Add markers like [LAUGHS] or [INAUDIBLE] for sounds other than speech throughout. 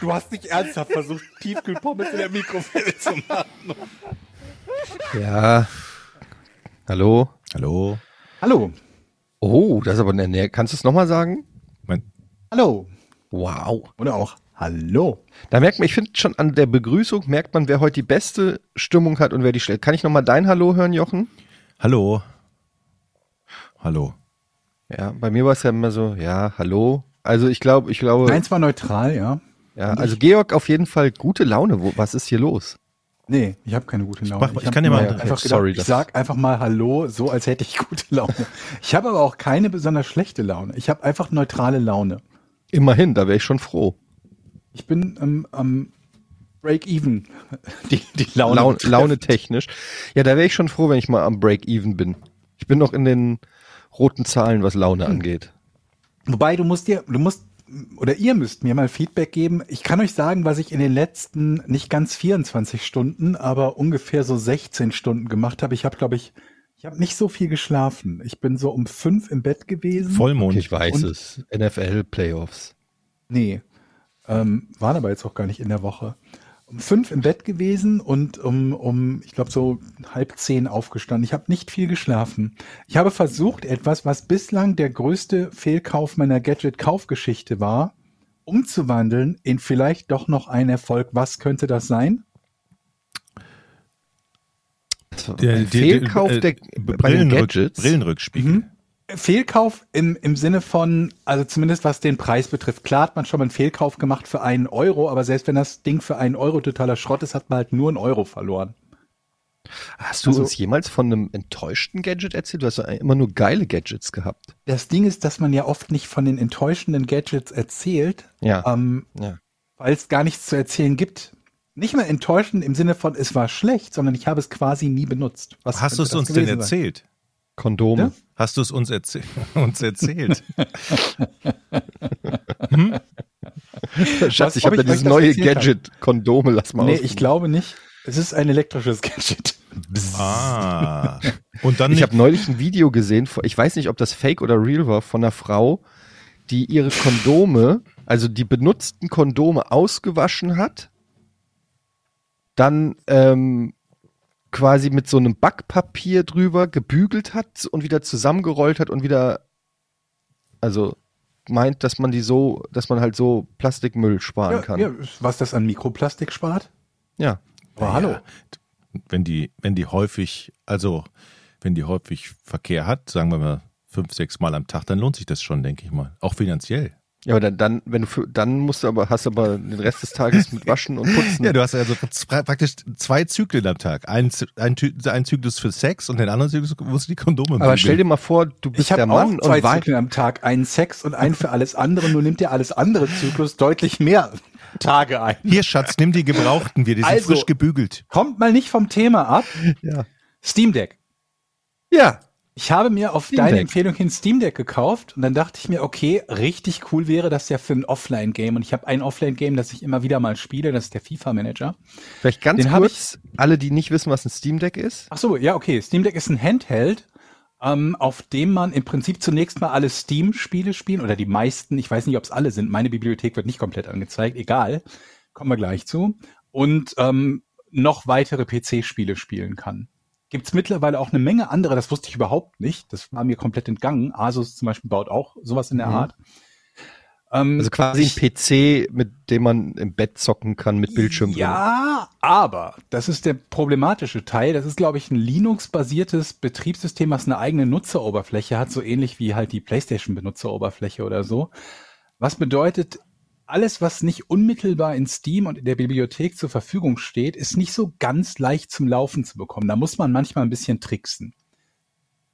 Du hast nicht ernsthaft versucht, Tiefkühlpommes in der Mikrowelle zu machen. Ja. Hallo? Hallo. Hallo. Oh, das ist aber eine Nähe. Kannst du es nochmal sagen? Mein, Hallo. Wow. Oder auch Hallo. Da merkt man, ich finde schon an der Begrüßung merkt man, wer heute die beste Stimmung hat und wer die schlecht. Kann ich nochmal dein Hallo hören, Jochen? hallo. Hallo. Ja, bei mir war es ja immer so, ja, hallo. Also ich glaube, ich glaube, Meins war neutral, ja. Ja, also Georg auf jeden Fall gute Laune. Wo, was ist hier los? Nee, ich habe keine gute Laune. mach mal- ich hab kann dir mal- einfach gedacht, sorry, ich sag einfach mal Hallo, so als hätte ich [LAUGHS] gute Laune. Ich habe aber auch keine besonders schlechte Laune. Ich habe einfach neutrale Laune. Immerhin, da wäre ich schon froh. Ich bin am am Break-Even, [LAUGHS] die, die Laune. Laune. Laune technisch. Ja, da wäre ich schon froh, wenn ich mal am Break-Even bin. Ich bin noch in den roten Zahlen, was Laune Hm. angeht. Wobei du musst dir, du musst oder ihr müsst mir mal Feedback geben. Ich kann euch sagen, was ich in den letzten nicht ganz 24 Stunden, aber ungefähr so 16 Stunden gemacht habe. Ich habe, glaube ich, ich habe nicht so viel geschlafen. Ich bin so um fünf im Bett gewesen. Vollmond. Okay, ich weiß Und- es. NFL Playoffs. Nee, ähm, waren aber jetzt auch gar nicht in der Woche. Um fünf im Bett gewesen und um, um ich glaube, so halb zehn aufgestanden. Ich habe nicht viel geschlafen. Ich habe versucht, etwas, was bislang der größte Fehlkauf meiner Gadget-Kaufgeschichte war, umzuwandeln in vielleicht doch noch ein Erfolg. Was könnte das sein? Der- Ein die- Fehlkauf äh, der, bei den Brillenrück, Gadgets. Brillenrückspiegel. Fehlkauf im, im Sinne von, also zumindest was den Preis betrifft. Klar hat man schon mal einen Fehlkauf gemacht für einen Euro, aber selbst wenn das Ding für einen Euro totaler Schrott ist, hat man halt nur einen Euro verloren. Hast du Also- uns jemals von einem enttäuschten Gadget erzählt? Du hast ja immer nur geile Gadgets gehabt. Das Ding ist, dass man ja oft nicht von den enttäuschenden Gadgets erzählt, Ja. ähm, ja. weil es gar nichts zu erzählen gibt. Nicht mal enttäuschend im Sinne von, es war schlecht, sondern ich habe es quasi nie benutzt. Was Hast du es uns denn erzählt? Kondome. Ja? Hast du es uns, erzäh [LAUGHS] uns erzählt? [LAUGHS] Schatz, ich habe ja dieses neue? Gadget. Kondome, lass mal Nee, ausprobieren. ich glaube nicht. Es ist ein elektrisches Gadget. ah. Und dann Ich habe neulich ein Video gesehen, ich weiß nicht, ob das fake oder real war, von einer Frau, die ihre Kondome, also die benutzten Kondome ausgewaschen hat, dann ähm, quasi mit so einem Backpapier drüber gebügelt hat und wieder zusammengerollt hat und wieder, also meint, dass man die so, dass man halt so Plastikmüll sparen Ja, kann. ja, was das an Mikroplastik spart? ja. Aber hallo. wenn die, wenn die häufig, also wenn die häufig Verkehr hat, sagen wir mal fünf, sechs Mal am Tag, dann lohnt sich das schon, denke ich mal. Auch finanziell. Ja, aber dann, dann, wenn du für, dann musst du aber, hast du aber den Rest des Tages mit Waschen und Putzen. [LAUGHS] Ja, du hast also pra- praktisch zwei Zyklen am Tag. Ein, ein, ein Zyklus für Sex und den anderen Zyklus musst du die Kondome Aber bügeln. stell dir mal vor, du bist Ich der Mann auch zwei und wei- Zyklen am Tag, einen Sex und einen für alles andere. Nur nimmt ja alles andere Zyklus deutlich mehr Tage ein. Hier, Schatz, nimm die gebrauchten, wir, die sind Also- frisch gebügelt. Kommt mal nicht vom Thema ab. Ja. Steam Deck. Ja. Ich habe mir auf Steam deine Deck. Empfehlung hin Steam Deck gekauft und dann dachte ich mir, okay, richtig cool wäre das ja für ein Offline-Game. Und ich habe ein Offline-Game, das ich immer wieder mal spiele, das ist der FIFA-Manager. Vielleicht ganz Den kurz, alle, die nicht wissen, was ein Steam Deck ist. Ach so, ja, okay. Steam Deck ist ein Handheld, ähm, auf dem man im Prinzip zunächst mal alle Steam-Spiele spielen oder die meisten. Ich weiß nicht, ob es alle sind. Meine Bibliothek wird nicht komplett angezeigt. Egal. Kommen wir gleich zu. Und ähm, noch weitere PC-Spiele spielen kann. Gibt's mittlerweile auch eine Menge andere, das wusste ich überhaupt nicht. Das war mir komplett entgangen. Asus zum Beispiel baut auch sowas in der Mhm. Art. Ähm, Also quasi ein PC, mit dem man im Bett zocken kann mit Bildschirm. Ja, aber das ist der problematische Teil. Das ist, glaube ich, ein Linux-basiertes Betriebssystem, was eine eigene Nutzeroberfläche hat, so ähnlich wie halt die PlayStation-Benutzeroberfläche oder so. Was bedeutet, alles, was nicht unmittelbar in Steam und in der Bibliothek zur Verfügung steht, ist nicht so ganz leicht zum Laufen zu bekommen. Da muss man manchmal ein bisschen tricksen.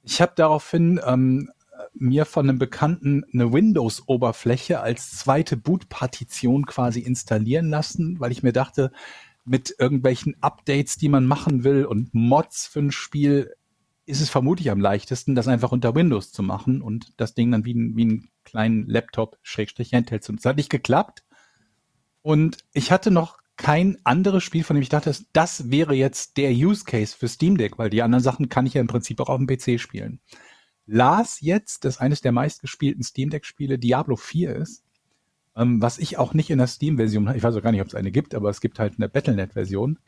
Ich habe daraufhin ähm, mir von einem Bekannten eine Windows-Oberfläche als zweite Boot-Partition quasi installieren lassen, weil ich mir dachte, mit irgendwelchen Updates, die man machen will und Mods für ein Spiel, ist es vermutlich am leichtesten, das einfach unter Windows zu machen und das Ding dann wie, ein, wie einen kleinen Laptop Schrägstrich Handheld zu nutzen. Das hat nicht geklappt. Und ich hatte noch kein anderes Spiel, von dem ich dachte, das wäre jetzt der Use Case für Steam Deck, weil die anderen Sachen kann ich ja im Prinzip auch auf dem PC spielen. Las jetzt, dass eines der meistgespielten Steam Deck Spiele Diablo 4 ist, ähm, was ich auch nicht in der Steam-Version, ich weiß auch gar nicht, ob es eine gibt, aber es gibt halt eine Battlenet-Version.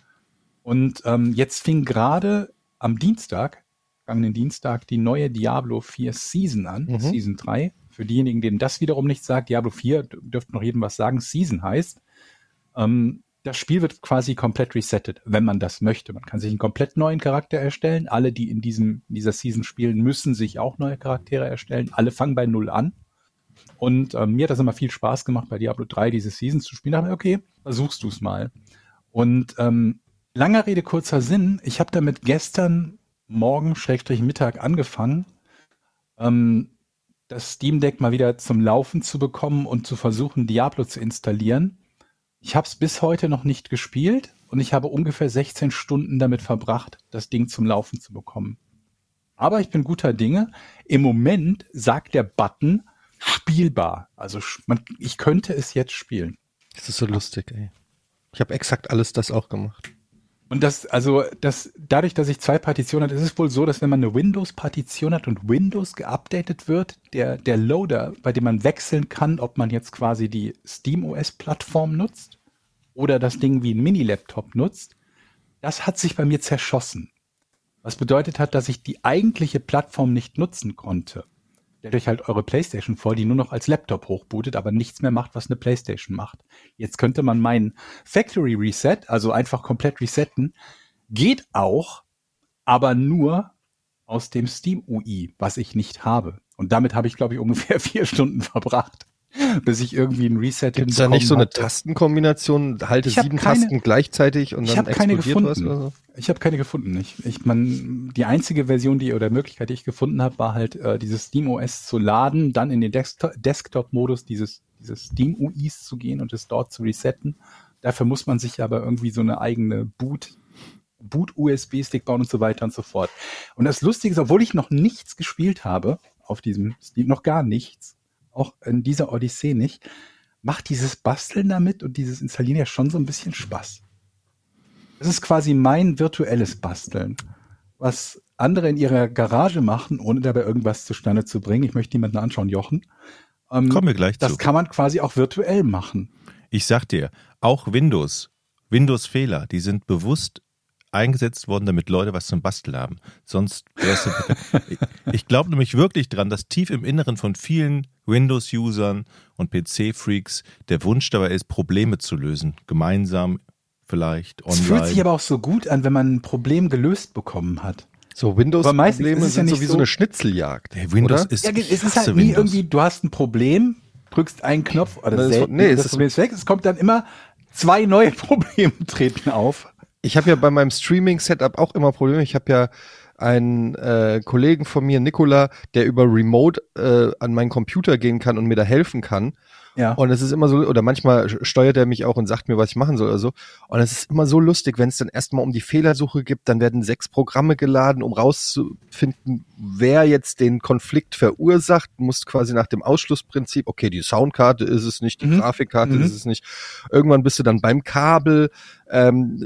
Und ähm, jetzt fing gerade am Dienstag, vergangenen Dienstag, die neue Diablo 4 Season an, Mhm. Season 3. Für diejenigen, denen das wiederum nicht sagt, Diablo 4 d- dürfte noch jedem was sagen, Season heißt, ähm, das Spiel wird quasi komplett resettet, wenn man das möchte. Man kann sich einen komplett neuen Charakter erstellen. Alle, die in diesem, dieser Season spielen, müssen sich auch neue Charaktere erstellen. Alle fangen bei Null an. Und ähm, mir hat das immer viel Spaß gemacht, bei Diablo 3 diese Season zu spielen. Da dachte ich, okay, versuchst du es mal. Und ähm, langer Rede, kurzer Sinn. Ich habe damit gestern Morgen, Schrägstrich Mittag angefangen, ähm, das Steam Deck mal wieder zum Laufen zu bekommen und zu versuchen, Diablo zu installieren. Ich habe es bis heute noch nicht gespielt und ich habe ungefähr 16 Stunden damit verbracht, das Ding zum Laufen zu bekommen. Aber ich bin guter Dinge. Im Moment sagt der Button spielbar. Also man, ich könnte es jetzt spielen. Das ist so lustig, ey. Ich habe exakt alles das auch gemacht. Und das, also, das, dadurch, dass ich zwei Partitionen hatte, ist es wohl so, dass wenn man eine Windows-Partition hat und Windows geupdatet wird, der, der Loader, bei dem man wechseln kann, ob man jetzt quasi die SteamOS-Plattform nutzt oder das Ding wie ein Mini-Laptop nutzt, das hat sich bei mir zerschossen. Was bedeutet hat, dass ich die eigentliche Plattform nicht nutzen konnte. Stellt euch halt eure Playstation vor, die nur noch als Laptop hochbootet, aber nichts mehr macht, was eine Playstation macht. Jetzt könnte man meinen Factory Reset, also einfach komplett resetten, geht auch, aber nur aus dem Steam UI, was ich nicht habe. Und damit habe ich, glaube ich, ungefähr [LAUGHS] vier Stunden verbracht, bis ich irgendwie ein Reset Gibt es da nicht so eine Tastenkombination, halte sieben keine- Tasten gleichzeitig und Ich dann habe keine explodiert was gefunden. oder so? Ich habe keine gefunden. Ich, ich man, die einzige Version, die oder Möglichkeit, die ich gefunden habe, war halt äh, dieses Steam OS zu laden, dann in den Desktop- Desktop-Modus dieses, dieses Steam UIs zu gehen und es dort zu resetten. Dafür muss man sich aber irgendwie so eine eigene Boot Boot-USB-Stick bauen und so weiter und so fort. Und das Lustige ist, obwohl ich noch nichts gespielt habe auf diesem Steam, noch gar nichts, auch in dieser Odyssee nicht, macht dieses Basteln damit und dieses Installieren ja schon so ein bisschen Spaß. Das ist quasi mein virtuelles Basteln, was andere in ihrer Garage machen, ohne dabei irgendwas zustande zu bringen. Ich möchte niemanden anschauen, Jochen. Ähm, Kommen wir gleich das zu. kann man quasi auch virtuell machen. Ich sag dir, auch Windows, Windows-Fehler, die sind bewusst eingesetzt worden, damit Leute was zum Basteln haben. Sonst wär's du ich, [LAUGHS] ich glaube nämlich wirklich dran, dass tief im Inneren von vielen Windows-Usern und PC-Freaks der Wunsch dabei ist, Probleme zu lösen. Gemeinsam, vielleicht, Es fühlt sich online. aber auch so gut an, wenn man ein Problem gelöst bekommen hat. So Aber meistens Windows-Probleme ist es ja sind so nicht wie so eine Schnitzeljagd. Der Windows oder? ist, Ja, es ist halt nie Windows. irgendwie, du hast ein Problem, drückst einen Knopf oder Das ist- selten, nee, es das ist- Problem ist weg. Es kommt dann immer zwei neue [LAUGHS] Probleme treten auf. Ich habe ja bei meinem Streaming-Setup auch immer Probleme. Ich habe ja einen äh, Kollegen von mir, Nikola, der über Remote äh, an meinen Computer gehen kann und mir da helfen kann. Ja. Und es ist immer so, oder manchmal steuert er mich auch und sagt mir, was ich machen soll oder so. Und es ist immer so lustig, wenn es dann erstmal um die Fehlersuche gibt, dann werden sechs Programme geladen, um rauszufinden, wer jetzt den Konflikt verursacht. Du musst quasi nach dem Ausschlussprinzip, okay, die Soundkarte ist es nicht, die Mhm. Grafikkarte Mhm. ist es nicht. Irgendwann bist du dann beim Kabel, ähm,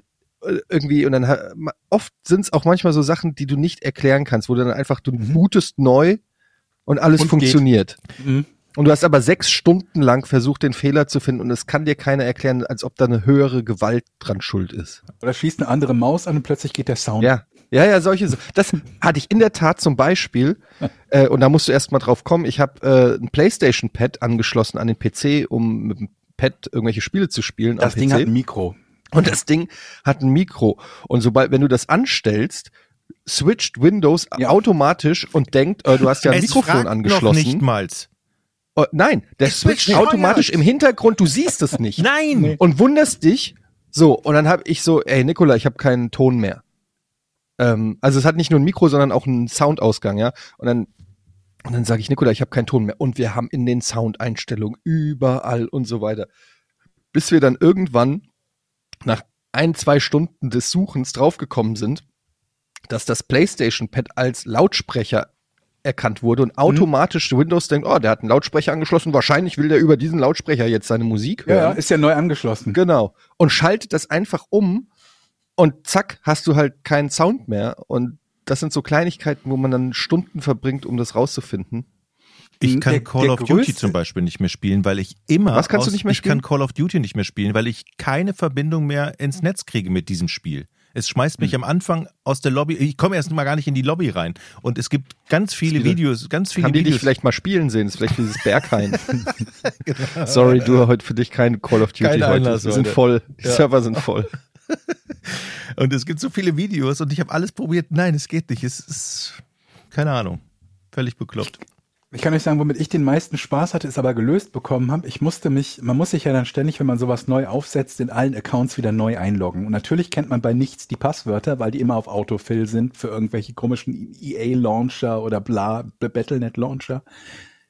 irgendwie und dann oft sind es auch manchmal so Sachen, die du nicht erklären kannst, wo du dann einfach du Mhm. bootest neu und alles Und funktioniert. Mhm. Und du hast aber sechs Stunden lang versucht, den Fehler zu finden und es kann dir keiner erklären, als ob da eine höhere Gewalt dran schuld ist. Oder schließt eine andere Maus an und plötzlich geht der Sound. Ja, ja, ja, solche. so- Das hatte ich in der Tat zum Beispiel. [LAUGHS] Äh, und da musst du erst mal drauf kommen. Ich habe äh, ein PlayStation-Pad angeschlossen an den PC, um mit dem Pad irgendwelche Spiele zu spielen. Das Ding PC. hat ein Mikro. Und das Ding hat ein Mikro. Und sobald, wenn du das anstellst, switcht Windows Ja. automatisch und denkt, äh, du hast ja ein es Mikrofon fragt Noch angeschlossen. nicht mal. Oh, nein, der Es switcht automatisch im Hintergrund, du siehst es nicht. [LAUGHS] Nein! Und wunderst dich. So, und dann habe ich so, ey Nikola, ich habe keinen Ton mehr. Ähm, also es hat nicht nur ein Mikro, sondern auch einen Soundausgang, ja. Und dann und dann sage ich, Nikola, ich habe keinen Ton mehr. Und wir haben in den Soundeinstellungen überall und so weiter. Bis wir dann irgendwann ein, zwei Stunden des Suchens draufgekommen sind, dass das PlayStation-Pad als Lautsprecher erkannt wurde und automatisch Windows denkt, oh, der hat einen Lautsprecher angeschlossen, wahrscheinlich will der über diesen Lautsprecher jetzt seine Musik Ja, ja, hören. ist ja neu angeschlossen. Genau. Und schaltet das einfach um und zack, hast du halt keinen Sound mehr. Und das sind so Kleinigkeiten, wo man dann Stunden verbringt, um das rauszufinden. Ich kann Der- Call der of Duty größte- zum Beispiel nicht mehr spielen, weil ich immer. Was kannst du aus, nicht mehr Ich spielen? kann Call of Duty nicht mehr spielen, weil ich keine Verbindung mehr ins Netz kriege mit diesem Spiel. Es schmeißt mich Hm. am Anfang aus der Lobby. Ich komme erst mal gar nicht in die Lobby rein. Und es gibt ganz viele Diese- Videos, ganz viele Kann die dich Videos. vielleicht mal spielen sehen? Das ist vielleicht dieses Berghain. [LAUGHS] [LAUGHS] Sorry, du heute für dich kein Call of Duty Keine heute. Einlass Wir sind voll. Die Ja. Server sind voll. [LAUGHS] Und es gibt so viele Videos und ich habe alles probiert. Nein, es geht nicht. Es ist keine Ahnung. Völlig bekloppt. Ich kann euch sagen, womit ich den meisten Spaß hatte, ist aber gelöst bekommen habe. Ich musste mich, man muss sich ja dann ständig, wenn man sowas neu aufsetzt, in allen Accounts wieder neu einloggen. Und natürlich kennt man bei nichts die Passwörter, weil die immer auf Autofill sind für irgendwelche komischen EA-Launcher oder bla, Battlenet-Launcher.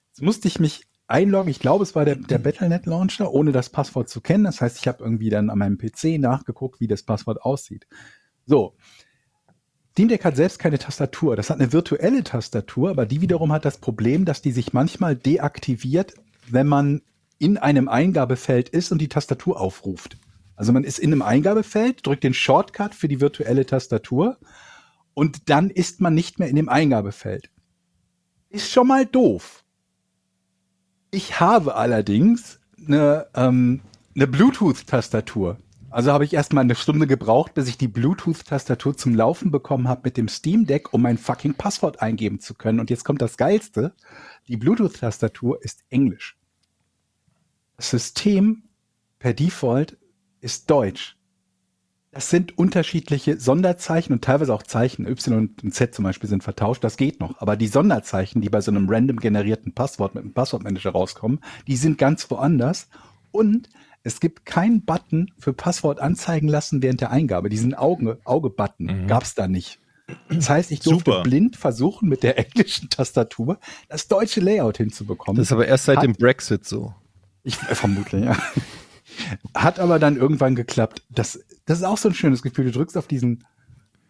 Jetzt musste ich mich einloggen. Ich glaube, es war der, der Battlenet-Launcher, ohne das Passwort zu kennen. Das heißt, ich habe irgendwie dann an meinem PC nachgeguckt, wie das Passwort aussieht. So. Steam Deck hat selbst keine Tastatur. Das hat eine virtuelle Tastatur, aber die wiederum hat das Problem, dass die sich manchmal deaktiviert, wenn man in einem Eingabefeld ist und die Tastatur aufruft. Also man ist in einem Eingabefeld, drückt den Shortcut für die virtuelle Tastatur und dann ist man nicht mehr in dem Eingabefeld. Ist schon mal doof. Ich habe allerdings eine, ähm, eine Bluetooth-Tastatur. Also habe ich erstmal eine Stunde gebraucht, bis ich die Bluetooth-Tastatur zum Laufen bekommen habe mit dem Steam Deck, um mein fucking Passwort eingeben zu können. Und jetzt kommt das Geilste. Die Bluetooth-Tastatur ist Englisch. Das System per Default ist Deutsch. Das sind unterschiedliche Sonderzeichen und teilweise auch Zeichen. Y und Z zum Beispiel sind vertauscht. Das geht noch. Aber die Sonderzeichen, die bei so einem random generierten Passwort mit einem Passwortmanager rauskommen, die sind ganz woanders. Und es gibt keinen Button für Passwort anzeigen lassen während der Eingabe. Diesen Auge, Auge-Button gab's da nicht. Das heißt, ich durfte Super. blind versuchen, mit der [LAUGHS] englischen Tastatur das deutsche Layout hinzubekommen. Das ist aber erst seit Hat- dem Brexit so. Ich äh, vermutlich, ja. Hat aber dann irgendwann geklappt. Das, das ist auch so ein schönes Gefühl. Du drückst auf diesen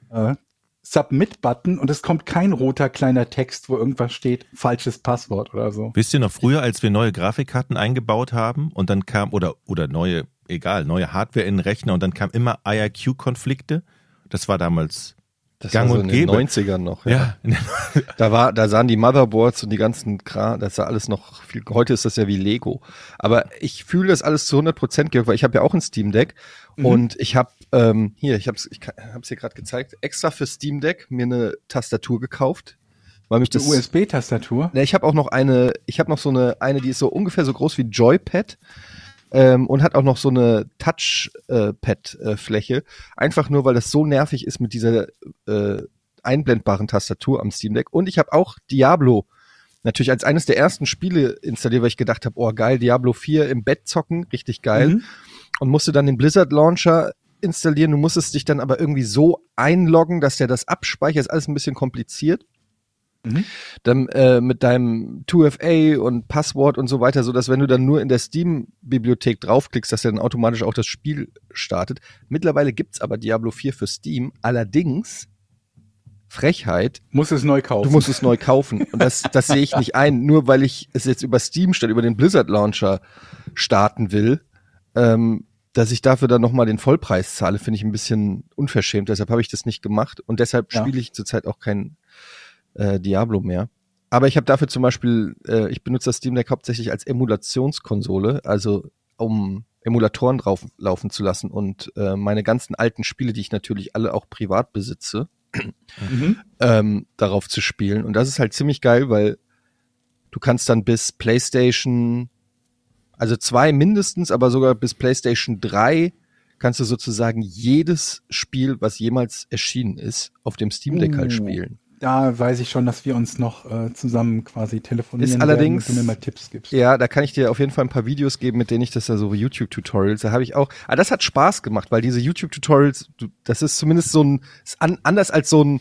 äh, Submit-Button und es kommt kein roter kleiner Text, wo irgendwas steht, falsches Passwort oder so. Wisst ihr noch früher, als wir neue Grafikkarten eingebaut haben und dann kam, oder, oder neue, egal, neue Hardware in den Rechner und dann kam immer IRQ-Konflikte? Das war damals Das Gang war so und in den Gäbe. 90ern noch. Ja, [LAUGHS] Da war, da sahen die Motherboards und die ganzen Kram, das sah alles noch viel, heute ist das ja wie Lego. Aber ich fühle das alles zu 100 Prozent, weil ich habe ja auch ein Steam Deck und ich habe, ähm, hier, ich habe es ich hab's hier gerade gezeigt, extra für Steam Deck mir eine Tastatur gekauft, weil mich das, USB-Tastatur. Ne, ich habe auch noch eine, ich habe noch so eine, eine, die ist so ungefähr so groß wie Joypad ähm, und hat auch noch so eine Touchpad-Fläche. Einfach nur, weil das so nervig ist mit dieser äh, einblendbaren Tastatur am Steam Deck. Und ich habe auch Diablo natürlich als eines der ersten Spiele installiert, weil ich gedacht habe, oh geil, Diablo 4 im Bett zocken, richtig geil. Mhm. Und musste dann den Blizzard Launcher installieren. Du musstest dich dann aber irgendwie so einloggen, dass der das abspeichert. Ist alles ein bisschen kompliziert Mhm. dann äh, mit deinem 2FA und Passwort und so weiter, so dass wenn du dann nur in der Steam-Bibliothek draufklickst, dass er dann automatisch auch das Spiel startet. Mittlerweile gibt's aber Diablo 4 für Steam. Allerdings Frechheit, Muss es neu kaufen. du musst es neu kaufen. Und das, das sehe ich nicht ein, nur weil ich es jetzt über Steam statt über den Blizzard Launcher starten will. Ähm, dass ich dafür dann nochmal den Vollpreis zahle, finde ich ein bisschen unverschämt. Deshalb habe ich das nicht gemacht und deshalb Ja. spiele ich zurzeit auch kein äh, Diablo mehr. Aber ich habe dafür zum Beispiel, äh, ich benutze das Steam Deck hauptsächlich als Emulationskonsole, also um Emulatoren drauf laufen zu lassen und äh, meine ganzen alten Spiele, die ich natürlich alle auch privat besitze, Mhm. ähm, darauf zu spielen. Und das ist halt ziemlich geil, weil du kannst dann bis PlayStation, also zwei mindestens, aber sogar bis PlayStation 3 kannst du sozusagen jedes Spiel, was jemals erschienen ist, auf dem Steam Deck halt Uh. spielen. Da weiß ich schon, dass wir uns noch äh, zusammen quasi telefonieren Ist allerdings- werden du mir mal Tipps gibst. Ja, da kann ich dir auf jeden Fall ein paar Videos geben, mit denen ich das da so YouTube-Tutorials, da habe ich auch, ah, das hat Spaß gemacht, weil diese YouTube-Tutorials, du- das ist zumindest so ein, ist an, anders als so ein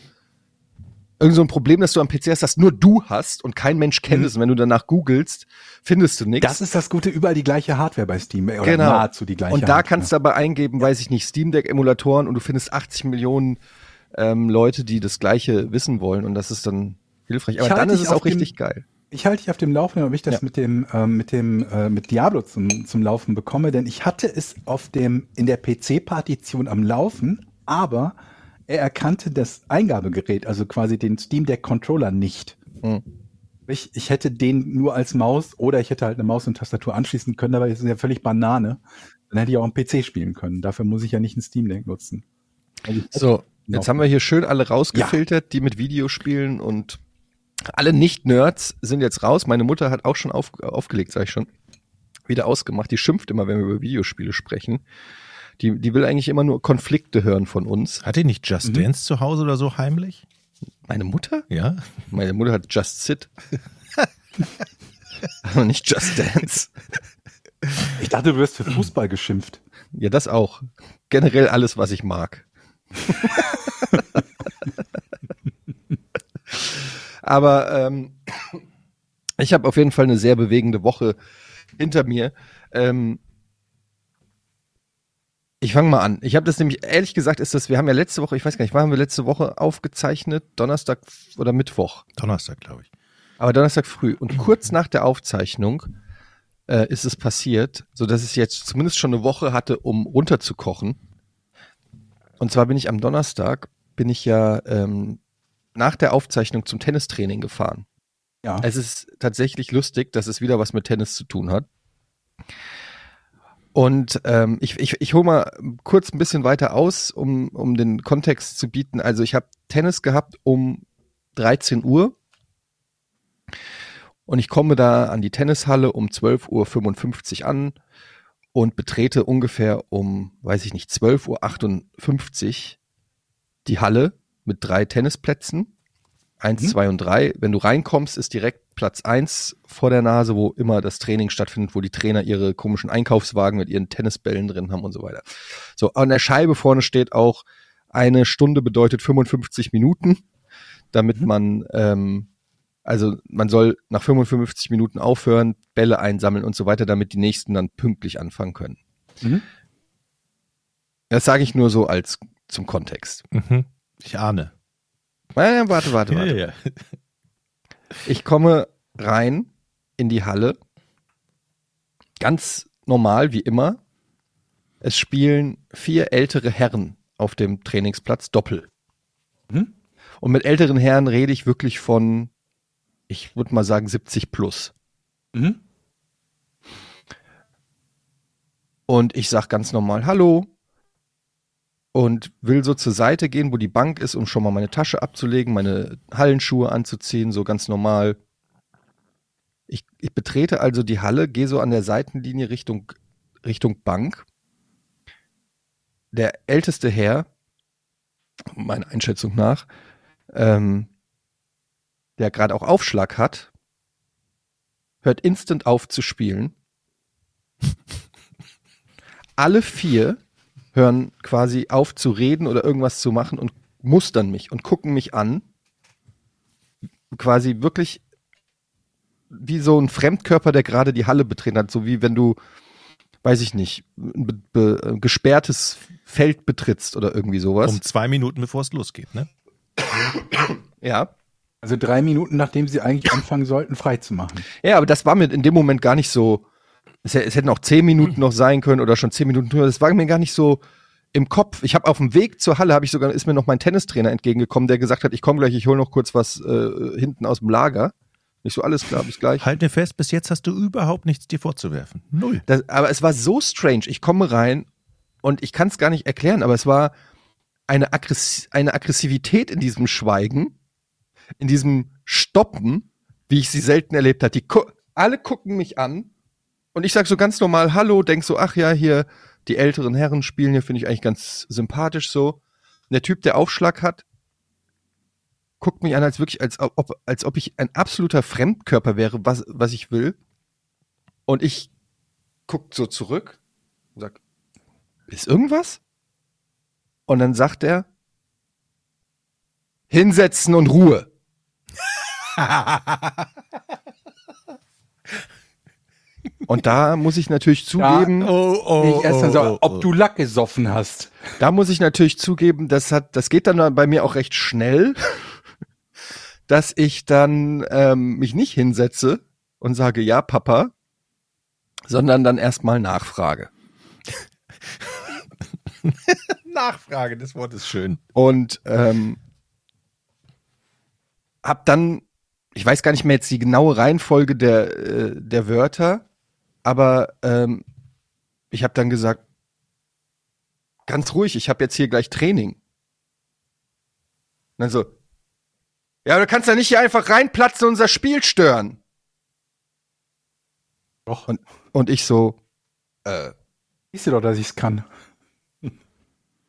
irgend so ein Problem, das du am PC hast, das nur du hast und kein Mensch kennt Mhm. es. Und wenn du danach googelst, findest du nichts. Das ist das Gute, überall die gleiche Hardware bei Steam. Oder Genau. nahezu die gleiche Und da Hardware. kannst du aber eingeben, weiß ich nicht, Steam Deck Emulatoren und du findest 80 Millionen ähm, Leute, die das Gleiche wissen wollen und das ist dann hilfreich. Aber dann ist es auch richtig geil. Ich halte dich auf dem Laufenden, ob ich das Ja. mit dem ähm, mit dem äh, mit Diablo zum, zum Laufen bekomme, denn ich hatte es auf dem in der PC-Partition am Laufen, aber er erkannte das Eingabegerät, also quasi den Steam Deck Controller nicht. Hm. Ich, ich hätte den nur als Maus oder ich hätte halt eine Maus und Tastatur anschließen können, aber das ist ja völlig Banane. Dann hätte ich auch am PC spielen können. Dafür muss ich ja nicht ein Steam Deck nutzen. Also So, jetzt Ja. haben wir hier schön alle rausgefiltert, die mit Videospielen und alle Nicht-Nerds sind jetzt raus. Meine Mutter hat auch schon auf, aufgelegt, sag ich schon. Wieder ausgemacht. Die schimpft immer, wenn wir über Videospiele sprechen. Die, die will eigentlich immer nur Konflikte hören von uns. Hat die nicht Just Mhm. Dance zu Hause oder so heimlich? Meine Mutter? Ja. Meine Mutter hat Just Sit. [LAUGHS] Aber nicht Just Dance. Ich dachte, du wirst für Fußball geschimpft. Ja, das auch. Generell alles, was ich mag. [LAUGHS] Aber ähm, ich habe auf jeden Fall eine sehr bewegende Woche hinter mir. Ähm, ich fange mal an. Ich habe das nämlich, ehrlich gesagt, ist das, wir haben ja letzte Woche, ich weiß gar nicht, wann haben wir letzte Woche aufgezeichnet? Donnerstag oder Mittwoch? Donnerstag, glaube ich. Aber Donnerstag früh. Und kurz nach der Aufzeichnung äh, ist es passiert, so dass ich jetzt zumindest schon eine Woche hatte, um runterzukochen. Und zwar bin ich am Donnerstag, bin ich ja ähm, nach der Aufzeichnung zum Tennistraining gefahren. Ja. Es ist tatsächlich lustig, dass es wieder was mit Tennis zu tun hat. Und ähm, ich, ich, ich hole mal kurz ein bisschen weiter aus, um, um den Kontext zu bieten. Also ich habe Tennis gehabt um 13 Uhr und ich komme da an die Tennishalle um 12.55 Uhr an und betrete ungefähr um, weiß ich nicht, 12.58 Uhr die Halle mit drei Tennisplätzen. Eins, Mhm. zwei und drei. Wenn du reinkommst, ist direkt Platz eins vor der Nase, wo immer das Training stattfindet, wo die Trainer ihre komischen Einkaufswagen mit ihren Tennisbällen drin haben und so weiter. So, an der Scheibe vorne steht auch, eine Stunde bedeutet 55 Minuten, damit man, ähm, also man soll nach 55 Minuten aufhören, Bälle einsammeln und so weiter, damit die nächsten dann pünktlich anfangen können. Mhm. Das sage ich nur so als zum Kontext. Mhm. Ich ahne. Äh, warte, warte, warte. [LAUGHS] Ja, ja. Ich komme rein in die Halle. Ganz normal, wie immer. Es spielen vier ältere Herren auf dem Trainingsplatz Doppel. Mhm. Und mit älteren Herren rede ich wirklich von, ich würde mal sagen, 70 plus. Mhm. Und ich sag ganz normal Hallo und will so zur Seite gehen, wo die Bank ist, um schon mal meine Tasche abzulegen, meine Hallenschuhe anzuziehen, so ganz normal. Ich, ich betrete also die Halle, gehe so an der Seitenlinie Richtung, Richtung Bank. Der älteste Herr, meiner Einschätzung nach, ähm, der gerade auch Aufschlag hat, hört instant auf zu spielen. [LAUGHS] Alle vier hören quasi auf zu reden oder irgendwas zu machen und mustern mich und gucken mich an. Quasi wirklich wie so ein Fremdkörper, der gerade die Halle betreten hat, so wie wenn du, weiß ich nicht, ein gesperrtes Feld betrittst oder irgendwie sowas. Um zwei Minuten, bevor es losgeht, ne? ja. Also drei Minuten, nachdem sie eigentlich [LAUGHS] anfangen sollten, frei zu machen. Ja, aber das war mir in dem Moment gar nicht so. Es, es hätten auch zehn Minuten noch sein können oder schon zehn Minuten. Das war mir gar nicht so im Kopf. Ich habe auf dem Weg zur Halle habe ich sogar ist mir noch mein Tennistrainer entgegengekommen, der gesagt hat, ich komme gleich, ich hole noch kurz was äh, hinten aus dem Lager. Nicht so alles klar, bis gleich. Halt mir fest, bis jetzt hast du überhaupt nichts dir vorzuwerfen. Null. Das, aber es war so strange. Ich komme rein und ich kann es gar nicht erklären, aber es war eine, Aggress eine Aggressivität in diesem Schweigen, in diesem Stoppen, wie ich sie selten erlebt habe. Die gu alle gucken mich an und ich sag so ganz normal Hallo, denk so, ach ja, hier die älteren Herren spielen hier, finde ich eigentlich ganz sympathisch so. Und der Typ, der Aufschlag hat, guckt mich an, als wirklich, als ob, als ob ich ein absoluter Fremdkörper wäre, was, was ich will. Und ich guckt so zurück und sagt, ist irgendwas? Und dann sagt er, hinsetzen und Ruhe. Und da muss ich natürlich zugeben, Oh, ich erst dann so, ob du Lack gesoffen hast. da muss ich natürlich zugeben, das hat, das geht dann bei mir auch recht schnell, dass ich dann ähm, mich nicht hinsetze und sage, ja, Papa, sondern dann erstmal nachfrage. [LAUGHS] Nachfrage, das Wort ist schön. Und ähm, hab dann, ich weiß gar nicht mehr jetzt die genaue Reihenfolge der, äh, der Wörter, aber ähm, ich habe dann gesagt, ganz ruhig, ich habe jetzt hier gleich Training. Und dann so, ja, du kannst ja nicht hier einfach reinplatzen und unser Spiel stören. Doch. Und, und ich so, äh, Siehst du doch, dass ich's kann.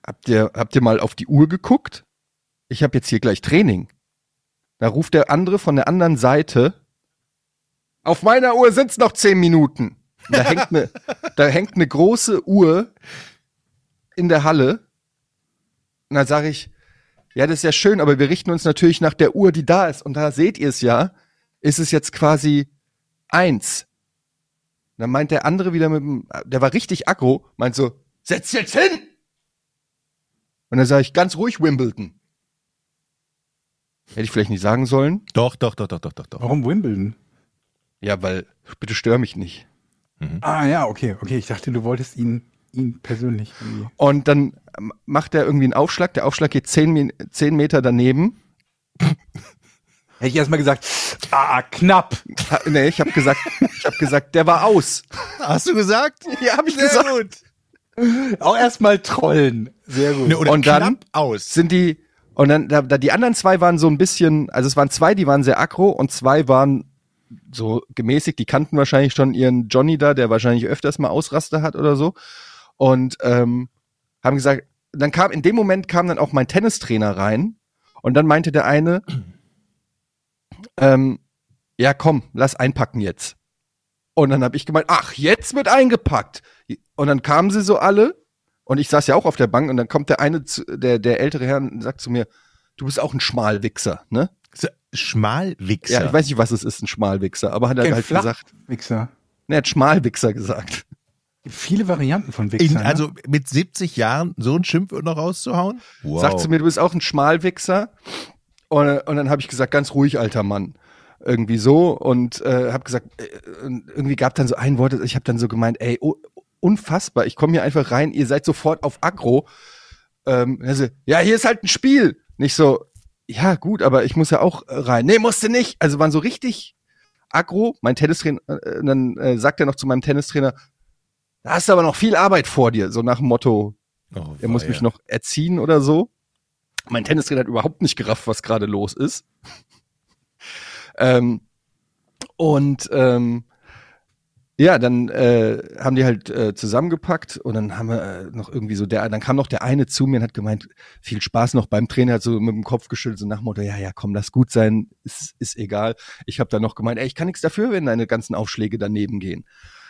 habt ihr, habt ihr mal auf die Uhr geguckt? Ich habe jetzt hier gleich Training. Da ruft der andere von der anderen Seite, auf meiner Uhr sind's noch zehn Minuten. Und Da hängt eine, [LAUGHS] da hängt eine große Uhr in der Halle. Und dann sage ich, ja, das ist ja schön, aber wir richten uns natürlich nach der Uhr, die da ist. Und da seht ihr es ja, ist es jetzt quasi eins. Und dann meint der andere wieder mit dem, der war richtig aggro, meint so, setz jetzt hin! Und dann sage ich, ganz ruhig, Wimbledon. Hätte ich vielleicht nicht sagen sollen. Doch, doch, doch, doch, doch, doch, doch. Warum Wimbledon? Ja, weil, bitte stör mich nicht. Ah ja, okay, okay. Ich dachte, du wolltest ihn, ihn persönlich irgendwie. Und dann ähm, macht er irgendwie einen Aufschlag. Der Aufschlag geht zehn, zehn Meter daneben. [LAUGHS] Hätte ich erstmal gesagt, ah, knapp. Ha, nee, ich habe gesagt, ich habe gesagt, der war aus. Hast du gesagt? Ja, habe ich Sehr gesagt. gut. Auch erstmal trollen. Sehr gut. Ne, oder Und dann aus. Sind die und dann da, da die anderen zwei waren so ein bisschen, also es waren zwei, die waren sehr aggro und zwei waren so gemäßigt, die kannten wahrscheinlich schon ihren Johnny da, der wahrscheinlich öfters mal Ausraster hat oder so. Und ähm, haben gesagt, dann kam in dem Moment kam dann auch mein Tennistrainer rein und dann meinte der eine, [CLEARS THROAT] ähm, ja komm, lass einpacken jetzt. Und dann habe ich gemeint, ach, jetzt wird eingepackt. Und dann kamen sie so alle und ich saß ja auch auf der Bank und dann kommt der eine, zu, der, der ältere Herr und sagt zu mir, du bist auch ein Schmalwichser, ne? Schmalwichser. Ja, ich weiß nicht, was es ist, ein Schmalwichser, aber hat er Kein halt gesagt. Wichser. Ne, er hat Schmalwichser gesagt. Viele Varianten von In, Wichser. ne? also mit 70 Jahren so ein Schimpfwort noch rauszuhauen? Wow. Sagt zu mir, du bist auch ein Schmalwichser. Und, und dann habe ich gesagt, ganz ruhig, alter Mann. Irgendwie so und äh, habe gesagt, äh, irgendwie gab dann so ein Wort, ich habe dann so gemeint, ey, oh, unfassbar, ich komme hier einfach rein, ihr seid sofort auf Aggro. Ähm, also, ja, hier ist halt ein Spiel. Nicht so, ja gut, aber ich muss ja auch äh, rein. Nee, musste nicht. Also waren so richtig aggro. Mein Tennistrainer, äh, dann äh, sagt er noch zu meinem Tennistrainer, da hast du aber noch viel Arbeit vor dir. So nach dem Motto, Oh, er muss mich noch erziehen oder so. Mein Tennistrainer hat überhaupt nicht gerafft, was gerade los ist. [LAUGHS] ähm, und ähm, ja, dann äh, haben die halt äh, zusammengepackt und dann haben wir äh, noch irgendwie so der, dann kam noch der eine zu mir und hat gemeint, viel Spaß noch beim Trainer, hat so mit dem Kopf geschüttelt, so nach dem Motto, ja, ja, komm, lass gut sein, ist, ist egal. Ich habe dann noch gemeint, ey, ich kann nichts dafür, wenn deine ganzen Aufschläge daneben gehen.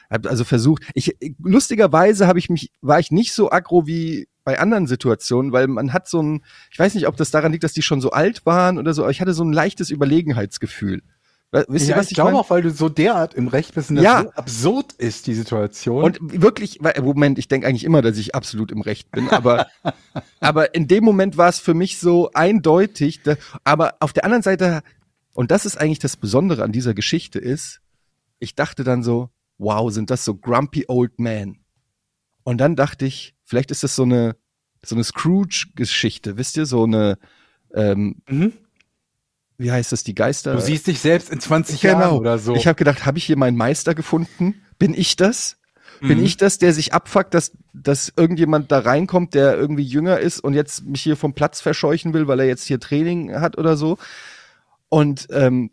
Hab also versucht, ich lustigerweise habe ich mich, war ich nicht so aggro wie bei anderen Situationen, weil man hat so ein, ich weiß nicht, ob das daran liegt, dass die schon so alt waren oder so, aber ich hatte so ein leichtes Überlegenheitsgefühl. Wisst ja, ihr, was ich ich, glaube auch, weil du so derart im Recht bist und das Ja. so absurd ist, die Situation. Und wirklich, weil- Moment, ich denke eigentlich immer, dass ich absolut im Recht bin, aber, [LAUGHS] aber in dem Moment war es für mich so eindeutig. Da, aber auf der anderen Seite, und das ist eigentlich das Besondere an dieser Geschichte ist, ich dachte dann so, wow, sind das so grumpy old men. Und dann dachte ich, vielleicht ist das so eine, so eine Scrooge-Geschichte, wisst ihr, so eine, ähm, Mhm. Wie heißt das, die Geister? du siehst dich selbst in 20 Jahren oder so. Genau. Ich habe gedacht, habe ich hier meinen Meister gefunden? Bin ich das? Bin Mhm. ich das, der sich abfuckt, dass, dass irgendjemand da reinkommt, der irgendwie jünger ist und jetzt mich hier vom Platz verscheuchen will, weil er jetzt hier Training hat oder so? Und ähm,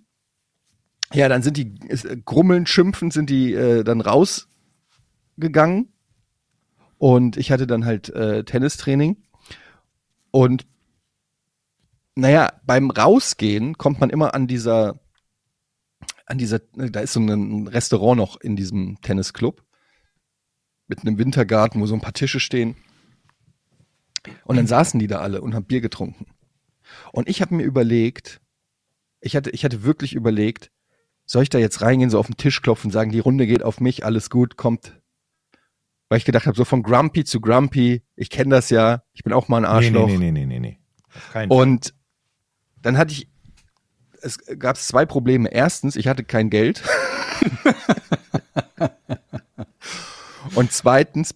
ja, dann sind die äh, grummeln, schimpfen, sind die äh, dann rausgegangen. Und ich hatte dann halt äh, Tennistraining. Und naja, beim Rausgehen kommt man immer an dieser, an dieser, da ist so ein Restaurant noch in diesem Tennisclub mit einem Wintergarten, wo so ein paar Tische stehen. Und dann saßen die da alle und haben Bier getrunken. Und ich habe mir überlegt, ich hatte, ich hatte wirklich überlegt, soll ich da jetzt reingehen, so auf den Tisch klopfen, sagen, die Runde geht auf mich, alles gut, kommt. Weil ich gedacht habe, so von Grumpy zu Grumpy, ich kenne das ja, ich bin auch mal ein Arschloch. Nee, nee, nee, nee, nee, nee. Und dann hatte ich, es gab zwei Probleme. Erstens, ich hatte kein Geld. [LAUGHS] Und zweitens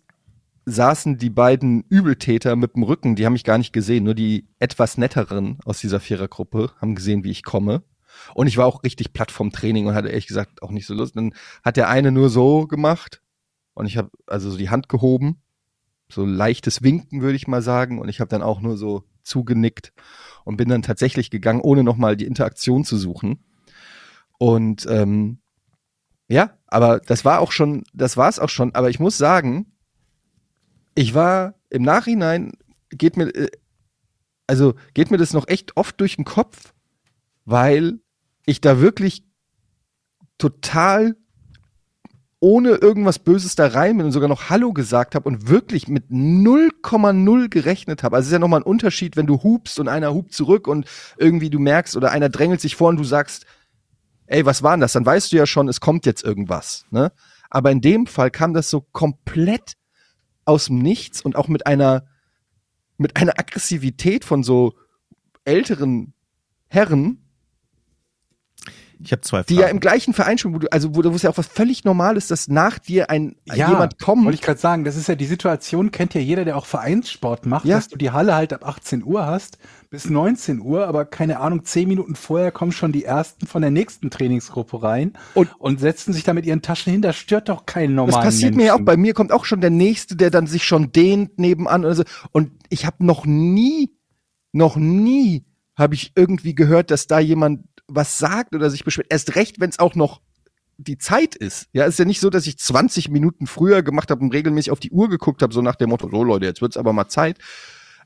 saßen die beiden Übeltäter mit dem Rücken, die haben mich gar nicht gesehen, nur die etwas netteren aus dieser Vierergruppe haben gesehen, wie ich komme. Und ich war auch richtig platt vom Training und hatte ehrlich gesagt auch nicht so Lust. Dann hat der eine nur so gemacht und ich habe also so die Hand gehoben, so leichtes Winken würde ich mal sagen und ich habe dann auch nur so zugenickt und bin dann tatsächlich gegangen, ohne nochmal die Interaktion zu suchen. Und ähm, ja, aber das war auch schon, das war es auch schon. Aber ich muss sagen, ich war im Nachhinein geht mir, äh, also geht mir das noch echt oft durch den Kopf, weil ich da wirklich total ohne irgendwas Böses da rein bin und sogar noch Hallo gesagt habe und wirklich mit 0,0 gerechnet habe. Also es ist ja nochmal ein Unterschied, wenn du hupst und einer hupt zurück und irgendwie du merkst oder einer drängelt sich vor und du sagst, ey, was war denn das? Dann weißt du ja schon, es kommt jetzt irgendwas. Ne? Aber in dem Fall kam das so komplett aus dem Nichts und auch mit einer, mit einer Aggressivität von so älteren Herren, ich habe zwei die Fragen. ja im gleichen Verein spielen, wo du, also wo, wo es ja auch was völlig normal ist, dass nach dir ein Ja, jemand kommt. Wollte ich gerade sagen, das ist ja die Situation, kennt ja jeder, der auch Vereinssport macht, Ja. dass du die Halle halt ab 18 Uhr hast bis 19 Uhr, aber keine Ahnung, 10 Minuten vorher kommen schon die ersten von der nächsten Trainingsgruppe rein und, Und- setzen sich da mit ihren Taschen hin. Das stört doch keinen Das normalen passiert mir ja auch. Menschen. Bei mir kommt auch schon der nächste, der dann sich schon dehnt nebenan oder so. Und ich habe noch nie, noch nie habe ich irgendwie gehört, dass da jemand was sagt oder sich beschwert. Erst recht, wenn es auch noch die Zeit ist. Ja, es ist ja nicht so, dass ich 20 Minuten früher gemacht habe und regelmäßig auf die Uhr geguckt habe, so nach dem Motto, so Leute, jetzt wird's aber mal Zeit.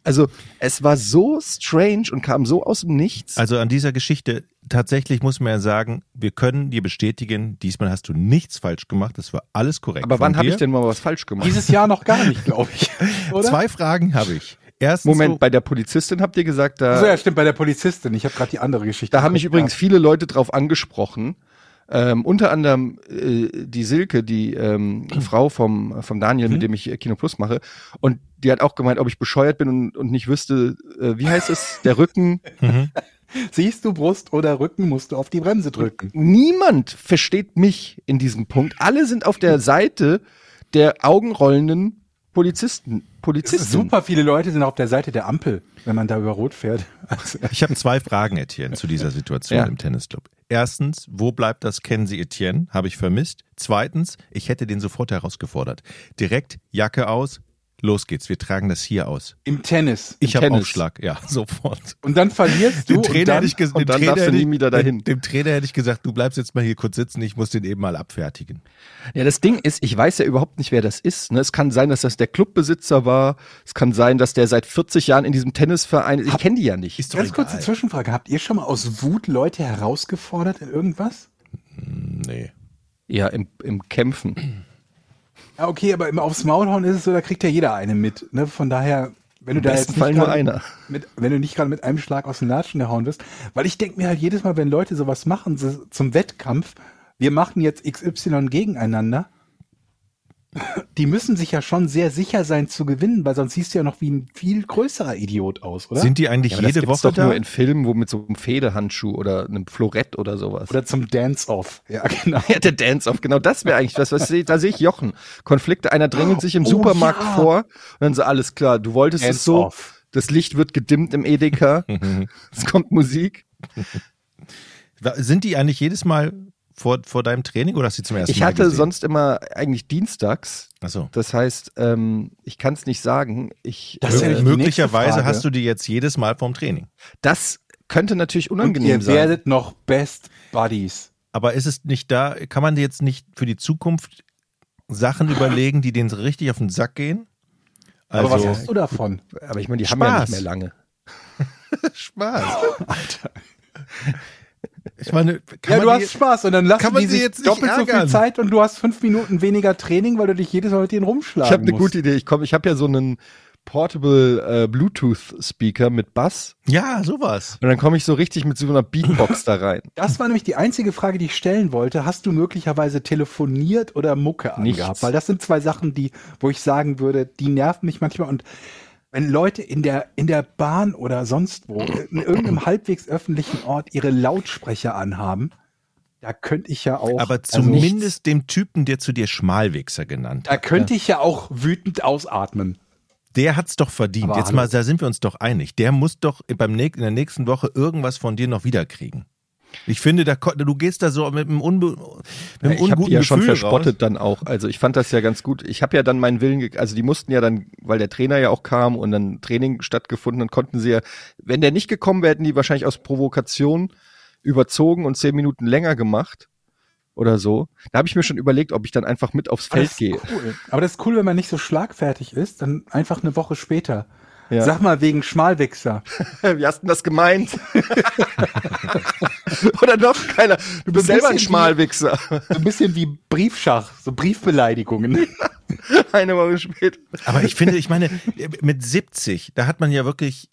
Also, es war so strange und kam so aus dem Nichts. Also an dieser Geschichte, tatsächlich muss man ja sagen, wir können dir bestätigen, diesmal hast du nichts falsch gemacht, das war alles korrekt. aber wann habe ich denn mal was falsch gemacht? Dieses Jahr noch gar nicht, glaube ich. [LAUGHS] Oder? Zwei Fragen habe ich. Erstens, Moment, so- bei der Polizistin habt ihr gesagt, da, so, ja, stimmt, bei der Polizistin. Ich habe gerade die andere Geschichte. Da haben mich übrigens viele Leute drauf angesprochen. Ähm, unter anderem äh, die Silke, die ähm, [CLEARS THROAT] Frau vom, vom Daniel, mit dem ich äh, Kino Plus mache. Und die hat auch gemeint, ob ich bescheuert bin und, und nicht wüsste, äh, wie heißt es, der Rücken. [LAUGHS] Mhm. Siehst du Brust oder Rücken, musst du auf die Bremse drücken. Niemand versteht mich in diesem Punkt. Alle sind auf der Seite der augenrollenden Polizisten. Polizisten. super viele Leute sind auf der Seite der Ampel, wenn man da über Rot fährt. Also, Ich habe zwei Fragen, Etienne, zu dieser [LAUGHS] Situation Ja. im Tennisclub. Erstens, wo bleibt das Kennen Sie Etienne? Habe ich vermisst. Zweitens, ich hätte den sofort herausgefordert. Direkt Jacke aus, los geht's, wir tragen das hier aus. Im Tennis. Ich habe. Aufschlag, ja, [LAUGHS] sofort. Und dann verlierst du. Dem und Trainer, dann, hätte ich und dem dann Trainer darfst du hätte nie ich- wieder dahin. Dem, dem Trainer hätte ich gesagt, du bleibst jetzt mal hier kurz sitzen, ich muss den eben mal abfertigen. Ja, das Ding ist, ich weiß ja überhaupt nicht, wer das ist. Ne? Es kann sein, dass das der Clubbesitzer war. Es kann sein, dass der seit 40 Jahren in diesem Tennisverein ist. Ich kenne die ja nicht. Ist doch Ganz egal. kurze Zwischenfrage. Habt ihr schon mal aus Wut Leute herausgefordert in irgendwas? Nee. Ja, im, im Kämpfen. Ja, okay, aber immer aufs Maul hauen ist es so, da kriegt ja jeder eine mit. Ne? Von daher, wenn du Im da jetzt Fall nicht nur einer. Mit, wenn du nicht gerade mit einem Schlag aus den Latschen gehauen wirst. Weil ich denke mir halt jedes Mal, wenn Leute sowas machen, so, zum Wettkampf, wir machen jetzt XY gegeneinander, die müssen sich ja schon sehr sicher sein zu gewinnen, weil sonst siehst du ja noch wie ein viel größerer Idiot aus, oder? Sind die eigentlich Ja, das jede gibt's Woche doch da? nur in Filmen, wo mit so einem Federhandschuh oder einem Florett oder sowas. oder zum Dance-Off. Ja, genau. ja, der Dance-Off, genau das wäre eigentlich was, was sehe, da sehe ich Jochen. Konflikte, einer drängelt sich im Oh, Supermarkt ja. vor und dann so, alles klar, du wolltest es so, Dance-Off. das Licht wird gedimmt im Edeka, [LAUGHS] es kommt Musik. Sind die eigentlich jedes Mal vor, vor deinem Training oder hast du die zum ersten Ich Mal hatte gesehen? sonst immer eigentlich dienstags, Achso. das heißt, ähm, ich kann es nicht sagen, ich, Das ist ja äh, Möglicherweise hast du die jetzt jedes Mal vorm Training. das könnte natürlich Und unangenehm ihr sein. werdet noch Best Buddies. Aber ist es nicht da, kann man dir jetzt nicht für die Zukunft Sachen überlegen, die denen so richtig auf den Sack gehen? Aber was Also, hast du davon? Aber ich meine, die haben ja Spaß. nicht mehr lange. [LAUGHS] Spaß. Ich meine, kann ja, du man die, hast Spaß und dann lassen kann man die sie sich jetzt nicht doppelt so viel? Zeit und du hast fünf Minuten weniger Training, weil du dich jedes Mal mit denen rumschlagen Ich habe eine gute Idee. Ich komme, ich habe ja so einen Portable äh, Bluetooth Speaker mit Bass Ja, sowas. und dann komme ich so richtig mit so einer Beatbox da rein. [LAUGHS] Das war nämlich die einzige Frage, die ich stellen wollte. Hast du möglicherweise telefoniert oder Mucke Nichts. angehabt? Weil das sind zwei Sachen, die, wo ich sagen würde, die nerven mich manchmal. Und wenn Leute in der, in der Bahn oder sonst wo, in irgendeinem halbwegs öffentlichen Ort ihre Lautsprecher anhaben, da könnte ich ja auch. Aber also, zumindest dem Typen, der zu dir Schmalwichser genannt Da hat. könnte ich ja auch wütend ausatmen. Der hat's doch verdient. Aber Jetzt mal, da sind wir uns doch einig. Der muss doch beim in der nächsten Woche irgendwas von dir noch wiederkriegen. Ich finde, da, du gehst da so mit einem, Unbe mit einem ich habe unguten die ja schon Gefühl verspottet raus. dann auch. Also ich fand das ja ganz gut. Ich habe ja dann meinen Willen, also die mussten ja dann, weil der Trainer ja auch kam und dann Training stattgefunden, dann konnten sie ja, wenn der nicht gekommen wäre, hätten die wahrscheinlich aus Provokation überzogen und zehn Minuten länger gemacht oder so. Da habe ich mir schon überlegt, ob ich dann einfach mit aufs Feld gehe. Cool. Aber das ist cool, wenn man nicht so schlagfertig ist, dann einfach eine Woche später. Ja. Sag mal wegen Schmalwichser. [LAUGHS] Wie hast du denn das gemeint? [LAUGHS] oder noch keiner. Du bist So ein selber ein bisschen wie- Schmalwichser. [LAUGHS] So ein bisschen wie Briefschach, so Briefbeleidigungen. Eine Woche später. Aber ich finde, ich meine, mit 70, da hat man ja wirklich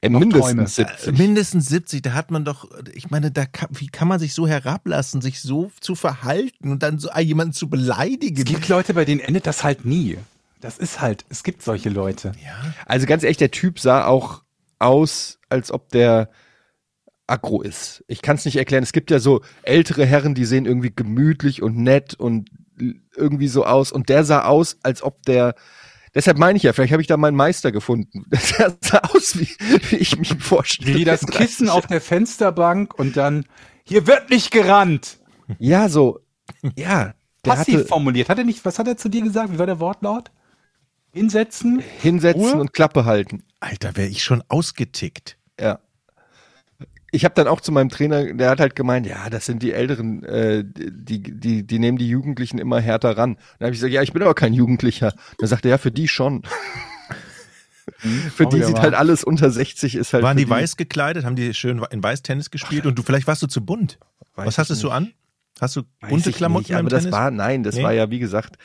Äh, mindestens Träume. 70. mindestens 70, da hat man doch, ich meine, da kann, wie kann man sich so herablassen, sich so zu verhalten und dann so jemanden zu beleidigen? Es gibt Leute, bei denen endet das halt nie. Das ist halt, es gibt solche Leute. ja. Also ganz ehrlich, der Typ sah auch aus, als ob der aggro ist. Ich kann es nicht erklären. Es gibt ja so ältere Herren, die sehen irgendwie gemütlich und nett und irgendwie so aus. Und der sah aus, als ob der. Deshalb meine ich ja, vielleicht habe ich da meinen Meister gefunden. [LAUGHS] Der sah aus, wie, wie ich mich vorstelle. Wie das Kissen auf der Fensterbank und dann, hier wird nicht gerannt. Ja, so. Ja. Passiv hatte formuliert. Hat er nicht, was hat er zu dir gesagt? Wie war der Wortlaut? Hinsetzen? hinsetzen Ruhe. und Klappe halten. Alter, wäre ich schon ausgetickt. Ja. Ich habe dann auch zu meinem Trainer, der hat halt gemeint, ja, das sind die Älteren, äh, die, die, die nehmen die Jugendlichen immer härter ran. Dann habe ich gesagt, ja, ich bin aber kein Jugendlicher. Dann sagte er, ja, für die schon. für auch die sieht halt alles unter 60 ist halt. Waren für die weiß gekleidet? Haben die schön in weiß Tennis gespielt? Und du, vielleicht warst du zu bunt. Weiß Was hattest du an? Hast du Weiß bunte Klamotten nicht, aber das Tennis? war, nein, das Nee? war ja, wie gesagt,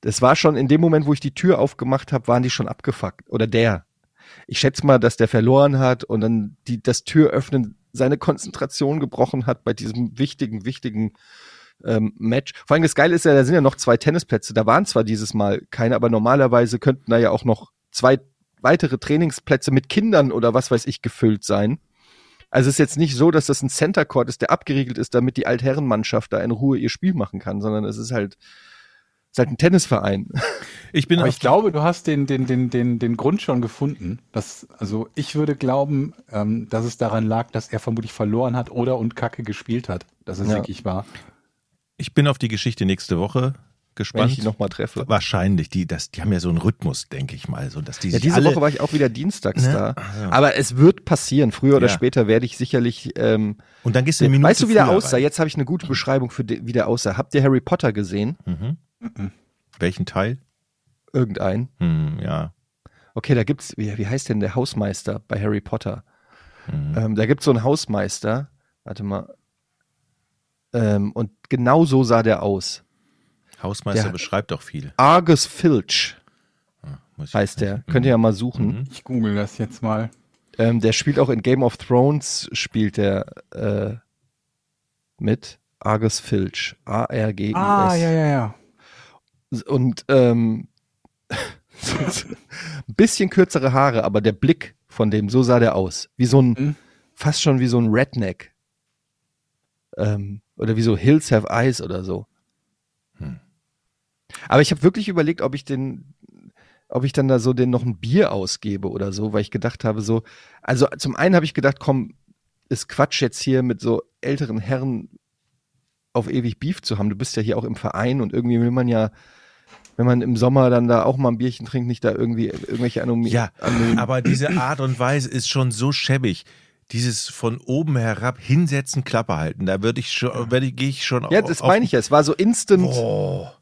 das war schon in dem Moment, wo ich die Tür aufgemacht habe, waren die schon abgefuckt. Oder der. Ich schätze mal, dass der verloren hat und dann die, das Türöffnen seine Konzentration gebrochen hat bei diesem wichtigen, wichtigen ähm, Match. Vor allem das Geile ist ja, da sind ja noch zwei Tennisplätze. Da waren zwar dieses Mal keine, aber normalerweise könnten da ja auch noch zwei weitere Trainingsplätze mit Kindern oder was weiß ich gefüllt sein. Also es ist jetzt nicht so, dass das ein Center Court ist, der abgeriegelt ist, damit die Altherrenmannschaft da in Ruhe ihr Spiel machen kann, sondern es ist halt, ist halt ein Tennisverein. Ich bin Aber ich glaube, du hast den, den, den, den, den Grund schon gefunden. Dass, also ich würde glauben, ähm, dass es daran lag, dass er vermutlich verloren hat oder und Kacke gespielt hat. Dass es Ja. wirklich war. Ich bin auf die Geschichte nächste Woche wenn gespannt. ich die nochmal treffe. Wahrscheinlich, die, das, die haben ja so einen Rhythmus, denke ich mal, so dass die Ja, diese alle, Woche war ich auch wieder dienstags Ne? da. Ja. Aber es wird passieren. Früher oder Ja. später werde ich sicherlich. Ähm, und dann gehst du eine Minute weißt du, wie der aussah? rein. Jetzt habe ich eine gute Beschreibung für wie der aussah. Habt ihr Harry Potter gesehen? Mhm. Welchen Teil? Irgendein? Hm, ja. Okay, da gibt's. Wie, wie heißt denn der Hausmeister bei Harry Potter? Hm. Ähm, da gibt's so einen Hausmeister. Warte mal. Ähm, und genau so sah der aus. Hausmeister Der- beschreibt auch viel. Argus Filch Muss ich- heißt der. Könnt ihr ja mal suchen. Mhm. Ich google das jetzt mal. Ähm, der spielt auch in Game of Thrones, spielt der äh, mit. Argus Filch. A-R-G-U-S. Ah, ja, ja, ja. Und ähm, ein [LAUGHS] bisschen kürzere Haare, aber der Blick von dem, so sah der aus. Wie so ein, Mhm. fast schon wie so ein Redneck. Ähm, oder wie so Hills Have Eyes oder so. Aber ich habe wirklich überlegt, ob ich den, ob ich dann da so den noch ein Bier ausgebe oder so, weil ich gedacht habe, so, also zum einen habe ich gedacht, komm, ist Quatsch jetzt hier mit so älteren Herren auf ewig Beef zu haben. Du bist ja hier auch im Verein und irgendwie will man ja, wenn man im Sommer dann da auch mal ein Bierchen trinkt, nicht da irgendwie irgendwelche Anomie. Ja, Anom aber diese [CLEARS THROAT] Art und Weise ist schon so schäbig. Dieses von oben herab hinsetzen, Klappe halten, da würde ich schon, werde ich, gehe ich schon ja, das meine ich ja. Es war so instant. Boah.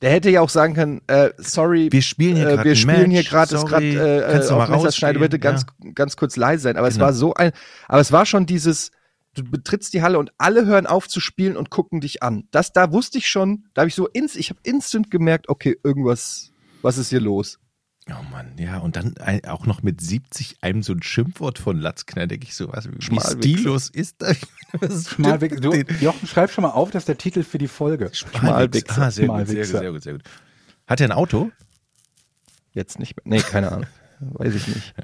Der hätte ja auch sagen können, äh, sorry, Wir spielen hier äh, gerade wir ein spielen hier gerade, ist gerade äh, mal auf Messerschneide, bitte ganz, ganz kurz leise sein. Aber es Genau. war so ein, aber es war schon dieses, du betrittst die Halle und alle hören auf zu spielen und gucken dich an. Das, da wusste ich schon, da habe ich so, ins, ich habe instant gemerkt, okay, irgendwas, was ist hier los? Oh Mann, ja, und dann ein, auch noch mit 70 einem so ein Schimpfwort von Latzkner, denke ich so, was, wie Schmalwichser. stillos ist das? [LAUGHS] Schmalweg, stimmt du? Jochen, schreib schon mal auf, dass der Titel für die Folge. Schmalwichser. Ah, sehr gut, sehr gut, sehr gut, sehr gut. Hat er ein Auto? Jetzt nicht mehr. Nee, keine Ahnung. Weiß ich nicht.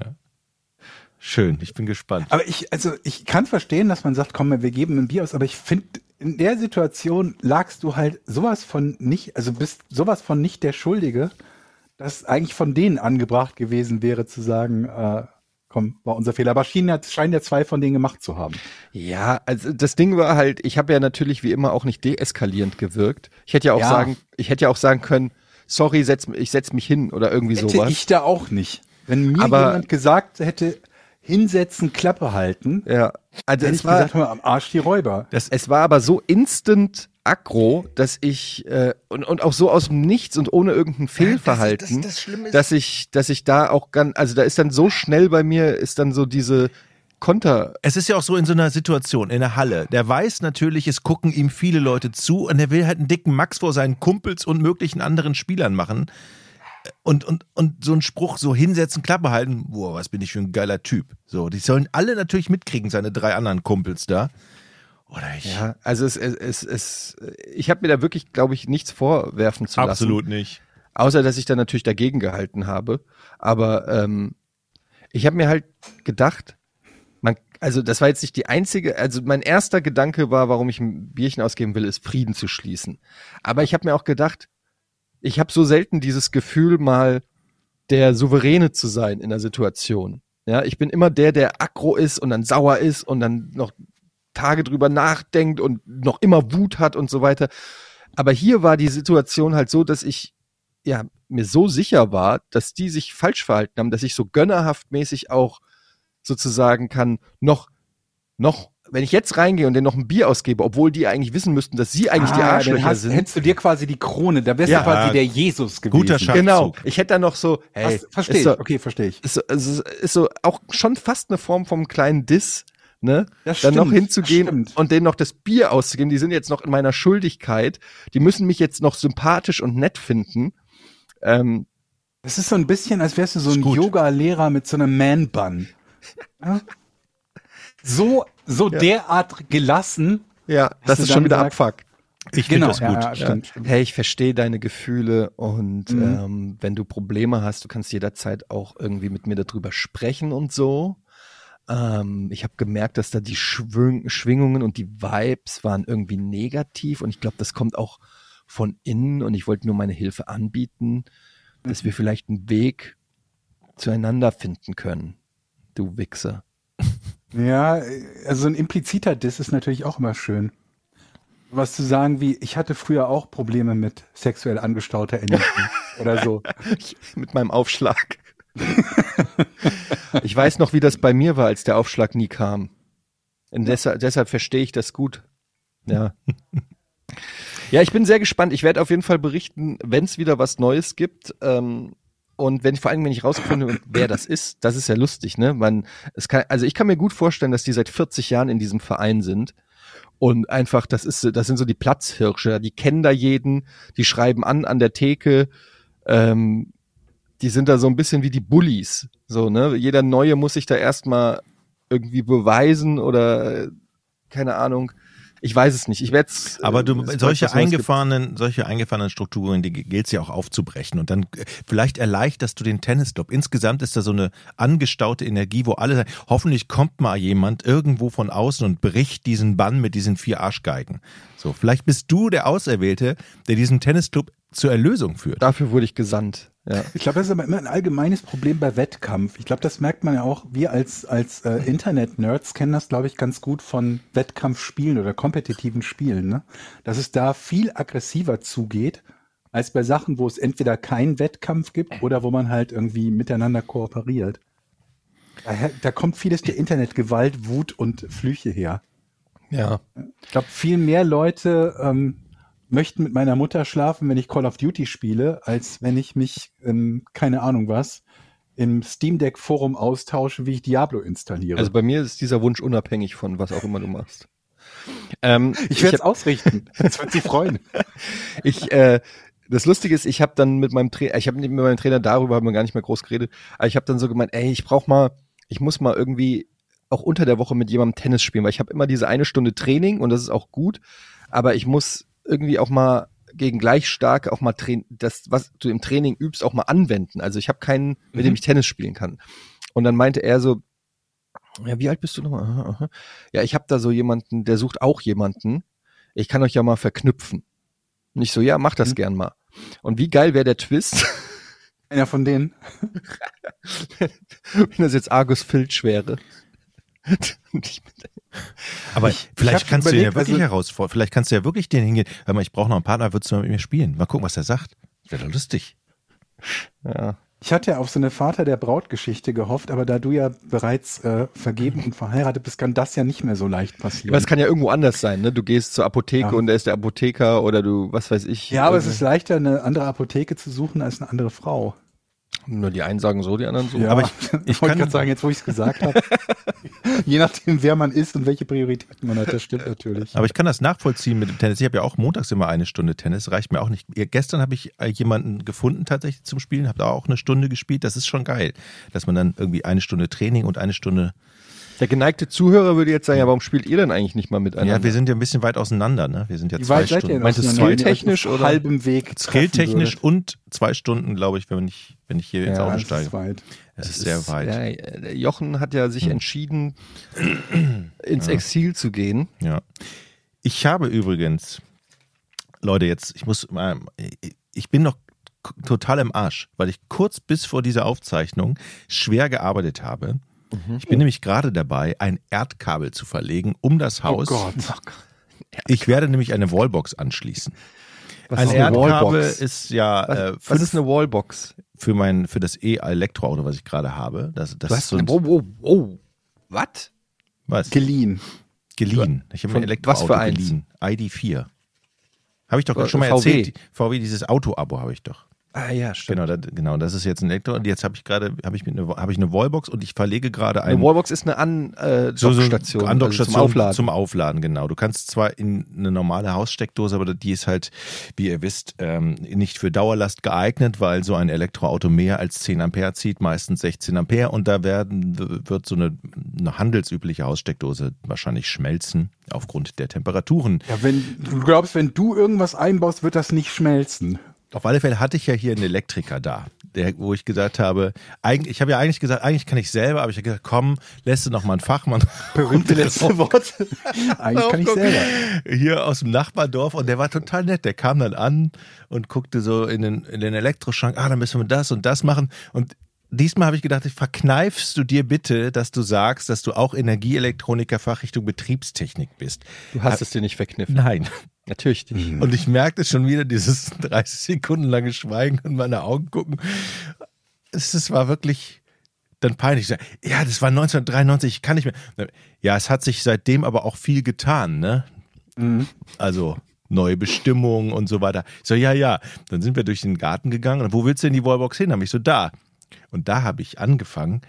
Schön, ich bin gespannt. Aber ich, also ich kann verstehen, dass man sagt, komm, wir geben ein Bier aus, aber ich finde, in der Situation lagst du halt sowas von nicht, also bist sowas von nicht der Schuldige, dass eigentlich von denen angebracht gewesen wäre zu sagen, äh, komm, war unser Fehler. Aber schien ja, scheinen ja zwei von denen gemacht zu haben. Ja, also das Ding war halt, ich habe ja natürlich wie immer auch nicht deeskalierend gewirkt. Ich hätte ja auch Ja. sagen, ich hätte ja auch sagen können, sorry, setz, ich setz mich hin oder irgendwie Hätte sowas. ich da auch nicht. Wenn mir Aber- jemand gesagt hätte, hinsetzen, Klappe halten, ja, also es ich war, gesagt, am Arsch die Räuber. es war aber so instant aggro, dass ich äh, und, und auch so aus dem Nichts und ohne irgendein Fehlverhalten, das Schlimme ist- dass ich, dass ich da auch ganz, also da ist dann so schnell bei mir ist dann so diese Konter. Es ist ja auch so in so einer Situation, in der Halle. Der weiß natürlich, es gucken ihm viele Leute zu und er will halt einen dicken Max vor seinen Kumpels und möglichen anderen Spielern machen. Und, und, und so einen Spruch so hinsetzen, Klappe halten, boah, was bin ich für ein geiler Typ. So, die sollen alle natürlich mitkriegen, seine drei anderen Kumpels da. Oder ich. Ja, also es, es, es, es ich habe mir da wirklich, glaube ich, nichts vorwerfen zu lassen. absolut nicht. Außer, dass ich dann natürlich dagegen gehalten habe. Aber ähm, ich habe mir halt gedacht, man, also das war jetzt nicht die einzige, also mein erster Gedanke war, warum ich ein Bierchen ausgeben will, ist Frieden zu schließen. Aber ich habe mir auch gedacht, ich habe so selten dieses Gefühl, mal der Souveräne zu sein in der Situation. Ja, ich bin immer der, der aggro ist und dann sauer ist und dann noch Tage drüber nachdenkt und noch immer Wut hat und so weiter. Aber hier war die Situation halt so, dass ich ja mir so sicher war, dass die sich falsch verhalten haben, dass ich so gönnerhaft mäßig auch sozusagen kann noch noch wenn ich jetzt reingehe und denen noch ein Bier ausgebe, obwohl die eigentlich wissen müssten, dass sie eigentlich die Ah, dann Arschlöcher hast, sind. hättest du dir quasi die Krone, da wärst Ja. du quasi der Jesus gewesen. Guter Schachzug. Genau. Ich hätte dann noch so, hey, Verstehe ist ich. so, Okay, verstehe ich. ist so, also ist so auch schon fast eine Form vom kleinen Diss, ne? Das dann noch stimmt, hinzugehen das stimmt. und denen noch das Bier auszugeben. Die sind jetzt noch in meiner Schuldigkeit. Die müssen mich jetzt noch sympathisch und nett finden. Ähm, Es ist so ein bisschen, als wärst du so Ist ein. Yoga-Lehrer mit so einem Man-Bun. Ja? So, so Ja. derart gelassen. ja, das ist schon wieder gesagt- Abfuck. Ich finde Genau, das gut. ja, ja, stimmt, stimmt. Hey, ich verstehe deine Gefühle und Mhm. ähm, wenn du Probleme hast, du kannst jederzeit auch irgendwie mit mir darüber sprechen und so. Ähm, ich habe gemerkt, dass da die Schwing Schwingungen und die Vibes waren irgendwie negativ und ich glaube, das kommt auch von innen und ich wollte nur meine Hilfe anbieten, dass wir vielleicht einen Weg zueinander finden können. Du Wichser. Ja, also ein impliziter Diss ist natürlich auch immer schön. Was zu sagen wie, ich hatte früher auch Probleme mit sexuell angestauter Energie [LAUGHS] oder so. Ich, mit meinem Aufschlag. [LAUGHS] ich weiß noch, wie das bei mir war, als der Aufschlag nie kam. Deshalb, deshalb verstehe ich das gut. Ja. Ja, ich bin sehr gespannt. Ich werde auf jeden Fall berichten, wenn es wieder was Neues gibt. Ähm, und wenn vor allem, wenn ich rausfinde, wer das ist, das ist ja lustig, ne? Man, es kann, also ich kann mir gut vorstellen, dass die seit 40 Jahren in diesem Verein sind. Und einfach, das ist, das sind so die Platzhirsche, die kennen da jeden, die schreiben an an der Theke, ähm, die sind da so ein bisschen wie die Bullies. So, ne? Jeder Neue muss sich da erstmal irgendwie beweisen oder äh, keine Ahnung. Ich weiß es nicht. Ich werde Aber du, es solche gibt. eingefahrenen, solche eingefahrenen Strukturen, die gilt es ja auch aufzubrechen. Und dann äh, vielleicht erleichterst du den Tennisclub. Insgesamt ist da so eine angestaute Energie, wo alle sagen, hoffentlich kommt mal jemand irgendwo von außen und bricht diesen Bann mit diesen vier Arschgeigen. So, vielleicht bist du der Auserwählte, der diesen Tennisclub zur Erlösung führt. Dafür wurde ich gesandt. Ja. Ich glaube, das ist aber immer ein allgemeines Problem bei Wettkampf. Ich glaube, das merkt man ja auch. Wir als, als äh, Internet-Nerds kennen das, glaube ich, ganz gut von Wettkampfspielen oder kompetitiven Spielen. Ne? Dass es da viel aggressiver zugeht, als bei Sachen, wo es entweder keinen Wettkampf gibt oder wo man halt irgendwie miteinander kooperiert. Daher, da kommt vieles der Internetgewalt, Wut und Flüche her. ja. Ich glaube, viel mehr Leute ähm, möchten mit meiner Mutter schlafen, wenn ich Call of Duty spiele, als wenn ich mich, ähm, keine Ahnung was, im Steam Deck Forum austausche, wie ich Diablo installiere. Also bei mir ist dieser Wunsch unabhängig von was auch immer du machst. Ähm, ich werde es ausrichten. Das wird sie freuen. [LAUGHS] ich, äh, das Lustige ist, ich habe dann mit meinem Trainer, ich habe mit meinem Trainer darüber haben wir gar nicht mehr groß geredet, aber ich habe dann so gemeint, ey, ich brauch mal, ich muss mal irgendwie auch unter der Woche mit jemandem Tennis spielen, weil ich habe immer diese eine Stunde Training und das ist auch gut, aber ich muss irgendwie auch mal gegen gleich stark auch mal train das, was du im Training übst, auch mal anwenden. Also ich habe keinen, mit dem Mhm. ich Tennis spielen kann. Und dann meinte er so, ja, wie alt bist du nochmal? Aha, aha. Ja, ich habe da so jemanden, der sucht auch jemanden. Ich kann euch ja mal verknüpfen. Und ich so, ja, mach das Mhm. gern mal. Und wie geil wäre der Twist, Einer von denen. [LAUGHS] wenn das jetzt Argus Filch wäre. [LAUGHS] Aber Ich- ich vielleicht kannst du ja wirklich also- herausfordern. Vielleicht kannst du ja wirklich den hingehen. Hör mal, ich brauche noch einen Partner, würdest du mal mit mir spielen? Mal gucken, was er sagt. Wäre doch lustig. ja. Ich hatte ja auf so eine Vater der Braut-Geschichte gehofft, aber da du ja bereits äh, vergeben und verheiratet bist, kann das ja nicht mehr so leicht passieren. Aber es kann ja irgendwo anders sein, ne? Du gehst zur Apotheke Ja. und da ist der Apotheker oder du, was weiß ich. ja, aber es ist leichter, eine andere Apotheke zu suchen als eine andere Frau. Nur die einen sagen so, die anderen so. Ja, aber ich- [LAUGHS] ich wollte kann- gerade sagen, jetzt wo ich es gesagt habe. [LAUGHS] Je nachdem, wer man ist und welche Prioritäten man hat, das stimmt natürlich. Aber ich kann das nachvollziehen mit dem Tennis. Ich habe ja auch montags immer eine Stunde Tennis, reicht mir auch nicht. Gestern habe ich äh, jemanden gefunden tatsächlich zum Spielen, habe da auch eine Stunde gespielt. Das ist schon geil, dass man dann irgendwie eine Stunde Training und eine Stunde. Der geneigte Zuhörer würde jetzt sagen, ja, warum spielt ihr denn eigentlich nicht mal miteinander? Ja, wir sind ja ein bisschen weit auseinander. Ne? Wir sind ja Wie zwei weit seid ihr Stunden. denn Meinst du skilltechnisch auf oder? halbem Weg Skilltechnisch und zwei Stunden, glaube ich, wenn ich, wenn ich hier ins Ja, Auto das ist steige. weit. Es ist sehr weit. Ja, der Jochen hat ja sich entschieden, [CLEARS THROAT] ins Exil zu gehen. Ja. Ich habe übrigens, Leute, jetzt, ich muss mal, ich bin noch total im Arsch, weil ich kurz bis vor dieser Aufzeichnung schwer gearbeitet habe. Ich bin nämlich gerade dabei, ein Erdkabel zu verlegen um das Haus. Oh Gott. Ich werde nämlich eine Wallbox anschließen. Was ein ist eine Erdkabel Wallbox? ist ja Was, äh, was ist eine Wallbox? für mein für das E-Elektroauto, was ich gerade habe. Das, das Du hast so eine, ein, oh, oh, oh. Was? was? Geliehen. Geliehen. Ich habe ein Elektroauto was für eins? geliehen. ID4. Habe ich doch schon mal VW. erzählt. VW, dieses Auto-Abo habe ich doch. Ah ja, Genau, das, genau, das ist jetzt ein Elektro. Und jetzt habe ich gerade, habe ich, mir eine, habe ich eine Wallbox und ich verlege gerade Eine ein Wallbox ist eine An äh, so, so Dockstation, eine Andockstation also zum Aufladen. Zum Aufladen, genau. Du kannst zwar in eine normale Haussteckdose, aber die ist halt, wie ihr wisst, ähm, nicht für Dauerlast geeignet, weil so ein Elektroauto mehr als 10 Ampere zieht, meistens 16 Ampere. Und da werden, wird so eine, eine handelsübliche Haussteckdose wahrscheinlich schmelzen aufgrund der Temperaturen. Ja, wenn du glaubst, wenn du irgendwas einbaust, wird das nicht schmelzen. Auf alle Fälle hatte ich ja hier einen Elektriker da, der, wo ich gesagt habe, eigentlich, ich habe ja eigentlich gesagt, eigentlich kann ich selber, aber ich habe gesagt, komm, lässt du noch mal einen Fachmann [LAUGHS] Berühmte [LAUGHS] letzte Worte. Eigentlich kann ich selber. hier aus dem Nachbardorf und der war total nett. Der kam dann an und guckte so in den, in den Elektroschrank, ah, dann müssen wir das und das machen. Und diesmal habe ich gedacht, verkneifst du dir bitte, dass du sagst, dass du auch Energieelektroniker Fachrichtung Betriebstechnik bist. Du hast es dir nicht verkniffen. Nein. Natürlich nicht. Und ich merkte schon wieder dieses [LAUGHS] 30 Sekunden lange Schweigen und meine Augen gucken. Es, es war wirklich dann peinlich. Ja, das war 1993, ich kann nicht mehr. Ja, es hat sich seitdem aber auch viel getan, ne? Also neue Bestimmungen und so weiter. Ich so, ja, ja. Dann sind wir durch den Garten gegangen. Und wo willst du denn die Wallbox hin? Hab ich so, da. Und da habe ich angefangen,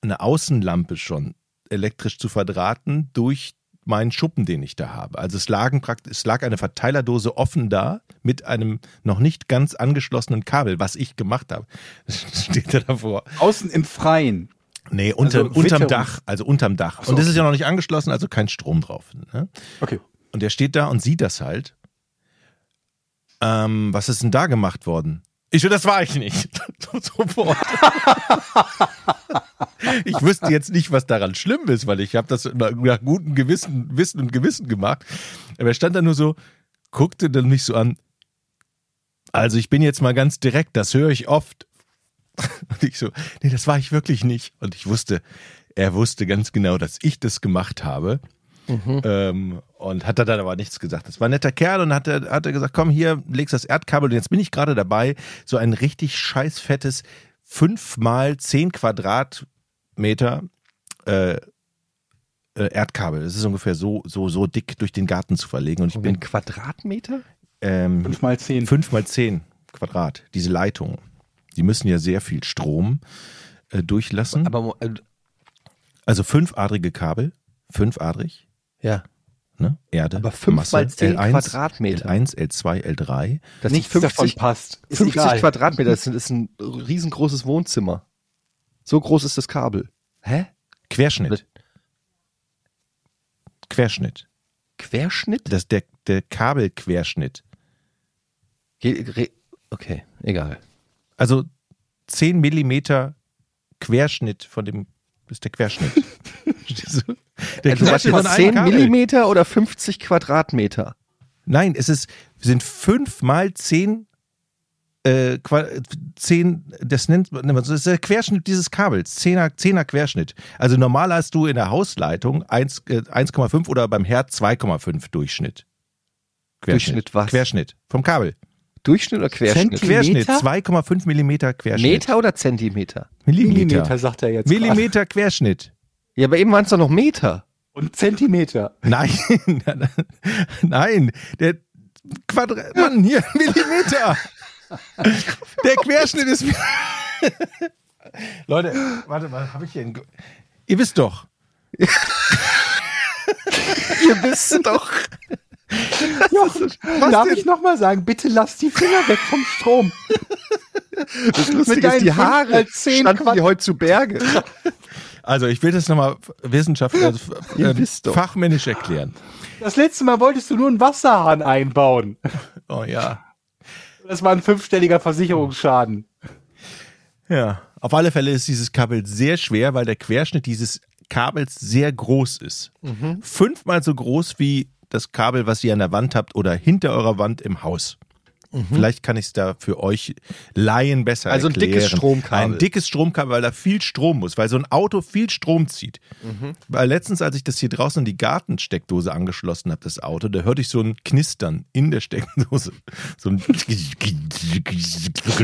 eine Außenlampe schon elektrisch zu verdrahten durch meinen Schuppen, den ich da habe. Also es, lagen es lag eine Verteilerdose offen da mit einem noch nicht ganz angeschlossenen Kabel, was ich gemacht habe. [LAUGHS] Das steht da davor. Außen im Freien. Nee, unter, Also unterm. Dach, also unterm Dach. Ach so, und das ist okay. ja noch nicht angeschlossen, also kein Strom drauf. Ne? Okay. Und der steht da und sieht das halt. Ähm, was ist denn da gemacht worden? Ich das war ich nicht. [LAUGHS] Sofort. [LAUGHS] ich wüsste jetzt nicht, was daran schlimm ist, weil ich habe das nach gutem Gewissen, Wissen und Gewissen gemacht. Aber er stand da nur so, guckte dann mich so an. Also ich bin jetzt mal ganz direkt, das höre ich oft. [LAUGHS] Und ich so, nee, das war ich wirklich nicht. Und ich wusste, er wusste ganz genau, dass ich das gemacht habe. Ähm, und hat er dann aber nichts gesagt. Das war ein netter Kerl und hat er, hat er gesagt, komm hier, legst das Erdkabel und jetzt bin ich gerade dabei, so ein richtig scheiß fettes 5 mal 10 Quadratmeter äh, äh, Erdkabel. Das ist ungefähr so, so, so dick durch den Garten zu verlegen. Und ich bin Bin Quadratmeter? ähm, Fünf mal zehn. 5 mal 10 Quadrat, diese Leitungen. Die müssen ja sehr viel Strom äh, durchlassen. Aber äh, also fünfadrige Kabel, fünfadrig. Ja. ne? Erde. Aber fünf mal zehn Quadratmeter. L1, L2, L3. Das Nichts sind davon 50, passt. Ist 50 egal. Quadratmeter, das ist, ein riesengroßes Wohnzimmer. So groß ist das Kabel. Hä? Querschnitt. Querschnitt. Querschnitt? Das ist der, der Kabelquerschnitt. Okay, egal. Also 10 Millimeter Querschnitt von dem, das ist der Querschnitt. [LAUGHS] Der Also Querschnitt von einem 10 Kabel. Millimeter oder 50 Quadratmeter? Nein, es ist, sind 5 mal 10 äh, Qua- 10, das nennt man, das ist der Querschnitt dieses Kabels, 10er, 10er Querschnitt. Also normal hast du in der Hausleitung 1, äh, 1,5 oder beim Herd 2,5 Durchschnitt. Durchschnitt was? Querschnitt vom Kabel. Durchschnitt oder Querschnitt? Zentimeter? Querschnitt, 2,5 Millimeter Querschnitt. Meter oder Zentimeter? Millimeter. Millimeter, sagt er jetzt. Millimeter Querschnitt. Ja, aber eben waren es doch noch Meter. Und Zentimeter. Nein, [LAUGHS] nein, der Quadrat, Mann, hier, [LAUGHS] Millimeter. Der Querschnitt ist. [LAUGHS] Leute, warte mal, habe ich hier einen. Ihr wisst doch. Ihr wisst doch. Jochen, darf ich nochmal sagen, bitte lass die Finger weg vom Strom. Das Lustige deinen ist, die Haare standen die heute zu Berge. Also, ich will das nochmal wissenschaftlich, [LAUGHS] also, Ihr ähm, fachmännisch erklären. Das letzte Mal wolltest du nur einen Wasserhahn einbauen. Oh ja. Das war ein fünfstelliger Versicherungsschaden. Ja. Auf alle Fälle ist dieses Kabel sehr schwer, weil der Querschnitt dieses Kabels sehr groß ist. Fünfmal so groß wie das Kabel, was ihr an der Wand habt oder hinter eurer Wand im Haus. Vielleicht kann ich es da für euch Laien besser Also ein erklären. dickes Stromkabel. Ein dickes Stromkabel, weil da viel Strom muss, weil so ein Auto viel Strom zieht. Weil letztens, als ich das hier draußen in die Gartensteckdose angeschlossen habe, das Auto, da hörte ich so ein Knistern in der Steckdose. So ein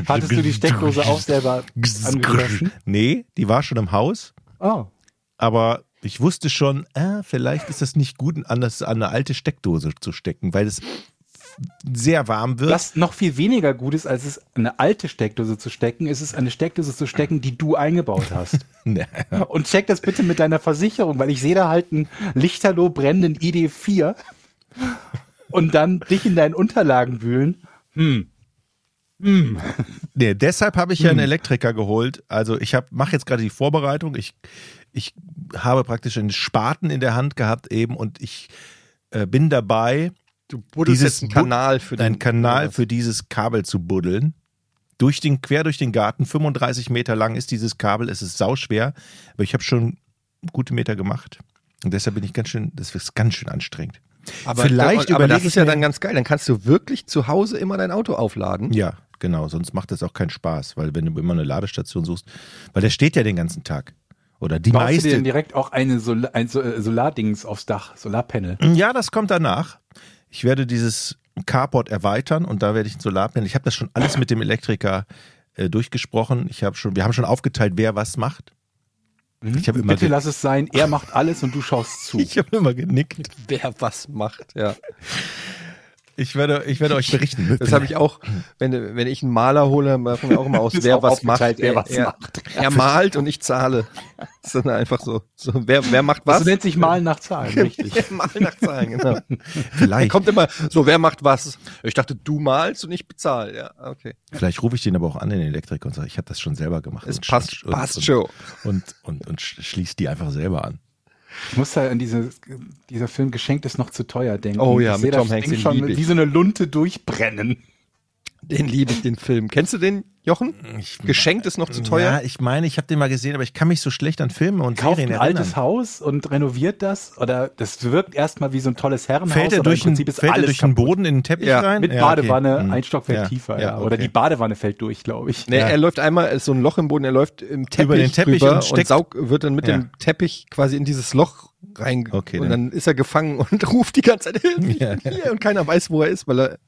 Hattest du die Steckdose auch selber angeschlossen? Nee, die war schon im Haus, Oh. aber ich wusste schon, äh, vielleicht ist das nicht gut, an, das, an eine alte Steckdose zu stecken, weil es sehr warm wird. Was noch viel weniger gut ist, als es eine alte Steckdose zu stecken, ist es eine Steckdose zu stecken, die du eingebaut hast. [LAUGHS] Nee. Und check das bitte mit deiner Versicherung, weil ich sehe da halt einen lichterloh brennenden ID4 und dann dich in deinen Unterlagen wühlen. Hm. Hm. Nee, deshalb habe ich ja einen Elektriker geholt. Also ich mache jetzt gerade die Vorbereitung. Ich, ich habe praktisch einen Spaten in der Hand gehabt eben und ich äh, bin dabei, Du buddelst Dieses jetzt einen Kanal für den Kanal für dieses Kabel zu buddeln. Durch den, quer durch den Garten, 35 Meter lang ist dieses Kabel, es ist sauschwer, aber ich habe schon gute Meter gemacht. Und deshalb bin ich ganz schön, das ist ganz schön anstrengend. Aber, Vielleicht aber das ist ja dann ganz geil. Dann kannst du wirklich zu Hause immer dein Auto aufladen. Ja, genau, sonst macht das auch keinen Spaß, weil wenn du immer eine Ladestation suchst, weil der steht ja den ganzen Tag. Oder die Baust du dir meiste. denn direkt auch eine Sol ein äh, Solardings aufs Dach, Solarpanel? Ja, das kommt danach. Ich werde dieses Carport erweitern und da werde ich ein Solarpanel. Ich habe das schon alles mit dem Elektriker äh, durchgesprochen. Ich habe schon, wir haben schon aufgeteilt, wer was macht. Ich habe immer, Bitte lass es sein, er macht alles und du schaust [LAUGHS] zu. ich habe immer genickt. Wer was macht, ja. Ich werde, ich werde euch berichten. Das habe ich auch, wenn, wenn ich einen Maler hole, machen wir auch immer aus, wer was macht. wer er, was er, macht. er malt und ich zahle. Das ist dann einfach so. so wer, wer macht Das was? nennt sich Malen nach Zahlen, richtig. [LAUGHS] Malt nach Zahlen, genau. [LAUGHS] Vielleicht, kommt immer so, wer macht was? Ich dachte, du malst und ich bezahle. Ja, okay. vielleicht rufe ich den aber auch an, den Elektriker, und sage, ich habe das schon selber gemacht. Es und passt, und, passt und, schon. Und, und, und sch- schließt die einfach selber an. Ich muss da an diese, dieser Film Geschenkt ist noch zu teuer denken. Oh ja, ich mit Tom das Hanks, Ding den schon wie so eine Lunte durchbrennen. Den liebe ich, den Film. Kennst du den, Jochen? Geschenkt ist noch zu teuer. Ja, ich meine, ich habe den mal gesehen, aber ich kann mich so schlecht an Filme und Kauft Serien ein erinnern. altes Haus und renoviert das oder das wirkt erstmal wie so ein tolles Herrenhaus. Fällt er aber durch, im den, Prinzip ist fällt er alles durch den. Boden in den Teppich Ja, rein? Mit Ja, okay. Badewanne, Hm. ein Stockwerk Ja, tiefer, ja, ja. okay. Oder die Badewanne fällt durch, glaube ich. Nee, Ja. er läuft einmal, ist so ein Loch im Boden, er läuft im Teppich Über den Teppich und und, steckt- saug, wird dann mit Ja. dem Teppich quasi in dieses Loch rein Okay, und dann- dann ist er gefangen [LAUGHS] und ruft die ganze Zeit Hilfe Ja. hier und keiner weiß, wo er ist, weil er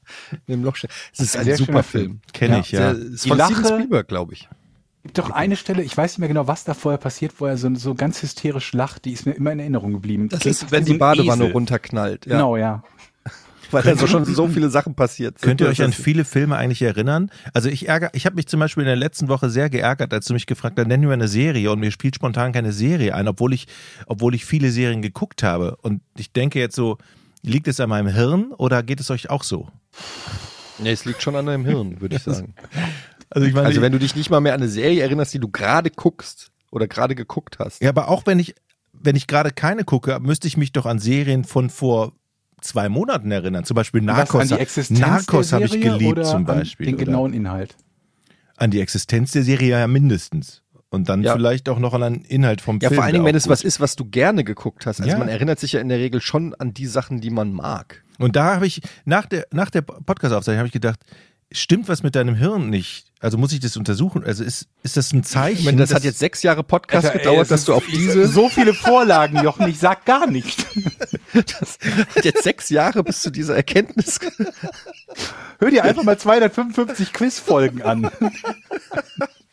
in dem Loch steht. Es ist ein Sehr super Film. Film. Kenn Ja. ich, ja. Die von Lache- Steven Spielberg, glaube ich. gibt doch eine Stelle, ich weiß nicht mehr genau, was da vorher passiert, wo er so, so ganz hysterisch lacht, die ist mir immer in Erinnerung geblieben. Das Klingt ist, wenn die Badewanne Esel. runterknallt. Ja. Genau, ja. [LAUGHS] Weil da so schon so viele Sachen passiert sind. Könnt ihr euch an Das viele Filme eigentlich erinnern? Also ich ärgere, ich habe mich zum Beispiel in der letzten Woche sehr geärgert, als du mich gefragt hast, nennen wir eine Serie und mir spielt spontan keine Serie ein, obwohl ich, obwohl ich viele Serien geguckt habe. Und ich denke jetzt so, Liegt es an meinem Hirn oder geht es euch auch so? Nee, es liegt schon an deinem Hirn, würde ich [LAUGHS] sagen. Also ich meine, Also wenn du dich nicht mal mehr an eine Serie erinnerst, die du gerade guckst oder gerade geguckt hast. ja, aber auch wenn ich, wenn ich gerade keine gucke, müsste ich mich doch an Serien von vor zwei Monaten erinnern. Zum Beispiel Was, Narcos. an die Existenz Narcos der habe ich Serie geliebt oder zum an Beispiel. Den genauen Inhalt. An die Existenz der Serie ja mindestens. Und dann Ja. vielleicht auch noch an den Inhalt vom Ja, Film. vor allen Dingen, wenn es gut was ist, was du gerne geguckt hast. Also Ja. man erinnert sich ja in der Regel schon an die Sachen, die man mag. Und da habe ich, nach der, nach der Podcast-Aufzeichnung habe ich gedacht, stimmt was mit deinem Hirn nicht? Also muss ich das untersuchen? Also ist, ist das ein Zeichen? Ich meine, das hat jetzt sechs Jahre Podcast Alter, ey, gedauert, es dass du auf diese, So viele Vorlagen, Jochen, ich sag gar nicht. das hat jetzt sechs Jahre bis zu dieser Erkenntnis. Hör dir einfach mal 255 Quizfolgen an.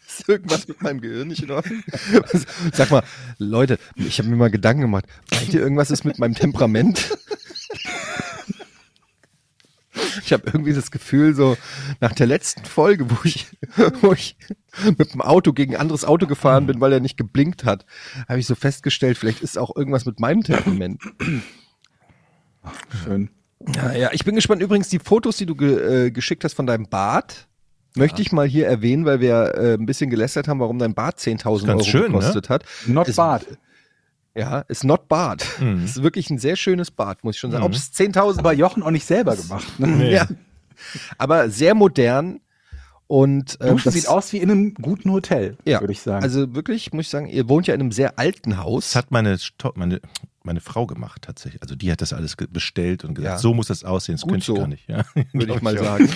Ist irgendwas mit meinem Gehirn nicht in Ordnung? [LAUGHS] Sag mal, Leute, ich habe mir mal Gedanken gemacht. Meint ihr, irgendwas ist mit meinem Temperament? Ich habe irgendwie das Gefühl, so nach der letzten Folge, wo ich, [LAUGHS] wo ich mit dem Auto gegen ein anderes Auto gefahren bin, weil er nicht geblinkt hat, habe ich so festgestellt, vielleicht ist auch irgendwas mit meinem Temperament. Schön. Ja, ja, ich bin gespannt. Übrigens, die Fotos, die du ge äh, geschickt hast von deinem Bart, möchte ich mal hier erwähnen, weil wir äh, ein bisschen gelästert haben, warum dein Bart 10.000 Ganz Euro schön, ne? gekostet hat. Not Es- bad. Ja, ist not bad. Mhm. Ist wirklich ein sehr schönes Bad, muss ich schon sagen. Ob es 10.000 Aber Jochen auch nicht selber gemacht. Ne? Nee. ja. Aber sehr modern und ähm, Duschen das sieht aus wie in einem guten Hotel, ja, würde ich sagen. Also wirklich, muss ich sagen, ihr wohnt ja in einem sehr alten Haus. Das hat meine, meine, meine Frau gemacht tatsächlich. Also die hat das alles bestellt und gesagt, Ja. so muss das aussehen. Das Gut könnte ich so. gar nicht. Ja. [LAUGHS] [LAUGHS] würde ich mal sagen.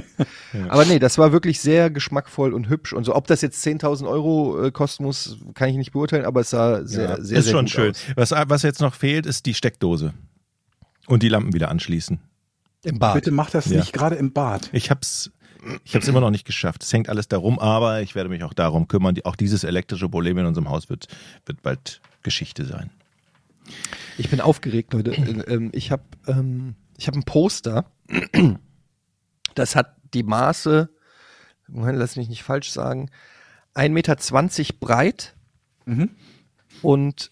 [LAUGHS] Aber nee, das war wirklich sehr geschmackvoll und hübsch und so. Ob das jetzt 10.000 Euro äh, kosten muss, kann ich nicht beurteilen, aber es sah sehr, Ja, sehr, ist sehr schon gut schön. aus. Was, was jetzt noch fehlt, ist die Steckdose. Und die Lampen wieder anschließen. Im Bad. Bitte mach das Ja. nicht gerade im Bad. Ich hab's, ich hab's immer noch nicht geschafft. Es hängt alles darum, aber ich werde mich auch darum kümmern. Auch dieses elektrische Problem in unserem Haus wird, wird bald Geschichte sein. Ich bin aufgeregt, Leute. Äh, [CLEARS THROAT] ähm, Ich habe ähm, ich hab ein Poster. [CLEARS THROAT] Das hat die Maße, Moment, lass mich nicht falsch sagen, 1,20 Meter breit Mhm. und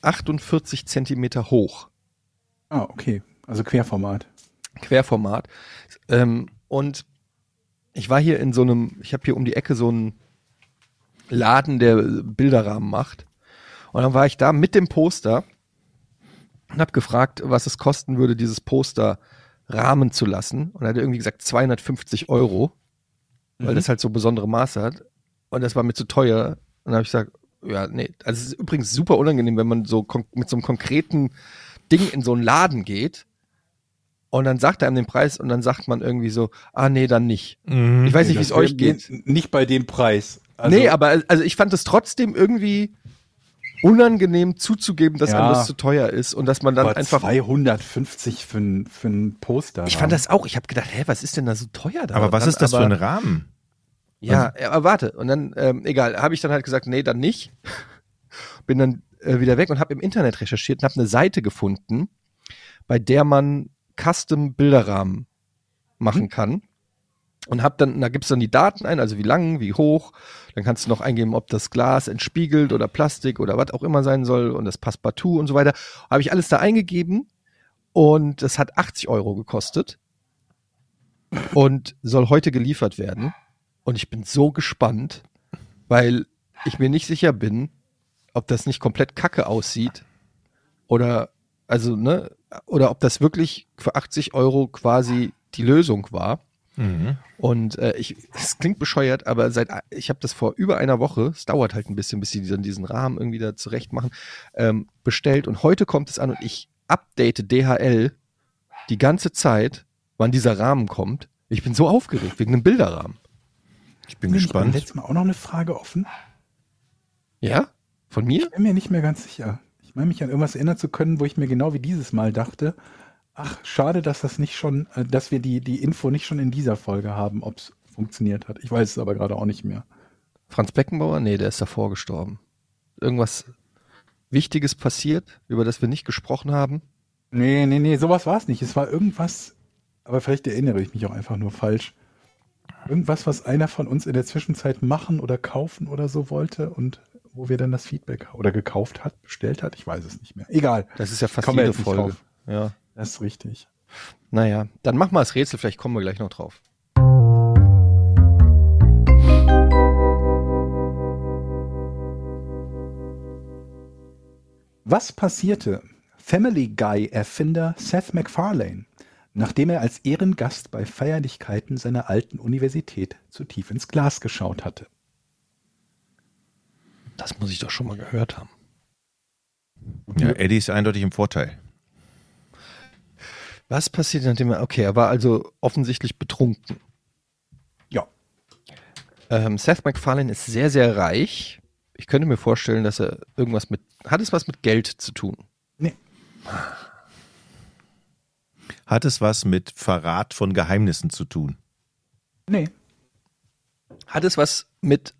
48 Zentimeter hoch. Ah, okay. Also Querformat. Querformat. Ähm, und ich war hier in so einem, ich habe hier um die Ecke so einen Laden, der Bilderrahmen macht. Und dann war ich da mit dem Poster und habe gefragt, was es kosten würde, dieses Poster rahmen zu lassen. Und er hat irgendwie gesagt 250 Euro, weil das halt so besondere Maße hat. Und das war mir zu teuer. Und dann habe ich gesagt, ja, nee. Also es ist übrigens super unangenehm, wenn man so mit so einem konkreten Ding in so einen Laden geht und dann sagt er einem den Preis und dann sagt man irgendwie so, ah nee, dann nicht. Ich weiß nicht, wie es euch geht. Nicht bei dem Preis. Also, nee, aber also ich fand es trotzdem irgendwie unangenehm zuzugeben, dass Ja. einem das zu teuer ist und dass man dann aber einfach 250 für ein, für ein Poster. ich fand das auch, ich habe gedacht, hä, was ist denn da so teuer da? Aber was Dann ist das aber, für ein Rahmen? Ja, aber warte. Und dann, ähm, egal, habe ich dann halt gesagt, nee, dann nicht. [LAUGHS] Bin dann äh, wieder weg und habe im Internet recherchiert und habe eine Seite gefunden, bei der man Custom-Bilderrahmen machen kann. Und hab dann, da gibt's dann die Daten ein, also wie lang, wie hoch. Dann kannst du noch eingeben, ob das Glas entspiegelt oder Plastik oder was auch immer sein soll und das Passepartout und so weiter. Habe ich alles da eingegeben und das hat 80 Euro gekostet und soll heute geliefert werden. Und ich bin so gespannt, weil ich mir nicht sicher bin, ob das nicht komplett kacke aussieht oder also ne oder ob das wirklich für 80 Euro quasi die Lösung war. Mhm. Und äh, ich, es klingt bescheuert, aber seit ich habe das vor über einer Woche, es dauert halt ein bisschen, bis sie dann diesen Rahmen irgendwie da zurecht machen, ähm, bestellt und heute kommt es an und ich update DHL die ganze Zeit, wann dieser Rahmen kommt. Ich bin so aufgeregt wegen einem Bilderrahmen. Ich bin Beim gespannt. letzten Mal auch noch eine Frage offen. Ja? Von mir? Ich bin mir nicht mehr ganz sicher. Ich meine mich an irgendwas erinnern zu können, wo ich mir genau wie dieses Mal dachte, ach, schade, dass das nicht schon, äh, dass wir die, die Info nicht schon in dieser Folge haben, ob es funktioniert hat. Ich weiß es aber gerade auch nicht mehr. Franz Beckenbauer? Nee, der ist davor gestorben. Irgendwas Wichtiges passiert, über das wir nicht gesprochen haben? Nee, nee, nee, sowas war es nicht. Es war irgendwas, aber vielleicht erinnere ich mich auch einfach nur falsch. Irgendwas, was einer von uns in der Zwischenzeit machen oder kaufen oder so wollte und wo wir dann das Feedback oder gekauft hat, bestellt hat, ich weiß es nicht mehr. Egal. Das ist ja fast jede Folge. Ja. Das ist richtig. Naja, dann mach mal das Rätsel, vielleicht kommen wir gleich noch drauf. Was passierte Family Guy-Erfinder Seth MacFarlane, nachdem er als Ehrengast bei Feierlichkeiten seiner alten Universität zu tief ins Glas geschaut hatte? Das muss ich doch schon mal gehört haben. Ja, Eddie ist eindeutig im Vorteil. Was passiert, nachdem er, okay, er war also offensichtlich betrunken. Ja. Ähm, Seth MacFarlane ist sehr, sehr reich. Ich könnte mir vorstellen, dass er irgendwas mit, hat es was mit Geld zu tun? Nee. Hat es was mit Verrat von Geheimnissen zu tun? Nee. Hat es was mit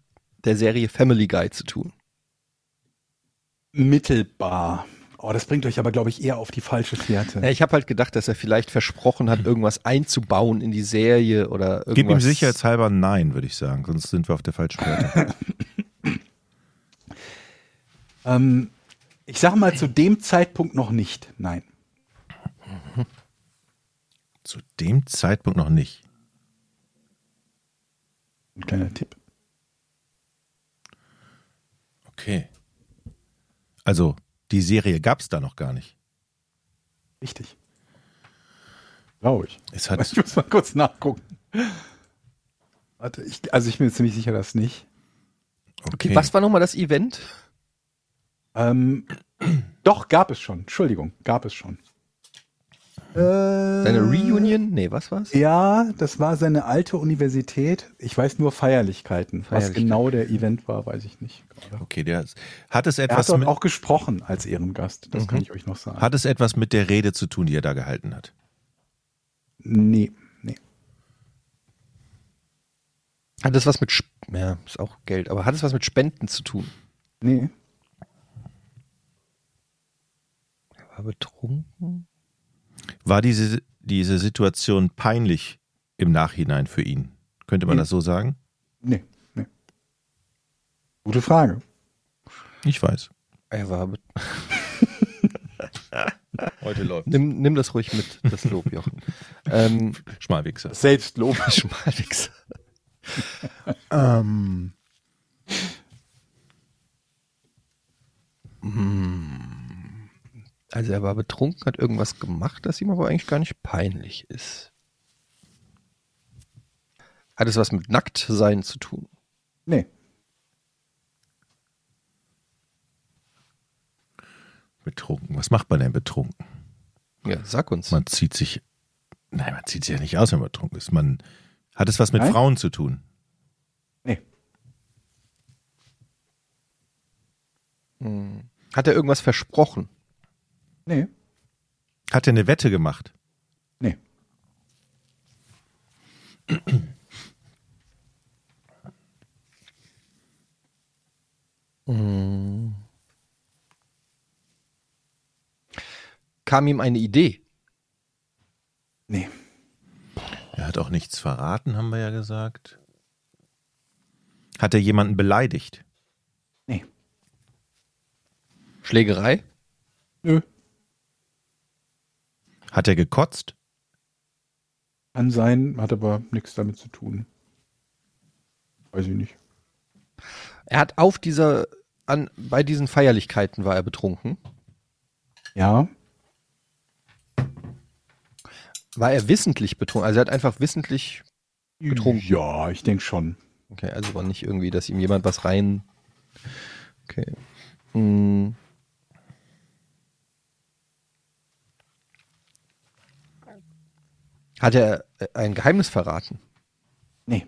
der Serie Family Guy zu tun? Mittelbar. Oh, das bringt euch aber, glaube ich, eher auf die falsche Fährte. Ja, ich habe halt gedacht, dass er vielleicht versprochen hat, irgendwas einzubauen in die Serie oder irgendwas. Gib ihm sicherheitshalber ein Nein, würde ich sagen, sonst sind wir auf der falschen Seite. [LAUGHS] Ähm, ich sage mal zu dem Zeitpunkt noch nicht. Nein. Zu dem Zeitpunkt noch nicht. Ein kleiner Tipp. Okay. Also, die Serie gab es da noch gar nicht. Richtig. Glaube ich. Es hat, Ich muss mal kurz nachgucken. Warte, ich, also ich bin mir ziemlich sicher, dass nicht. Okay, was war nochmal das Event? Ähm, doch, gab es schon. Entschuldigung, gab es schon. Seine Reunion? Nee, was war's? Ja, das war seine alte Universität. Ich weiß nur Feierlichkeiten. Was Feierlichkeiten. genau der Event war, weiß ich nicht. gerade. Okay, der hat es Er hat etwas mit, auch gesprochen als Ehrengast. Das Mhm. kann ich euch noch sagen. hat es etwas mit der Rede zu tun, die er da gehalten hat? nee, nee. Hat es was mit, Sp ja, ist auch Geld, aber hat es was mit Spenden zu tun? Nee. Er war betrunken. War diese, diese Situation peinlich im Nachhinein für ihn? Könnte man Nee. das so sagen? Nee, nee. Gute Frage. Ich weiß. Er war [LAUGHS] Heute läuft. nimm, nimm das ruhig mit, das Lob, Jochen. ähm, Schmalwichser. Selbstlob. [LAUGHS] Schmalwichser. ähm. Hm. Also er war betrunken, hat irgendwas gemacht, das ihm aber eigentlich gar nicht peinlich ist. Hat es was mit Nacktsein zu tun? Nee. Betrunken. Was macht man denn betrunken? Ja, sag uns. Man zieht sich. Nein, man zieht sich ja nicht aus, wenn man betrunken ist. Man hat es was mit Nein? Frauen zu tun. Nee. Hm. Hat er irgendwas versprochen? Nee. Hat er eine Wette gemacht? Nee. Kam ihm eine Idee? Nee. Er hat auch nichts verraten, haben wir ja gesagt. Hat er jemanden beleidigt? Nee. Schlägerei? Nö. Hat er gekotzt? Kann sein, hat aber nichts damit zu tun. Weiß ich nicht. Er hat auf dieser, an, bei diesen Feierlichkeiten war er betrunken. Ja. War er wissentlich betrunken? Also er hat einfach wissentlich, Betrunken. Ja, ich denke schon. okay, also war nicht irgendwie, dass ihm jemand was rein, okay. Hm. Hat er äh, ein Geheimnis verraten? Nee.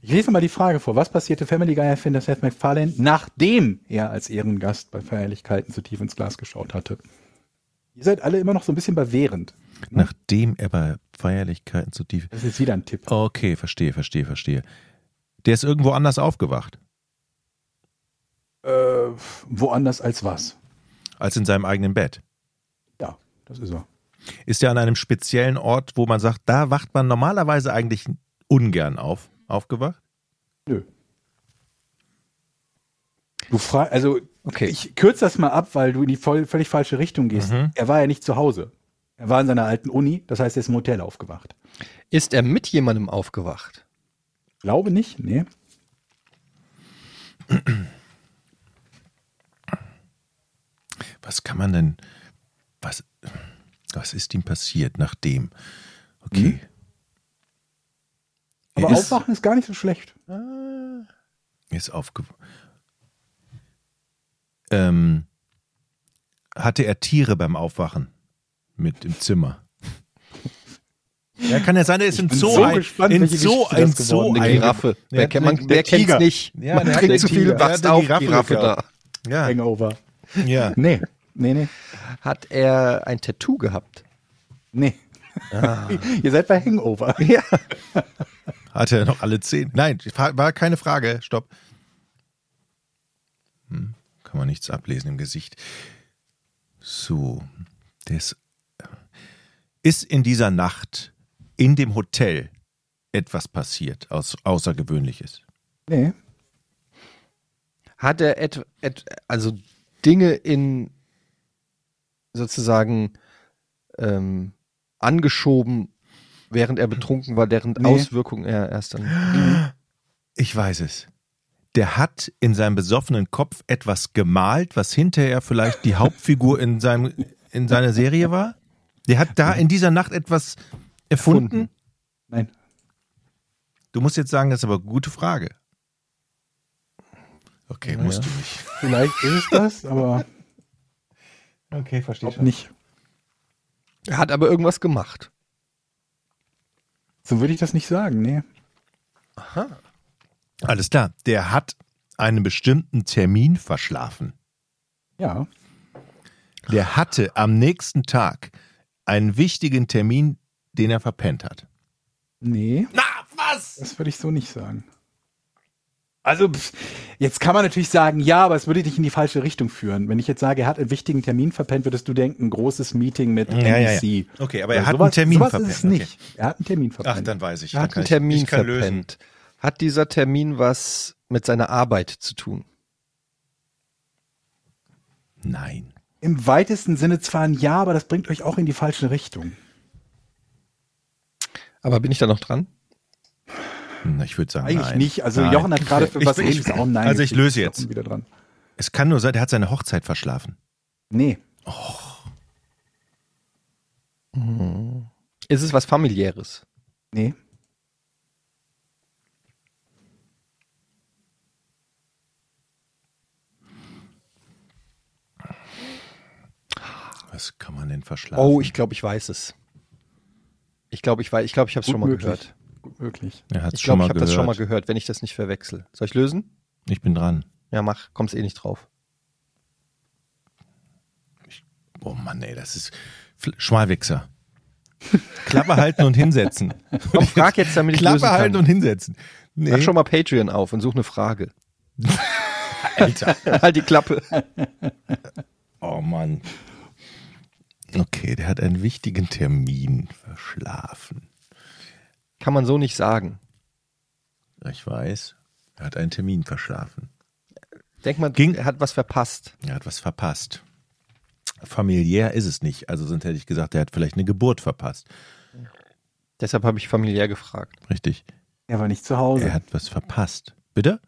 Ich lese mal die Frage vor. Was passierte Family Guy-Erfinder Seth MacFarlane, nachdem er als Ehrengast bei Feierlichkeiten zu tief ins Glas geschaut hatte? Ihr seid alle immer noch so ein bisschen bei während. Nachdem er bei Feierlichkeiten zu tief. Das ist wieder ein Tipp. Okay, verstehe, verstehe, verstehe. Der ist irgendwo anders aufgewacht, Äh, woanders als was? als in seinem eigenen Bett. Ja, das ist er. Ist er an einem speziellen Ort, wo man sagt, da wacht man normalerweise eigentlich ungern auf, aufgewacht? Nö. Du fragst, also Okay. ich kürze das mal ab, weil du in die voll, völlig falsche Richtung gehst. Mhm. Er war ja nicht zu Hause. Er war in seiner alten Uni, das heißt, er ist im Hotel aufgewacht. Ist er mit jemandem aufgewacht? Glaube nicht, nee. Was kann man denn, was, was ist ihm passiert nachdem? Okay. Aber Er ist, aufwachen ist gar nicht so schlecht. er ist aufge... Ähm, hatte er Tiere beim Aufwachen mit im Zimmer? Ja, kann ja sein, er ist im bin Zoo, so ein, gespannt, in Zoo, ein Zoo. Eine ein, Giraffe. Ja, wer kennt man, der wer kennt's nicht? Ja, man trinkt zu viel, wachst auf, die Giraffe Giraffe da. Ja, Hangover. ja. Nee, nee, nee, Hat er ein Tattoo gehabt? nee. [LAUGHS] Ihr seid bei Hangover. [LAUGHS] Ja. Hatte er noch alle zehn? Nein, war keine Frage. Stopp. Hm, kann man nichts ablesen im Gesicht. So, das ist in dieser Nacht in dem Hotel etwas passiert, aus, Außergewöhnliches. Nee. Hat er et, et, also Dinge in sozusagen ähm, angeschoben, während er betrunken war, deren Nee. Auswirkungen er erst dann. [GASPS] Ich weiß es. Der hat in seinem besoffenen Kopf etwas gemalt, was hinterher vielleicht die Hauptfigur in, seinem, in seiner Serie war. Der hat da in dieser Nacht etwas erfunden. Erfunden. Nein. Du musst jetzt sagen, das ist aber eine gute Frage. Okay, musst du nicht. Vielleicht ist es das, aber Okay, verstehe glaub nicht. Er hat aber irgendwas gemacht. So würde ich das nicht sagen, nee. Alles klar. Der hat einen bestimmten Termin verschlafen. Ja. Der hatte am nächsten Tag einen wichtigen Termin, den er verpennt hat. Nee, Na, was? das würde ich so nicht sagen. Also, pff, jetzt kann man natürlich sagen, ja, aber es würde dich in die falsche Richtung führen. Wenn ich jetzt sage, er hat einen wichtigen Termin verpennt, würdest du denken, ein großes Meeting mit Ja, ja, ja. NBC. Okay, aber er hat sowas, einen Termin sowas verpennt. ist es nicht. Er hat einen Termin verpennt. Ach, dann weiß ich. Er hat einen ich- Termin ich kann lösen. verpennt. Hat dieser Termin was mit seiner Arbeit zu tun? Nein. Im weitesten Sinne zwar ein Ja, aber das bringt euch auch in die falsche Richtung. Aber bin ich da noch dran? Hm, Ich würde sagen, Eigentlich nein. nicht. Also Nein. Jochen hat gerade für Ich- was ich- ähnliches auch Nein. Also ich löse jetzt. Wieder dran. Es kann nur sein, der hat seine Hochzeit verschlafen. Nee. Ist es was familiäres? Nee. Was kann man denn verschlafen? Oh, ich glaube, ich weiß es. Ich glaube, ich weiß, ich glaube, ich habe es schon mal möglich. gehört. Möglich. er hat Ich schon glaube, mal ich habe gehört. das schon mal gehört, wenn ich das nicht verwechsel. Soll ich lösen? Ich bin dran. Ja, mach, kommst eh nicht drauf. Oh Mann, ey, das ist Schmalwichser. Klappe halten und hinsetzen. [LAUGHS] Komm, frag jetzt, damit ich lösen Klappe halten kann. und hinsetzen. Nee. Mach schon mal Patreon auf und such eine Frage. [LAUGHS] Alter. [LAUGHS] halt die Klappe. Oh Mann. Okay, der hat einen wichtigen Termin verschlafen. Kann man so nicht sagen. Ich weiß. Er hat einen Termin verschlafen. Denk mal, Ging- er hat was verpasst. Er hat was verpasst. Familiär ist es nicht. Also sonst hätte ich gesagt, er hat vielleicht eine Geburt verpasst. Deshalb habe ich familiär gefragt. Richtig. Er war nicht zu Hause. Er hat was verpasst. Bitte?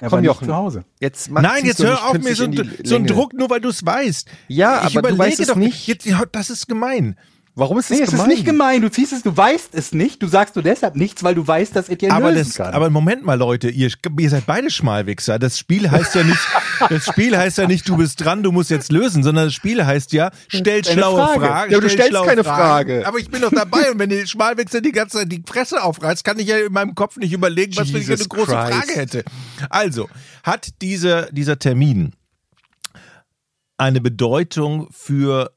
er Komm, war nicht Jochen. zu Hause. Jetzt mach, Nein, jetzt hör auf mir so, so einen. Druck, nur weil du es weißt. Ja, ich aber du überlege weißt es doch nicht. Jetzt, ja, das ist gemein. Warum ist das Nee, es gemein? ist nicht gemein. Du ziehst es, du weißt es nicht. Du sagst nur deshalb nichts, weil du weißt, dass dir aber, lösen das, kann. aber Moment mal, Leute, ihr, ihr seid beide Schmalwichser. Das Spiel heißt ja nicht, [LAUGHS] das Spiel heißt ja nicht, du bist dran, du musst jetzt lösen, sondern das Spiel heißt ja, stell schlaue Frage. Fragen. Ja, aber du stell stellst keine Fragen. Frage. Aber ich bin doch dabei und wenn der Schmalwichser die ganze Zeit die Fresse aufreißt, kann ich ja in meinem Kopf nicht überlegen, was ich Jesus eine große Christ. Frage hätte. Also, hat dieser, dieser Termin eine Bedeutung für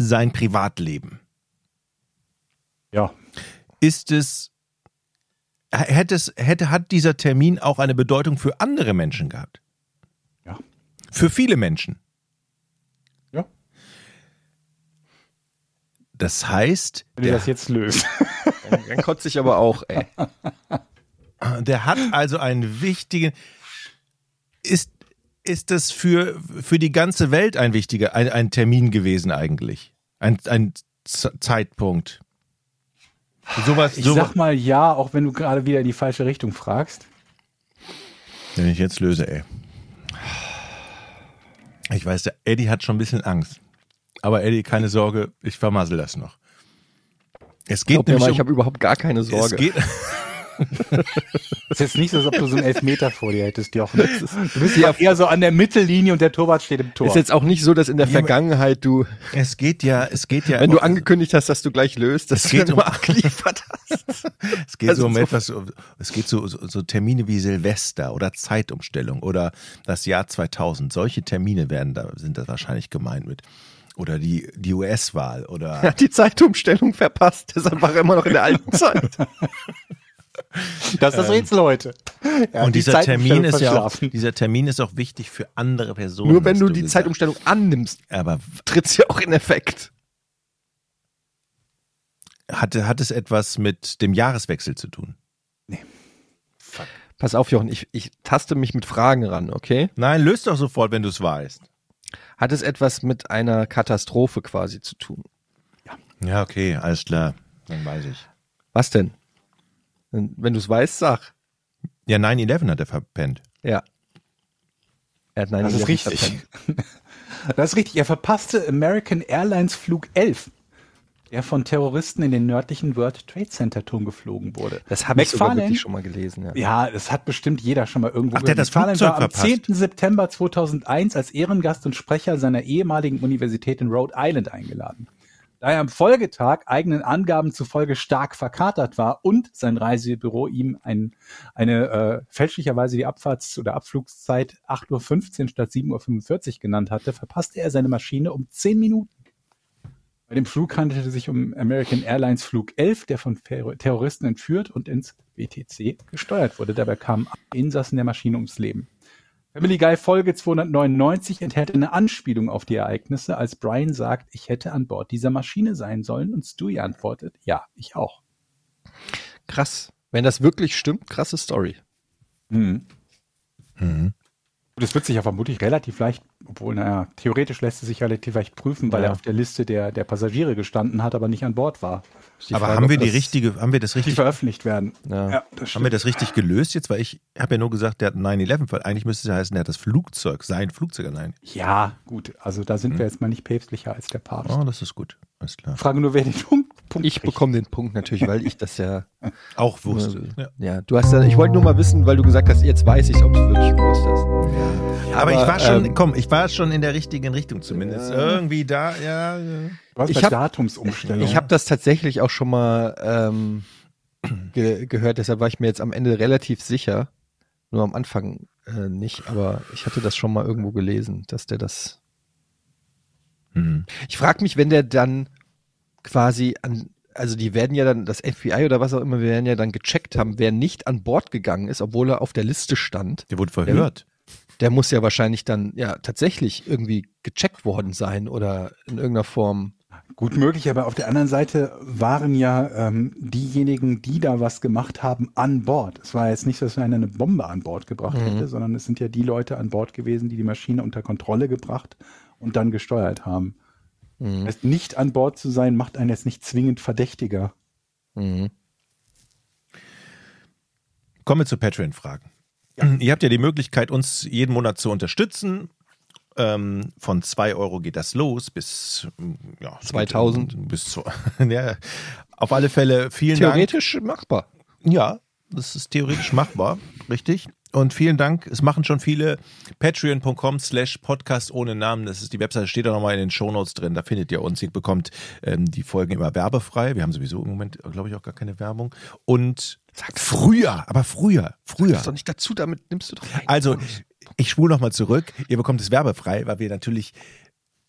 sein Privatleben? ja. ist es, hätte es, hätte, hat dieser Termin auch eine Bedeutung für andere Menschen gehabt? Ja. Für viele Menschen. Ja. Das heißt, Wenn der, das jetzt löst. [LAUGHS] Dann kotze ich aber auch, ey. der hat also einen wichtigen, ist, ist es für, für die ganze Welt ein wichtiger, ein, ein Termin gewesen eigentlich? Ein, ein Z Zeitpunkt. Sowas, Ich sowas. sag mal ja, auch wenn du gerade wieder in die falsche Richtung fragst. Wenn ich jetzt löse, ey. Ich weiß, der Eddie hat schon ein bisschen Angst. Aber Eddie, keine Sorge, ich vermassel das noch. Es geht Glaub mir nämlich mal, um, ich habe überhaupt gar keine es Sorge. geht, Das [LAUGHS] ist jetzt nicht so, als ob du so einen Elfmeter vor dir hättest, Jochen. Du bist ja eher so an der Mittellinie und der Torwart steht im Tor. Ist jetzt auch nicht so, dass in der Vergangenheit du, es geht ja, es geht ja. wenn du angekündigt hast, dass du gleich löst, dass Es du geht dann um- immer abgeliefert hast. Es geht Also so um so- etwas, es geht so, so, so Termine wie Silvester oder Zeitumstellung oder das Jahr 2000. Solche Termine werden da, sind da wahrscheinlich gemeint mit. Oder die, die US-Wahl Er oder, [LAUGHS] hat die Zeitumstellung verpasst, deshalb war er immer noch in der alten Zeit. [LAUGHS] das ist das Rätsel heute. Ja, und die dieser Termin ist ja auch, dieser Termin ist auch wichtig für andere Personen. Nur wenn hast du die gesagt. Zeitumstellung annimmst, Aber tritt's ja auch in Effekt. hat, hat es etwas mit dem Jahreswechsel zu tun? Pass auf, Jochen, ich, ich taste mich mit Fragen ran, okay? Nein, löst doch sofort, wenn du es weißt. Hat es etwas mit einer Katastrophe quasi zu tun? Ja, okay, alles klar. Dann weiß ich. Was denn? Wenn du es weißt, sag. Ja, 9-11 hat er verpennt. Ja. Er hat nein, Das ist richtig. [LAUGHS] Das ist richtig. Er verpasste American Airlines Flug 11, der von Terroristen in den nördlichen World Trade Center Turm geflogen wurde. Das habe ich sogar wirklich schon mal gelesen. Ja. Ja, das hat bestimmt jeder schon mal irgendwo Ach, der hat das McFarlane Flugzeug war am verpasst. 10. September 2001 als Ehrengast und Sprecher seiner ehemaligen Universität in Rhode Island eingeladen. Da er am Folgetag eigenen Angaben zufolge stark verkatert war und sein Reisebüro ihm ein, eine äh, fälschlicherweise die Abfahrts- oder Abflugszeit 8.15 Uhr statt 7.45 Uhr genannt hatte, verpasste er seine Maschine um 10 Minuten. Bei dem Flug handelte es sich um American Airlines Flug 11, der von Terror- Terroristen entführt und ins BTC gesteuert wurde. Dabei kamen Insassen der Maschine ums Leben. Family Guy Folge 299 enthält eine Anspielung auf die Ereignisse, als Brian sagt, ich hätte an Bord dieser Maschine sein sollen und Stewie antwortet, ja, ich auch. Krass. Wenn das wirklich stimmt, krasse Story. Mhm. Mhm. Das wird sich ja vermutlich relativ leicht, obwohl, naja, theoretisch lässt es sich relativ leicht prüfen, weil Ja. er auf der Liste der, der Passagiere gestanden hat, aber nicht an Bord war. Aber Frage, haben wir die das- richtige, haben wir das Die richtig, veröffentlicht werden. Ja. das haben wir das richtig gelöst jetzt? Weil ich habe ja nur gesagt, der hat 9-11, weil eigentlich müsste es ja heißen, der hat das Flugzeug, sein Flugzeug allein. Ja, gut. Also da sind wir jetzt mal nicht päpstlicher als der Papst. Oh, das ist gut. Alles klar. Frage nur, wer den Punkt, Ich bekomme den Punkt natürlich, weil ich das ja. [LAUGHS] Auch wusste. Ja. Ja, du hast ja. Ich wollte nur mal wissen, weil du gesagt hast, jetzt weiß ich, ob du wirklich gewusst hast. Aber, ich war schon, ähm, komm, ich war schon in der richtigen Richtung zumindest. Irgendwie da, ja. ja. Hast Ich bei hab- Datumsumstellung. Ich habe das tatsächlich auch schon mal ähm, ge gehört, deshalb war ich mir jetzt am Ende relativ sicher. Nur am Anfang äh, nicht, aber ich hatte das schon mal irgendwo gelesen, dass der das. Mhm. Ich frage mich, wenn der dann quasi an, also die werden ja dann, das FBI oder was auch immer, wir werden ja dann gecheckt haben, wer nicht an Bord gegangen ist, obwohl er auf der Liste stand, Der wurde verhört. der muss ja wahrscheinlich dann ja tatsächlich irgendwie gecheckt worden sein oder in irgendeiner Form. Gut möglich, aber auf der anderen Seite waren ja ähm, diejenigen, die da was gemacht haben, an Bord. Es war jetzt nicht so, dass einer eine Bombe an Bord gebracht Mhm. hätte, sondern es sind ja die Leute an Bord gewesen, die die Maschine unter Kontrolle gebracht und dann gesteuert haben. Mhm. Heißt, nicht an Bord zu sein, macht einen jetzt nicht zwingend verdächtiger. Mhm. Kommen wir zu Patreon-Fragen. Ihr habt ja die Möglichkeit, uns jeden Monat zu unterstützen. Ähm, von 2 Euro geht das los bis ja, 2000. Bis zu, [LAUGHS] ja, auf alle Fälle vielen Theoretisch machbar. Dank. Ja, das ist theoretisch machbar, richtig. Und vielen Dank. Es machen schon viele. Patreon.com slash Podcast ohne Namen. Das ist die Webseite, steht da nochmal in den Shownotes drin. Da findet ihr uns. Ihr bekommt ähm, die Folgen immer werbefrei. Wir haben sowieso im Moment, glaube ich, auch gar keine Werbung. Und früher, aber früher, früher. Das doch nicht dazu, damit nimmst du doch rein. Also, ich spule nochmal zurück. Ihr bekommt es werbefrei, weil wir natürlich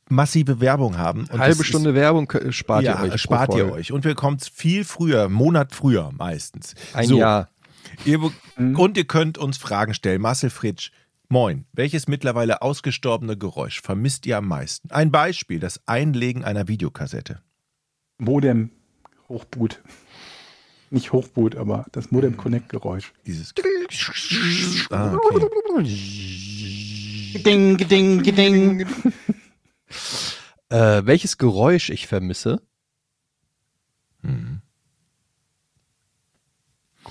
massive Werbung haben. Und halbe Stunde Werbung kö- spart ist, ja, ihr euch. spart ihr euch. Und wir kommt viel früher, Monat früher meistens. Ein So, Jahr. Ihr, be- Und ihr könnt uns Fragen stellen. Marcel Fritsch, moin. Welches mittlerweile ausgestorbene Geräusch vermisst ihr am meisten? Ein Beispiel, das Einlegen einer Videokassette. Modem, Hochboot. Nicht Hochboot, aber das Modem Connect Geräusch. Dieses. Ah, okay. Ding, ding, ding. Äh, welches Geräusch ich vermisse?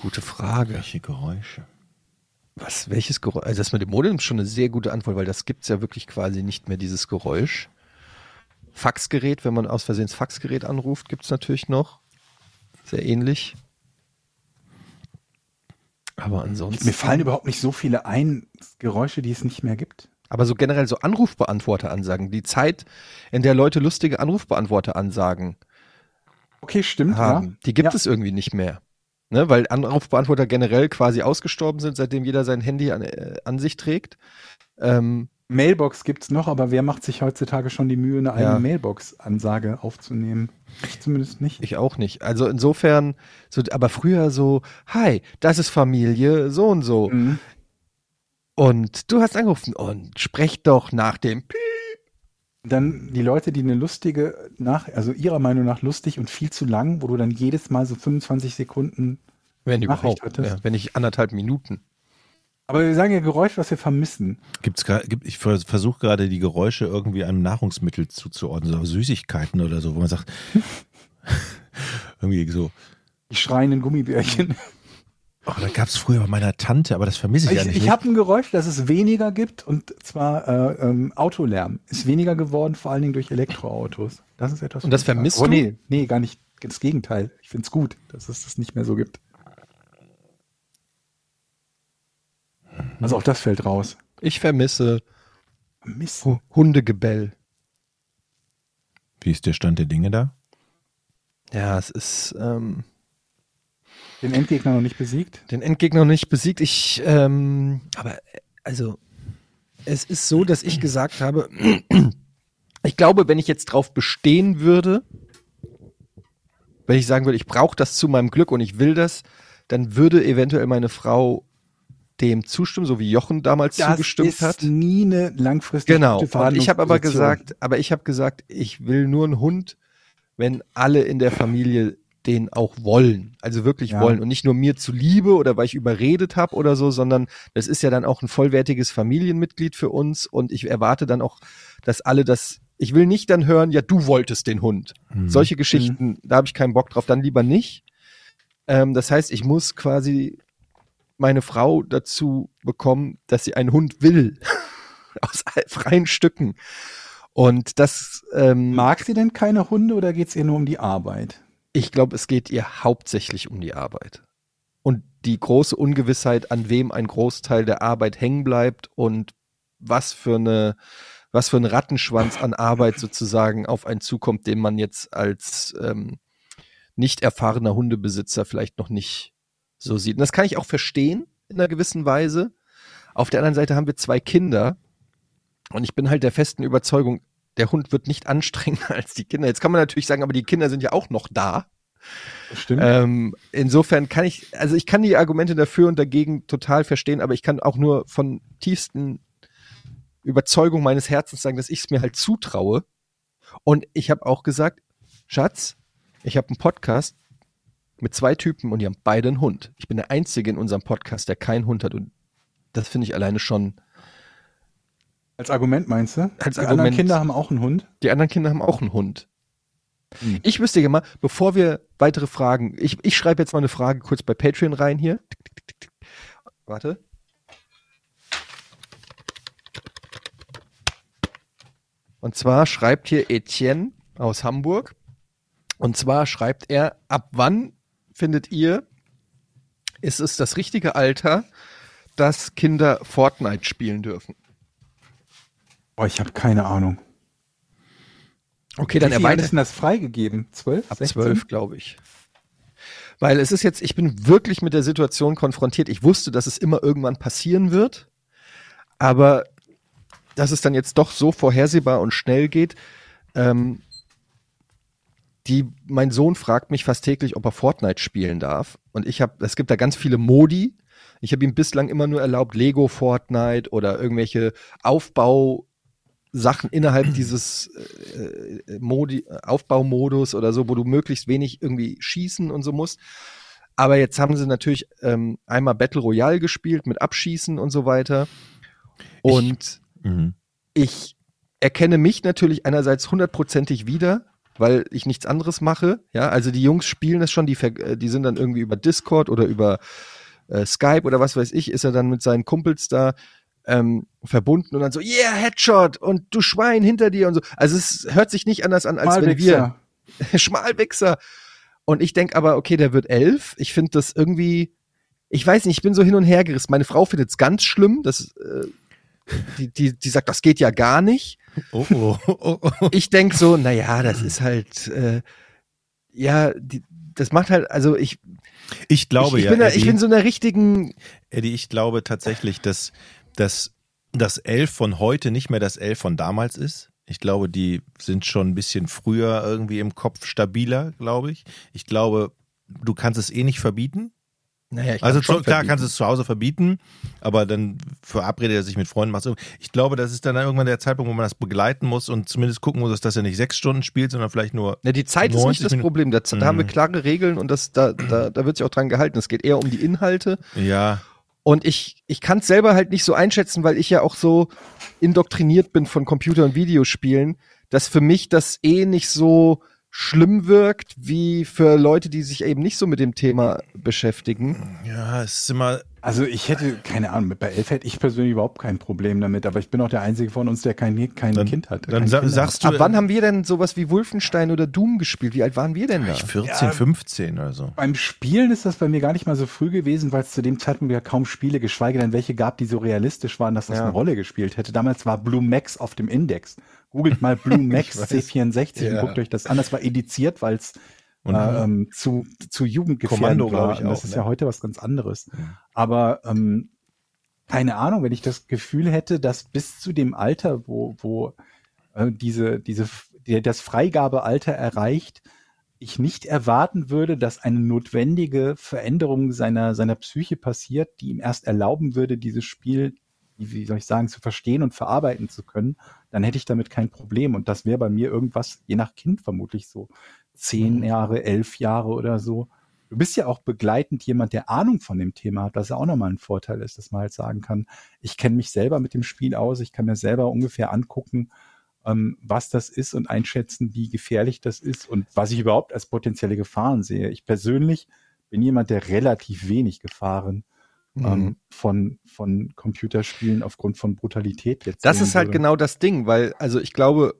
Gute Frage. Welche Geräusche? Was, welches Geräusch? Also das mit dem Modem ist schon eine sehr gute Antwort, weil das gibt's ja wirklich quasi nicht mehr, dieses Geräusch. Faxgerät, wenn man aus Versehen das Faxgerät anruft, gibt's natürlich noch. Sehr ähnlich. Aber ansonsten. Mir fallen überhaupt nicht so viele ein Geräusche, die es nicht mehr gibt. Aber so generell so Anrufbeantworter-Ansagen. Die Zeit, in der Leute lustige Anrufbeantworter-Ansagen Okay, stimmt. haben, Ja. die gibt ja. es irgendwie nicht mehr. Ne, weil Anrufbeantworter generell quasi ausgestorben sind, seitdem jeder sein Handy an, äh, an sich trägt. Ähm, Mailbox gibt's noch, aber wer macht sich heutzutage schon die Mühe, eine eigene Ja. Mailbox-Ansage aufzunehmen? Ich zumindest nicht. ich auch nicht. Also insofern, so, aber früher so, hi, das ist Familie, so und so. Mhm. Und du hast angerufen und sprech doch nach dem Piep. Dann die Leute, die eine lustige, nach, also ihrer Meinung nach lustig und viel zu lang, wo du dann jedes Mal so 25 Sekunden. Wenn Nachricht überhaupt. hattest. Ja, wenn nicht anderthalb Minuten. Aber wir sagen ja Geräusch, was wir vermissen. Gibt's, gibt, ich versuche gerade die Geräusche irgendwie einem Nahrungsmittel zuzuordnen, so Süßigkeiten oder so, wo man sagt, [LAUGHS] [LAUGHS] irgendwie so, Die schreienden Gummibärchen. Oh, da gab's früher bei meiner Tante, aber das vermisse ich, Ich, ja nicht. ich habe ein Geräusch, das es weniger gibt, und zwar äh, ähm, Autolärm. Ist weniger geworden, vor allen Dingen durch Elektroautos. Das ist etwas. Und das was ich- vermisst oh, du? Nee, nee, gar nicht. Das Gegenteil. Ich finde es gut, dass es das nicht mehr so gibt. Also auch das fällt raus. Ich vermisse Mist. Hu- Hundegebell. Wie ist der Stand der Dinge da? Ja, es ist ähm, Den Endgegner noch nicht besiegt. den Endgegner noch nicht besiegt. Ich, ähm, aber also es ist so, dass ich gesagt habe, [CLEARS THROAT] ich glaube, wenn ich jetzt drauf bestehen würde, wenn ich sagen würde, ich brauche das zu meinem Glück und ich will das, dann würde eventuell meine Frau dem zustimmen, so wie Jochen damals zugestimmt ist hat. nie eine langfristige Genau. Und ich habe aber gesagt, aber ich habe gesagt, ich will nur einen Hund, wenn alle in der Familie den auch wollen, also wirklich Ja. wollen und nicht nur mir zuliebe oder weil ich überredet habe oder so, sondern das ist ja dann auch ein vollwertiges Familienmitglied für uns und ich erwarte dann auch, dass alle das ich will nicht dann hören, ja, du wolltest den Hund. Hm. Solche Geschichten, da habe ich keinen Bock drauf, dann lieber nicht. Ähm, das heißt, ich muss quasi meine Frau dazu bekommen, dass sie einen Hund will. [LAUGHS] Aus freien Stücken. Und das, ähm, Mag sie denn keine Hunde oder geht es ihr nur um die Arbeit? Ich glaube, es geht ihr hauptsächlich um die Arbeit. Und die große Ungewissheit, an wem ein Großteil der Arbeit hängen bleibt und was für eine, was für ein Rattenschwanz an Arbeit sozusagen auf einen zukommt, den man jetzt als ähm, nicht erfahrener Hundebesitzer vielleicht noch nicht so sieht. Und das kann ich auch verstehen in einer gewissen Weise. Auf der anderen Seite haben wir zwei Kinder und ich bin halt der festen Überzeugung, der Hund wird nicht anstrengender [LAUGHS] als die Kinder. Jetzt kann man natürlich sagen, aber die Kinder sind ja auch noch da. Stimmt. Ähm, insofern kann ich, also ich kann die Argumente dafür und dagegen total verstehen, aber ich kann auch nur von tiefsten Überzeugung meines Herzens sagen, dass ich es mir halt zutraue. Und ich habe auch gesagt, Schatz, ich habe einen Podcast mit zwei Typen und die haben beide einen Hund. Ich bin der Einzige in unserem Podcast, der keinen Hund hat. Und das finde ich alleine schon. Als Argument meinst du? Als die anderen Argument. Kinder haben auch einen Hund. Die anderen Kinder haben auch einen Hund. Hm. Ich wüsste gerne mal, bevor wir weitere Fragen, ich, ich schreibe jetzt mal eine Frage kurz bei Patreon rein hier. Warte. Und zwar schreibt hier Etienne aus Hamburg. Und zwar schreibt er, ab wann findet ihr, ist es das richtige Alter, dass Kinder Fortnite spielen dürfen? Boah, ich habe keine Ahnung. Okay, dann erweitert. ist denn das freigegeben? Zwölf? Ab 16? zwölf, glaube ich. Weil es ist jetzt, ich bin wirklich mit der Situation konfrontiert. Ich wusste, dass es immer irgendwann passieren wird, aber dass es dann jetzt doch so vorhersehbar und schnell geht. Ähm, die, mein Sohn fragt mich fast täglich, ob er Fortnite spielen darf. Und ich habe, es gibt da ganz viele Modi. Ich habe ihm bislang immer nur erlaubt, Lego Fortnite oder irgendwelche Aufbau Sachen innerhalb dieses äh, Modi, Aufbaumodus oder so, wo du möglichst wenig irgendwie schießen und so musst. Aber jetzt haben sie natürlich ähm, einmal Battle Royale gespielt mit Abschießen und so weiter. Und Mhm. ich erkenne mich natürlich einerseits hundertprozentig wieder, weil ich nichts anderes mache. Ja, also die Jungs spielen das schon, die, äh, die sind dann irgendwie über Discord oder über äh, Skype oder was weiß ich, ist er dann mit seinen Kumpels da ähm, verbunden und dann so, yeah, Headshot und du Schwein hinter dir und so. Also es hört sich nicht anders an, als wenn wir Malwichser. [LAUGHS] Schmalwichser. Und ich denk aber, okay, der wird elf. Ich finde das irgendwie, ich weiß nicht, ich bin so hin und her gerissen. Meine Frau findet es ganz schlimm. Das, äh, die, die, die sagt, das geht ja gar nicht. Oh, oh, oh, oh. Ich denk so, na ja, das ist halt, äh, ja, die, das macht halt, also ich, Ich glaube ich, ich, ja, bin da, Eddie, ich bin so in einer richtigen, Eddie, ich glaube tatsächlich, dass, dass das Elf von heute nicht mehr das Elf von damals ist. Ich glaube, die sind schon ein bisschen früher irgendwie im Kopf stabiler, glaube ich. Ich glaube, du kannst es eh nicht verbieten. naja, ich Also zu, klar verbieten. kannst du es zu Hause verbieten, aber dann verabredet er sich mit Freunden. Macht. Ich glaube, das ist dann irgendwann der Zeitpunkt, wo man das begleiten muss und zumindest gucken muss, dass er nicht sechs Stunden spielt, sondern vielleicht nur. Ja, die Zeit ist 90 nicht das Minuten. Problem. Da, da haben wir Mhm. klare Regeln und das, da, da, da wird sich auch dran gehalten. Es geht eher um die Inhalte. Ja, Und ich, ich kann es selber halt nicht so einschätzen, weil ich ja auch so indoktriniert bin von Computer- und Videospielen, dass für mich das eh nicht so schlimm wirkt, wie für Leute, die sich eben nicht so mit dem Thema beschäftigen. ja, es ist immer. Also ich hätte, keine Ahnung, bei elf hätte ich persönlich überhaupt kein Problem damit, aber ich bin auch der Einzige von uns, der kein, kein Dann- Kind hat. dann sa- Kinder sagst hat. du- Ab wann haben wir denn sowas wie Wolfenstein oder Doom gespielt? Wie alt waren wir denn da? Ich 14, 15 oder so. Beim Spielen ist das bei mir gar nicht mal so früh gewesen, weil es zu dem Zeitpunkt ja kaum Spiele, geschweige denn welche gab, die so realistisch waren, dass das Ja. eine Rolle gespielt hätte. Damals war Blue Max auf dem Index. Googelt mal Blue [LAUGHS] Max weiß. C64 Ja. und guckt euch das an. Das war ediziert, weil es Und- äh, ähm, zu, zu jugendgefährdend Kommando, glaub war. ich, Und das auch, ist ne? ja heute was ganz anderes. Aber ähm, keine Ahnung, wenn ich das Gefühl hätte, dass bis zu dem Alter, wo, wo äh, diese, diese, der, das Freigabealter erreicht, ich nicht erwarten würde, dass eine notwendige Veränderung seiner, seiner Psyche passiert, die ihm erst erlauben würde, dieses Spiel, wie soll ich sagen, zu verstehen und verarbeiten zu können, dann hätte ich damit kein Problem. Und das wäre bei mir irgendwas, je nach Kind vermutlich so, zehn Jahre, elf Jahre oder so. Du bist ja auch begleitend jemand, der Ahnung von dem Thema hat, was ja auch nochmal ein Vorteil ist, dass man halt sagen kann, ich kenne mich selber mit dem Spiel aus, ich kann mir selber ungefähr angucken, ähm, was das ist und einschätzen, wie gefährlich das ist und was ich überhaupt als potenzielle Gefahren sehe. Ich persönlich bin jemand, der relativ wenig Gefahren Mhm. ähm, von, von Computerspielen aufgrund von Brutalität jetzt. Das ist halt würde. genau das Ding, weil, also ich glaube,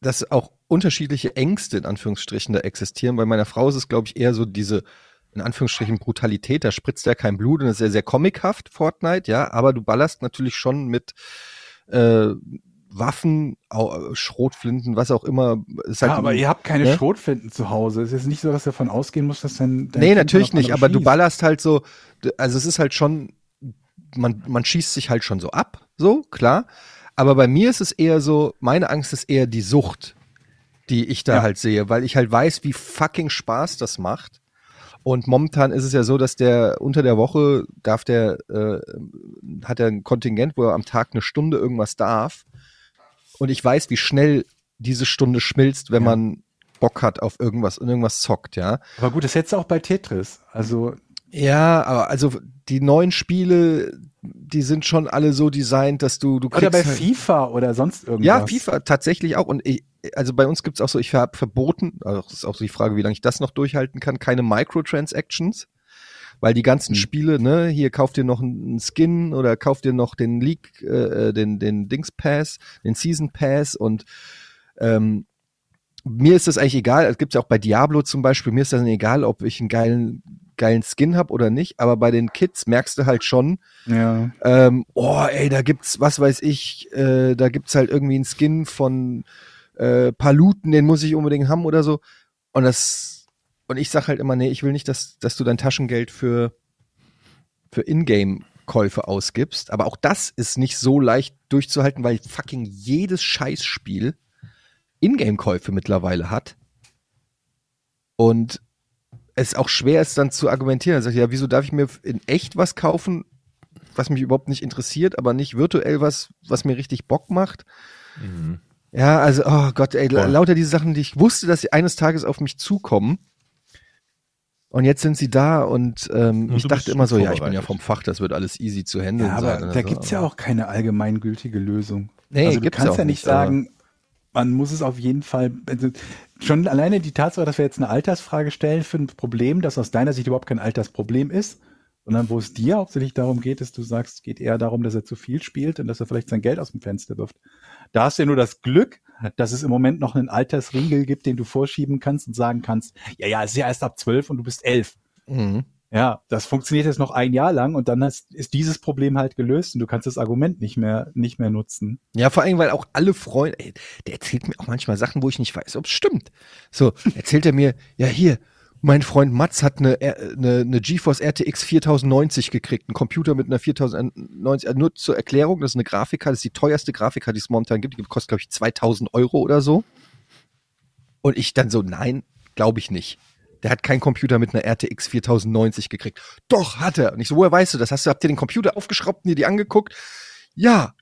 dass auch unterschiedliche Ängste in Anführungsstrichen da existieren. Bei meiner Frau ist es, glaube ich, eher so diese, in Anführungsstrichen, Brutalität, da spritzt ja kein Blut und ist sehr, sehr comichaft, Fortnite, ja, aber du ballerst natürlich schon mit äh, Waffen, Schrotflinten, was auch immer. Ist halt ja, aber ihr habt keine ne? Schrotflinten zu Hause. Es ist nicht so, dass ihr davon ausgehen muss, dass dein, dein Nee, Kind natürlich dann nicht, aber du schießt. ballerst halt so, also es ist halt schon, man, man schießt sich halt schon so ab, so, klar. Aber bei mir ist es eher so, meine Angst ist eher die Sucht, die ich da Ja. halt sehe, weil ich halt weiß, wie fucking Spaß das macht. Und momentan ist es ja so, dass der unter der Woche darf der, äh, hat er ein Kontingent, wo er am Tag eine Stunde irgendwas darf. Und ich weiß, wie schnell diese Stunde schmilzt, wenn Ja. man Bock hat auf irgendwas und irgendwas zockt, ja. Aber gut, das hättest du auch bei Tetris. Also, Ja, aber also die neuen Spiele, die sind schon alle so designt, dass du du oder bei halt, FIFA oder sonst irgendwas. Ja, FIFA tatsächlich auch und ich, also bei uns gibt's auch so, ich habe verboten, also das ist auch so die Frage, wie lange ich das noch durchhalten kann, keine Microtransactions, weil die ganzen Hm. Spiele, ne, hier kauft ihr noch einen Skin oder kauft ihr noch den League, äh, den den Dings Pass, den Season Pass und ähm, mir ist das eigentlich egal, es gibt ja auch bei Diablo zum Beispiel, mir ist das egal, ob ich einen geilen, geilen Skin hab oder nicht, aber bei den Kids merkst du halt schon, Ja. ähm, oh ey, da gibt's, was weiß ich, äh, da gibt's halt irgendwie einen Skin von äh, Paluten, den muss ich unbedingt haben oder so. Und das, und ich sag halt immer, nee, ich will nicht, dass, dass du dein Taschengeld für, für Ingame-Käufe ausgibst. Aber auch das ist nicht so leicht durchzuhalten, weil fucking jedes Scheißspiel Ingame-Käufe mittlerweile hat. Und es auch schwer ist dann zu argumentieren. Dann sag ich, ja, wieso darf ich mir in echt was kaufen, was mich überhaupt nicht interessiert, aber nicht virtuell was, was mir richtig Bock macht? Mhm. Ja, also, oh Gott, ey, Voll. lauter diese Sachen, die ich wusste, dass sie eines Tages auf mich zukommen. Und jetzt sind sie da und, ähm, Und ich dachte immer so, ja, ich bin ja vom Fach, das wird alles easy zu handeln Ja, sein. aber oder da so. gibt's ja auch keine allgemeingültige Lösung. Nee, also du gibt's kannst auch ja nicht sagen, man muss es auf jeden Fall, also schon alleine die Tatsache, dass wir jetzt eine Altersfrage stellen für ein Problem, das aus deiner Sicht überhaupt kein Altersproblem ist, sondern wo es dir hauptsächlich darum geht, dass du sagst, es geht eher darum, dass er zu viel spielt und dass er vielleicht sein Geld aus dem Fenster wirft. Da hast du ja nur das Glück, dass es im Moment noch einen Altersriegel gibt, den du vorschieben kannst und sagen kannst, ja, ja, es ist ja erst ab zwölf und du bist elf. Mhm. Ja, das funktioniert jetzt noch ein Jahr lang und dann hast, ist dieses Problem halt gelöst und du kannst das Argument nicht mehr, nicht mehr nutzen. Ja, vor allem, weil auch alle Freunde, ey, der erzählt mir auch manchmal Sachen, wo ich nicht weiß, ob es stimmt. So, erzählt er mir, ja hier, mein Freund Mats hat eine, R- eine, eine GeForce RTX 4090 gekriegt, einen Computer mit einer 4090, also nur zur Erklärung, das ist eine Grafikkarte, das ist die teuerste Grafikkarte, die es momentan gibt, die kostet, glaube ich, 2000 Euro oder so. Und ich dann so, nein, glaube ich nicht. Der hat keinen Computer mit einer RTX 4090 gekriegt. Doch, hat er. Und ich so, woher weißt du das? Hast du, habt ihr den Computer aufgeschraubt und dir die angeguckt? Ja,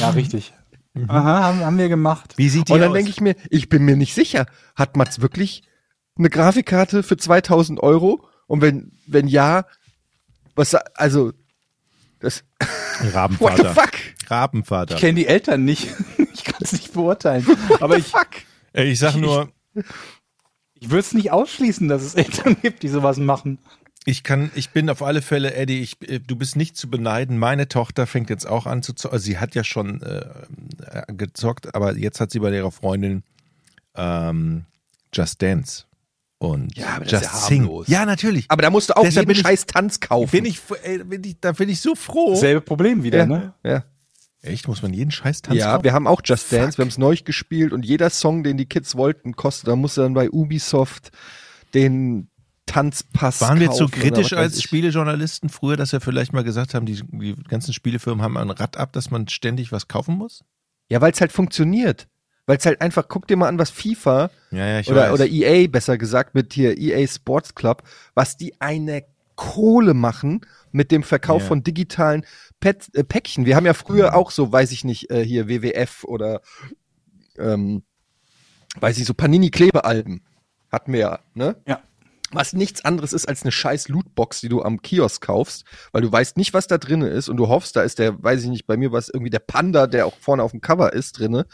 Ja, richtig. Aha, haben, haben wir gemacht. Wie sieht die Und dann denke ich mir, ich bin mir nicht sicher, hat Mats wirklich eine Grafikkarte für 2000 Euro? Und wenn, wenn ja, was, also, das, what the Rabenvater. fuck? Rabenvater. Ich kenne die Eltern nicht. [LAUGHS] Ich kann es nicht beurteilen. Aber ich, fuck? Ey, ich sag nur, ich würde es nicht ausschließen, dass es [LAUGHS] Eltern gibt, die sowas machen. ich kann, ich bin auf alle Fälle, Eddie, ich, äh, du bist nicht zu beneiden. Meine Tochter fängt jetzt auch an zu zocken. Also sie hat ja schon äh, äh, gezockt, aber jetzt hat sie bei ihrer Freundin ähm, Just Dance und Ja, aber Just ja Sing. harmlos. Ja, natürlich. Aber da musst du auch Deshalb jeden ich- scheiß Tanz kaufen. bin ich, ey, bin ich, da bin ich so froh. Selbe Problem wieder, ja, ne? ja. Echt? Muss man jeden Scheiß Tanz ja, kaufen? wir haben auch Just Dance, wir haben es neu gespielt und jeder Song, den die Kids wollten, kostet, da musst du dann bei Ubisoft den Tanzpass Waren wir zu kritisch als ich. Spielejournalisten früher, dass wir vielleicht mal gesagt haben, die, die ganzen Spielefirmen haben ein Rad ab, dass man ständig was kaufen muss? Ja, weil es halt funktioniert. Weil es halt einfach, guck dir mal an, was FIFA Ja, ja, oder, weiß. oder EA besser gesagt mit hier EA Sports Club, was die eine Kohle machen mit dem Verkauf Ja. von digitalen Pet, äh, Päckchen. Wir haben ja früher auch so, weiß ich nicht, äh, hier WWF oder ähm, weiß ich so Panini Klebealben hatten wir ja, ne? Ja. Was nichts anderes ist als eine scheiß Lootbox, die du am Kiosk kaufst, weil du weißt nicht, was da drinne ist und du hoffst, da ist der, weiß ich nicht, bei mir war es irgendwie der Panda, der auch vorne auf dem Cover ist drinne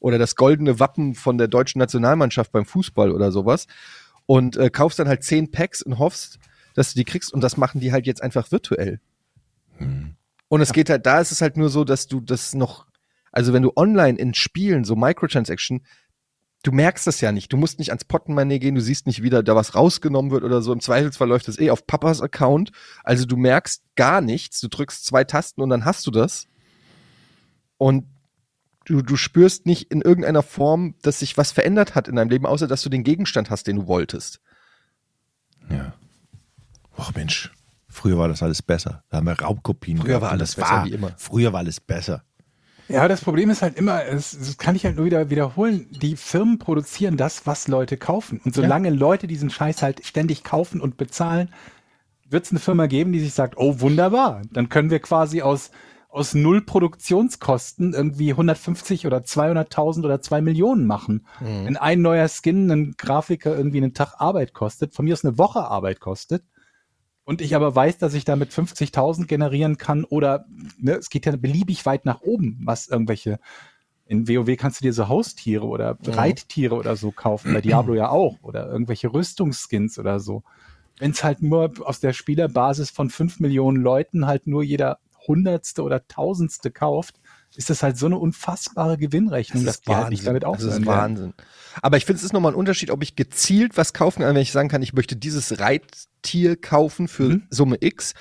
oder das goldene Wappen von der deutschen Nationalmannschaft beim Fußball oder sowas und äh, kaufst dann halt zehn Packs und hoffst, dass du die kriegst und das machen die halt jetzt einfach virtuell. Und es geht halt, da ist es halt nur so, dass du das noch, also wenn du online in Spielen, so Microtransaction, du merkst das ja nicht. Du musst nicht ans Pottenmoney gehen, du siehst nicht wieder, da was rausgenommen wird oder so. Im Zweifelsfall läuft das eh auf Papas Account. Also du merkst gar nichts. Du drückst zwei Tasten und dann hast du das. Und du, du spürst nicht in irgendeiner Form, dass sich was verändert hat in deinem Leben, außer dass du den Gegenstand hast, den du wolltest. Ja. Och Mensch, früher war das alles besser. Da haben wir Raubkopien. Früher gehabt war alles das besser wie immer. Früher war alles besser. Ja, das Problem ist halt immer, es, das kann ich halt nur wieder wiederholen, die Firmen produzieren das, was Leute kaufen. Und solange Leute diesen Scheiß halt ständig kaufen und bezahlen, wird es eine Firma geben, die sich sagt, oh wunderbar, dann können wir quasi aus, aus null Produktionskosten irgendwie 150 oder 200.000 oder 2 Millionen machen. Wenn ein neuer Skin einen Grafiker irgendwie einen Tag Arbeit kostet, von mir aus eine Woche Arbeit kostet, und ich aber weiß, dass ich damit 50.000 generieren kann oder ne, es geht ja beliebig weit nach oben, was irgendwelche in WoW kannst du dir so Haustiere oder Reittiere oder so kaufen, bei Diablo ja auch oder irgendwelche Rüstungsskins oder so. Wenn es halt nur aus der Spielerbasis von 5 Millionen Leuten halt nur jeder Hundertste oder Tausendste kauft, ist das halt so eine unfassbare Gewinnrechnung, dass die halt nicht damit Das aufhören ist werden. Wahnsinn. Aber ich finde, es ist nochmal ein Unterschied, ob ich gezielt was kaufen kann, wenn ich sagen kann, ich möchte dieses Reittier kaufen für Mhm. Summe X.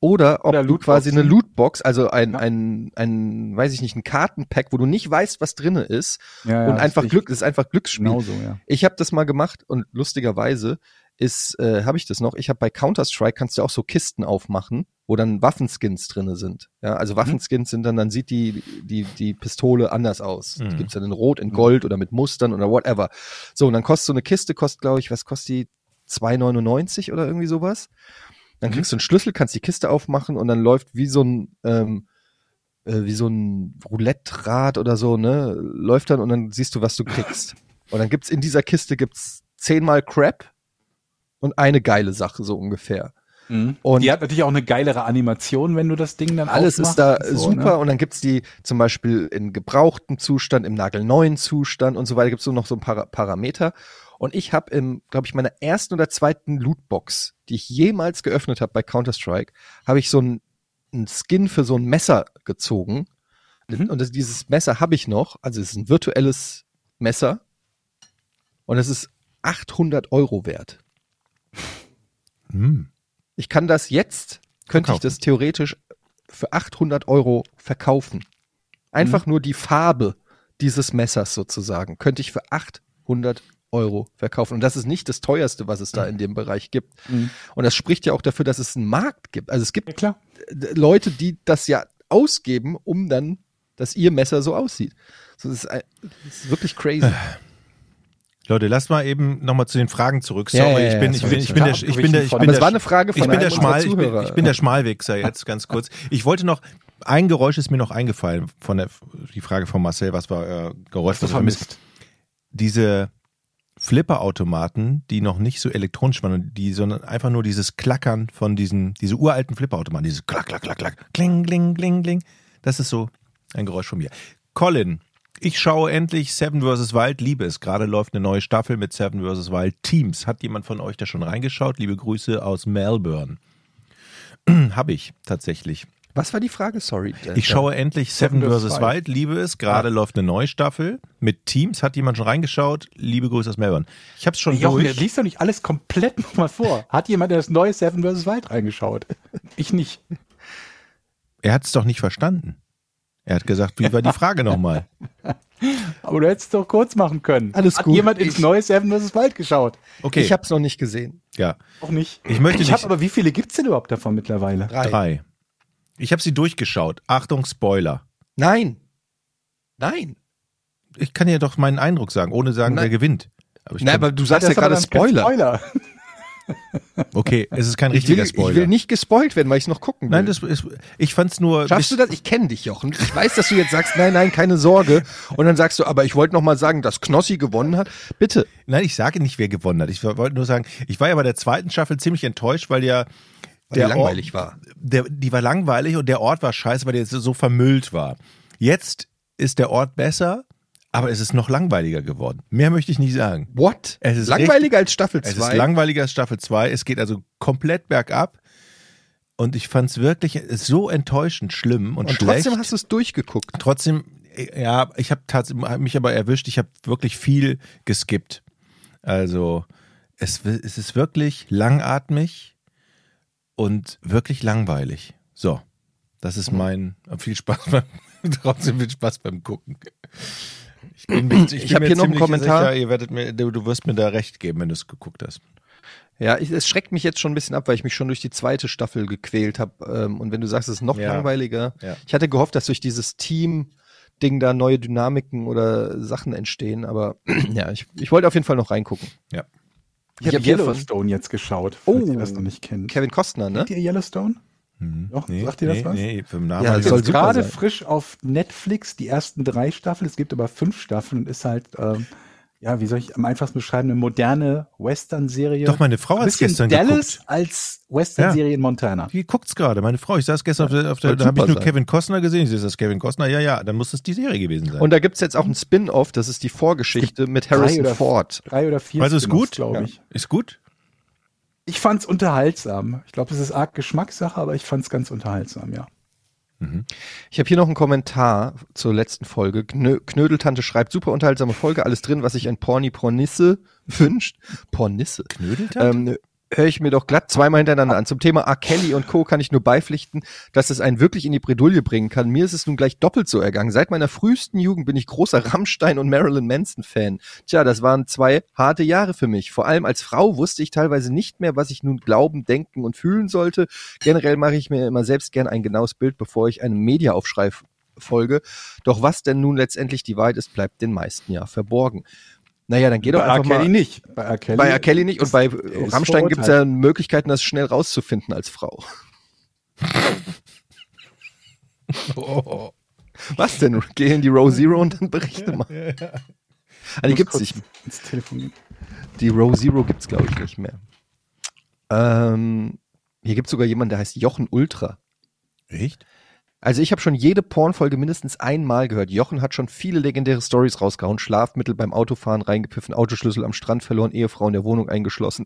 Oder ob Oder du quasi eine Lootbox, also ein, Ja. ein, ein, weiß ich nicht, ein Kartenpack, wo du nicht weißt, was drinne ist Ja, ja, und das einfach Glück, das ist einfach Glücksspiel. Genauso, ja. Ich habe das mal gemacht und lustigerweise ist, äh, habe ich das noch. Ich habe bei Counter Strike kannst du auch so Kisten aufmachen, wo dann Waffenskins drinne sind. Ja, also Waffenskins sind dann, dann sieht die die die Pistole anders aus. Die Mhm. gibt's dann in Rot, in Gold oder mit Mustern oder whatever. So und dann kostet so eine Kiste, kostet glaube ich, was kostet die 2,99 oder irgendwie sowas. Dann Mhm. kriegst du einen Schlüssel, kannst die Kiste aufmachen und dann läuft wie so ein ähm, äh, wie so ein Roulette-Rad oder so, ne, läuft dann und dann siehst du, was du kriegst. Und dann gibt's in dieser Kiste gibt's zehnmal Crap und eine geile Sache, so ungefähr. Mhm. Und- die hat natürlich auch eine geilere Animation, wenn du das Ding dann Alles ist da so, super Ne? und dann gibt's die zum Beispiel in gebrauchtem Zustand, im nagelneuen Zustand und so weiter, gibt's so noch so ein paar Parameter. Und ich habe im, glaube ich, meiner ersten oder zweiten Lootbox, die ich jemals geöffnet habe bei Counter-Strike, habe ich so ein, ein Skin für so ein Messer gezogen. Mhm. Und das, dieses Messer habe ich noch, also es ist ein virtuelles Messer und es ist 800 Euro wert. Hm. Ich kann das jetzt, könnte ich Verkaufen. das theoretisch für 800 Euro verkaufen. Einfach nur die Farbe dieses Messers sozusagen könnte ich für 800 Euro verkaufen. Und das ist nicht das teuerste, was es da in dem Bereich gibt. Mhm. Und das spricht ja auch dafür, dass es einen Markt gibt. Also es Ja, gibt äh, Leute, die das ja ausgeben, um dann, dass ihr Messer so aussieht. Das, ist, das ist wirklich crazy. [SIGHS] Leute, lass mal eben nochmal zu den Fragen zurück. Sorry, ich bin, ich bin, ich bin der, ich bin der, ich bin der, es war eine Frage von ich bin der Schmal, ich bin, ich bin der Schmalwichser jetzt ganz kurz. Ich wollte noch, ein Geräusch ist mir noch eingefallen von der, die Frage von Marcel, was war euer Geräusch? Das was vermisst? Diese Flipperautomaten, die noch nicht so elektronisch waren, die, sondern einfach nur dieses Klackern von diesen, diese uralten Flipperautomaten, dieses Klack, Klack, Klack, Klack, Kling, Kling, Kling, Kling. Das ist so ein Geräusch von mir. Colin, ich schaue endlich Seven vs. Wild, liebe es. Gerade läuft eine neue Staffel mit Seven vs. Wild Teams. Hat jemand von euch da schon reingeschaut? Liebe Grüße aus Melbourne. [CLEARS THROAT] Habe ich tatsächlich. Was war die Frage? Sorry. Ich schaue endlich Seven Seven vs. Wild, liebe es. Gerade läuft eine neue Staffel mit Teams. Hat jemand schon reingeschaut? Liebe Grüße aus Melbourne. Ich habe es schon Jochen, durch. liest doch nicht alles komplett nochmal vor. Hat jemand das neue Seven vs. Wild reingeschaut? Ich nicht. Er hat es doch nicht verstanden. Er hat gesagt, wie war die Frage nochmal? [LAUGHS] Aber du hättest es doch kurz machen können. Alles Hat gut. jemand ins Ich- neue Seven vs. Wild geschaut? Okay, Ich habe es noch nicht gesehen. ja, Auch nicht. Ich möchte Ich nicht- habe aber wie viele gibt's denn überhaupt davon mittlerweile? drei. Ich habe sie durchgeschaut. Achtung, Spoiler. Nein. Nein. Ich kann ja doch meinen Eindruck sagen, ohne sagen, Nein. wer gewinnt. Aber ich Nein, kann, aber du sagst ja aber gerade Spoiler. Spoiler. Okay, es ist kein Ich will, richtiger ich Spoiler. will nicht gespoilt werden, weil ich es noch gucken will. Nein, das ist, ich fand's nur. Schaffst du das? Ich kenne dich, Jochen. Ich weiß, dass du jetzt sagst, nein, nein, keine Sorge. Und dann sagst du, aber ich wollte noch mal sagen, dass Knossi gewonnen hat. Bitte. Nein, ich sage nicht, wer gewonnen hat. Ich wollte nur sagen, ich war ja bei der zweiten Staffel ziemlich enttäuscht, weil ja Weil die der langweilig Ort, war. Der, die war langweilig und der Ort war scheiße, weil der jetzt so vermüllt war. Jetzt ist der Ort besser, aber es ist noch langweiliger geworden. Mehr möchte ich nicht sagen. What? Es ist Langweiliger als Staffel Es ist 2. langweiliger als Staffel 2. Es geht also komplett bergab. Und ich fand es wirklich so enttäuschend schlimm und, Und schlecht. trotzdem hast du es durchgeguckt. Trotzdem, ja, ich habe hab mich aber erwischt. Ich habe wirklich viel geskippt. Also es, es ist wirklich langatmig und wirklich langweilig. So, das ist mein viel Spaß [LAUGHS] beim trotzdem viel Spaß beim Gucken. Ich, bin, [CLEARS THROAT] ich, Ich bin hab mir hier noch einen Kommentar. Sicher, ihr werdet mir, du, du wirst mir da recht geben, wenn du es geguckt hast. Ja, ich, es schreckt mich jetzt schon ein bisschen ab, weil ich mich schon durch die zweite Staffel gequält habe. Ähm, und wenn du sagst, es ist noch Ja. langweiliger. Ja. Ich hatte gehofft, dass durch dieses Team-Ding da neue Dynamiken oder Sachen entstehen. Aber [CLEARS THROAT] ja, ich, ich wollte auf jeden Fall noch reingucken. Ja. Ich habe hab hier von Yellowstone jetzt geschaut, falls Oh. ihr das noch nicht kennt. Kevin Costner, ne? Kennt ihr Yellowstone? Hm. Doch, sagt dir das nee, was? Nee, vom Namen Ja, das ich soll gerade sein. frisch auf Netflix die ersten drei Staffeln. Es gibt aber fünf Staffeln und ist halt, ähm, ja, wie soll ich am einfachsten beschreiben, eine moderne Western-Serie. Doch, meine Frau hat bisschen gestern Dallas geguckt. als Western-Serie in Montana. Die guckt's gerade, meine Frau. Ich saß gestern auf der, auf der da habe ich nur sein. Kevin Costner gesehen. Ich sehe, ist das Kevin Costner? Ja, ja, dann muss es die Serie gewesen sein. Und da gibt's jetzt auch ein Spin-off, das ist die Vorgeschichte mit drei Harrison oder- Ford. Drei oder vier. also ist gut, glaube Ja. ich. Ist gut. Ich fand's unterhaltsam. Ich glaube, es ist arg Geschmackssache, aber ich fand's ganz unterhaltsam, ja. Ich habe hier noch einen Kommentar zur letzten Folge. Knö Knödeltante schreibt, super unterhaltsame Folge, alles drin, was sich ein Porni Pornisse [LAUGHS] wünscht. Pornisse. Knödeltante? Ähm, höre ich mir doch glatt zweimal hintereinander an. Zum Thema R. Kelly und Co. kann ich nur beipflichten, dass es einen wirklich in die Bredouille bringen kann. Mir ist es nun gleich doppelt so ergangen. Seit meiner frühesten Jugend bin ich großer [LAUGHS] Rammstein und Marilyn Manson Fan. Tja, das waren zwei harte Jahre für mich. Vor allem als Frau wusste ich teilweise nicht mehr, was ich nun glauben, denken und fühlen sollte. Generell mache ich mir immer selbst gern ein genaues Bild, bevor ich einem Mediaaufschrei folge. Doch was denn nun letztendlich die Wahrheit ist, bleibt den meisten ja verborgen. Naja, dann geh doch R. einfach mal. Kelly nicht. Bei R. Kelly, Bei R. Kelly nicht und bei Rammstein gibt es ja Möglichkeiten, das schnell rauszufinden als Frau. [LAUGHS] Was denn? Geh in die Row Zero und dann berichte mal. Ah, die gibt's nicht. Ins Telefon gehen. Die Row Zero gibt's, glaube ich, nicht mehr. Ähm, hier gibt's sogar jemanden, der heißt Jochen Ultra. Echt? Also ich habe schon jede Pornfolge mindestens einmal gehört. Jochen hat schon viele legendäre Stories rausgehauen. Schlafmittel beim Autofahren reingepfiffen, Autoschlüssel am Strand verloren, Ehefrau in der Wohnung eingeschlossen.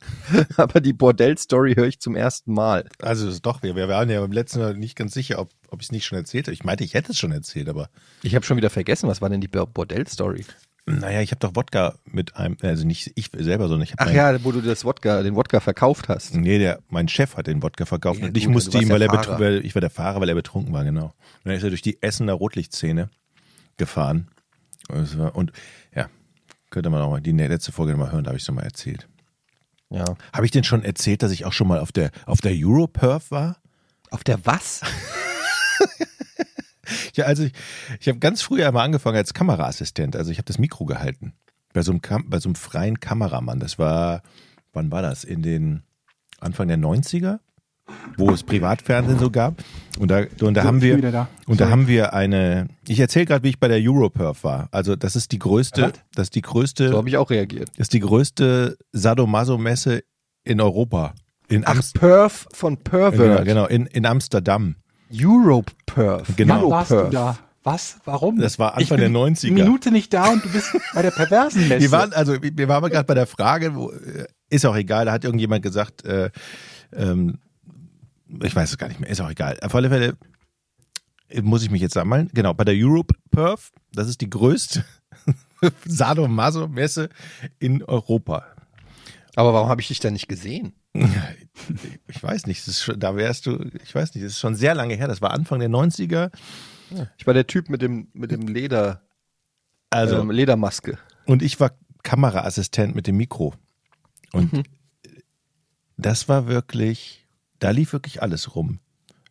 [LAUGHS] Aber die Bordell-Story höre ich zum ersten Mal. Also das ist doch, wir, wir waren ja beim letzten Mal nicht ganz sicher, ob, ob ich es nicht schon erzählt habe. Ich meinte, ich hätte es schon erzählt, aber Ich habe schon wieder vergessen, was war denn die Bordell-Story? Naja, ich habe doch Wodka mit einem, also nicht ich selber, sondern ich habe Ach ja, wo du das Wodka, den Wodka verkauft hast. Nee, der, mein Chef hat den Wodka verkauft Ja, und ich gut, musste du warst ihm, weil er betrunken, ich war der Fahrer, weil er betrunken war, genau. Und dann ist er durch die Essener Rotlichtszene gefahren. Und, war, und ja, könnte man auch mal die letzte Folge noch mal hören, da habe ich es nochmal erzählt. Ja. Habe ich denn schon erzählt, dass ich auch schon mal auf der, auf der Europerf war? Auf der was? [LAUGHS] Ja, also ich, ich habe ganz früh einmal angefangen als Kameraassistent. Also ich habe das Mikro gehalten. Bei so, einem Kam bei so einem freien Kameramann. Das war, wann war das? In den Anfang der 90er, wo es Privatfernsehen so gab. Und da, und da So, haben wir, da. und da haben wir eine, ich erzähle gerade, wie ich bei der Europerf war. Also das ist die größte, Was? das ist die größte, So habe ich auch reagiert. das ist die größte Sadomaso-Messe in Europa. In, Ach, Amst Perf von genau, Pervert. genau, in, in Amsterdam. Europe Perf. Genau. Wann warst du Europerf. da? Was? Warum? Das war Ich Anfang der bin 90er. Eine Minute nicht da und du bist [LAUGHS] bei der perversen Messe. Wir waren, also wir waren gerade bei der Frage, wo, äh, ist auch egal, da hat irgendjemand gesagt, äh, ähm, ich weiß es gar nicht mehr, ist auch egal. Auf alle Fälle äh, muss ich mich jetzt sammeln. Genau, bei der Europe Perf, das ist die größte [LAUGHS] Sadomaso-Messe in Europa. Aber warum habe ich dich da nicht gesehen? Ich weiß nicht, das ist schon, da wärst du, ich weiß nicht, das ist schon sehr lange her, das war Anfang der 90er. Ich war der Typ mit dem, mit dem Leder, Also, ähm, Ledermaske. Und ich war Kameraassistent mit dem Mikro. Und Mhm. das war wirklich, da lief wirklich alles rum.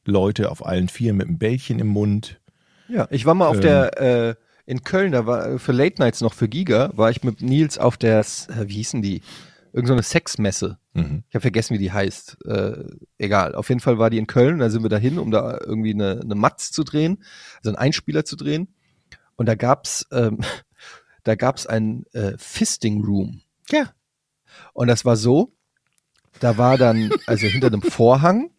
Leute auf allen Vieren mit einem Bällchen im Mund. Ja, ich war mal auf Ähm. der, äh, in Köln, da war für Late Nights noch für Giga, war ich mit Nils auf der, äh, wie hießen die? Irgend so eine Sexmesse. Mhm. Ich habe vergessen, wie die heißt. Äh, egal. Auf jeden Fall war die in Köln. Da sind wir dahin, um da irgendwie eine, eine Matz zu drehen, also einen Einspieler zu drehen. Und da gab's, ähm, [LAUGHS] da gab's ein äh, Fisting Room. Ja. Und das war so, da war dann, also hinter einem Vorhang,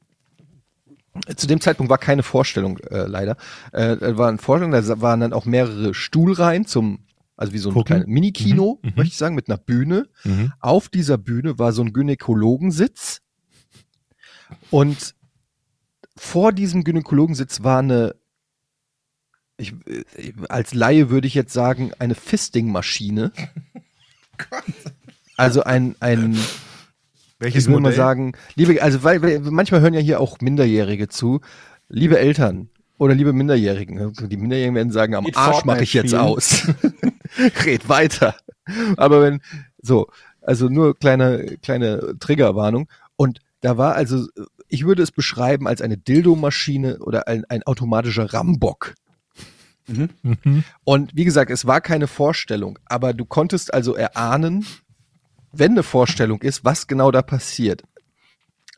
zu dem Zeitpunkt war keine Vorstellung, äh, leider, äh, da war eine Vorstellung, da waren dann auch mehrere Stuhlreihen zum, also wie so ein Gucken. kleines Mini-Kino, Mhm, mhm. möchte ich sagen, mit einer Bühne. Mhm. Auf dieser Bühne war so ein Gynäkologensitz und vor diesem Gynäkologensitz war eine, ich, äh, als Laie würde ich jetzt sagen, eine Fisting-Maschine. [LAUGHS] Also ein, ein, Welches ich will mal sagen, liebe, also weil, weil manchmal hören ja hier auch Minderjährige zu, liebe Eltern oder liebe Minderjährigen, die Minderjährigen werden sagen, am Geht Arsch mache ich jetzt aus. [LAUGHS] [LAUGHS] Red weiter. Aber wenn, so, also nur kleine, kleine Triggerwarnung. Und da war also, ich würde es beschreiben als eine Dildo-Maschine oder ein, ein automatischer Rambock. Mhm. Und wie gesagt, es war keine Vorstellung, aber du konntest also erahnen, wenn eine Vorstellung ist, was genau da passiert.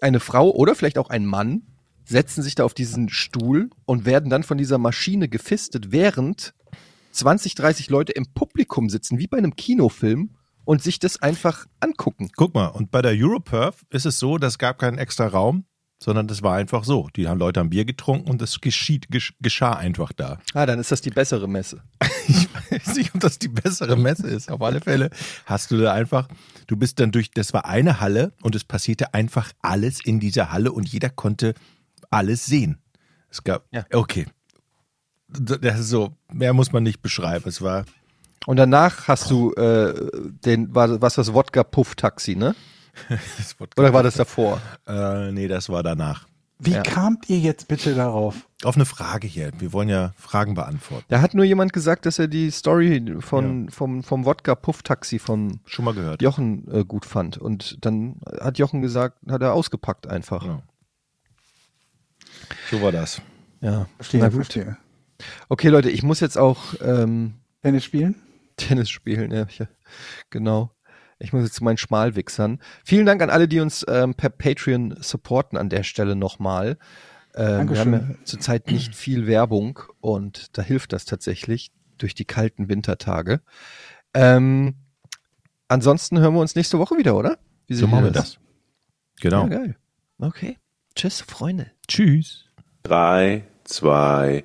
Eine Frau oder vielleicht auch ein Mann setzen sich da auf diesen Stuhl und werden dann von dieser Maschine gefistet, während 20, 30 Leute im Publikum sitzen, wie bei einem Kinofilm, und sich das einfach angucken. Guck mal, und bei der Europerf ist es so, das gab keinen extra Raum, sondern das war einfach so. Die haben Leute haben Bier getrunken und das geschieht, gesch, geschah einfach da. Ah, dann ist das die bessere Messe. [LAUGHS] Ich weiß nicht, ob das die bessere Messe ist. Auf alle Fälle hast du da einfach, du bist dann durch, das war eine Halle und es passierte einfach alles in dieser Halle und jeder konnte alles sehen. Es gab, Ja. okay. Das ist so, mehr muss man nicht beschreiben. Es war, Und danach hast du äh, den, war was das Wodka-Puff-Taxi, ne? [LAUGHS] das wurde- Oder war das davor? Äh, nee, das war danach. Wie Ja. kamt ihr jetzt bitte darauf? Auf eine Frage hier. Wir wollen ja Fragen beantworten. Da hat nur jemand gesagt, dass er die Story von, vom, vom Wodka-Puff-Taxi von Schon mal gehört. Jochen äh, gut fand. Und dann hat Jochen gesagt, hat er ausgepackt einfach. Ja. So war das. Ja, Verstehe, Na gut. verstehe. Okay, Leute, ich muss jetzt auch ähm, Tennis spielen? Tennis spielen. Ja, ich, genau. Ich muss jetzt zu meinen Schmalwichsern. Vielen Dank an alle, die uns ähm, per Patreon supporten an der Stelle nochmal. Ähm, wir haben ja Dankeschön. zurzeit nicht viel Werbung und da hilft das tatsächlich durch die kalten Wintertage. Ähm, ansonsten hören wir uns nächste Woche wieder, oder? Wie So machen wir das. Genau. Ja, geil. Okay. Tschüss, Freunde. Tschüss. 3, 2,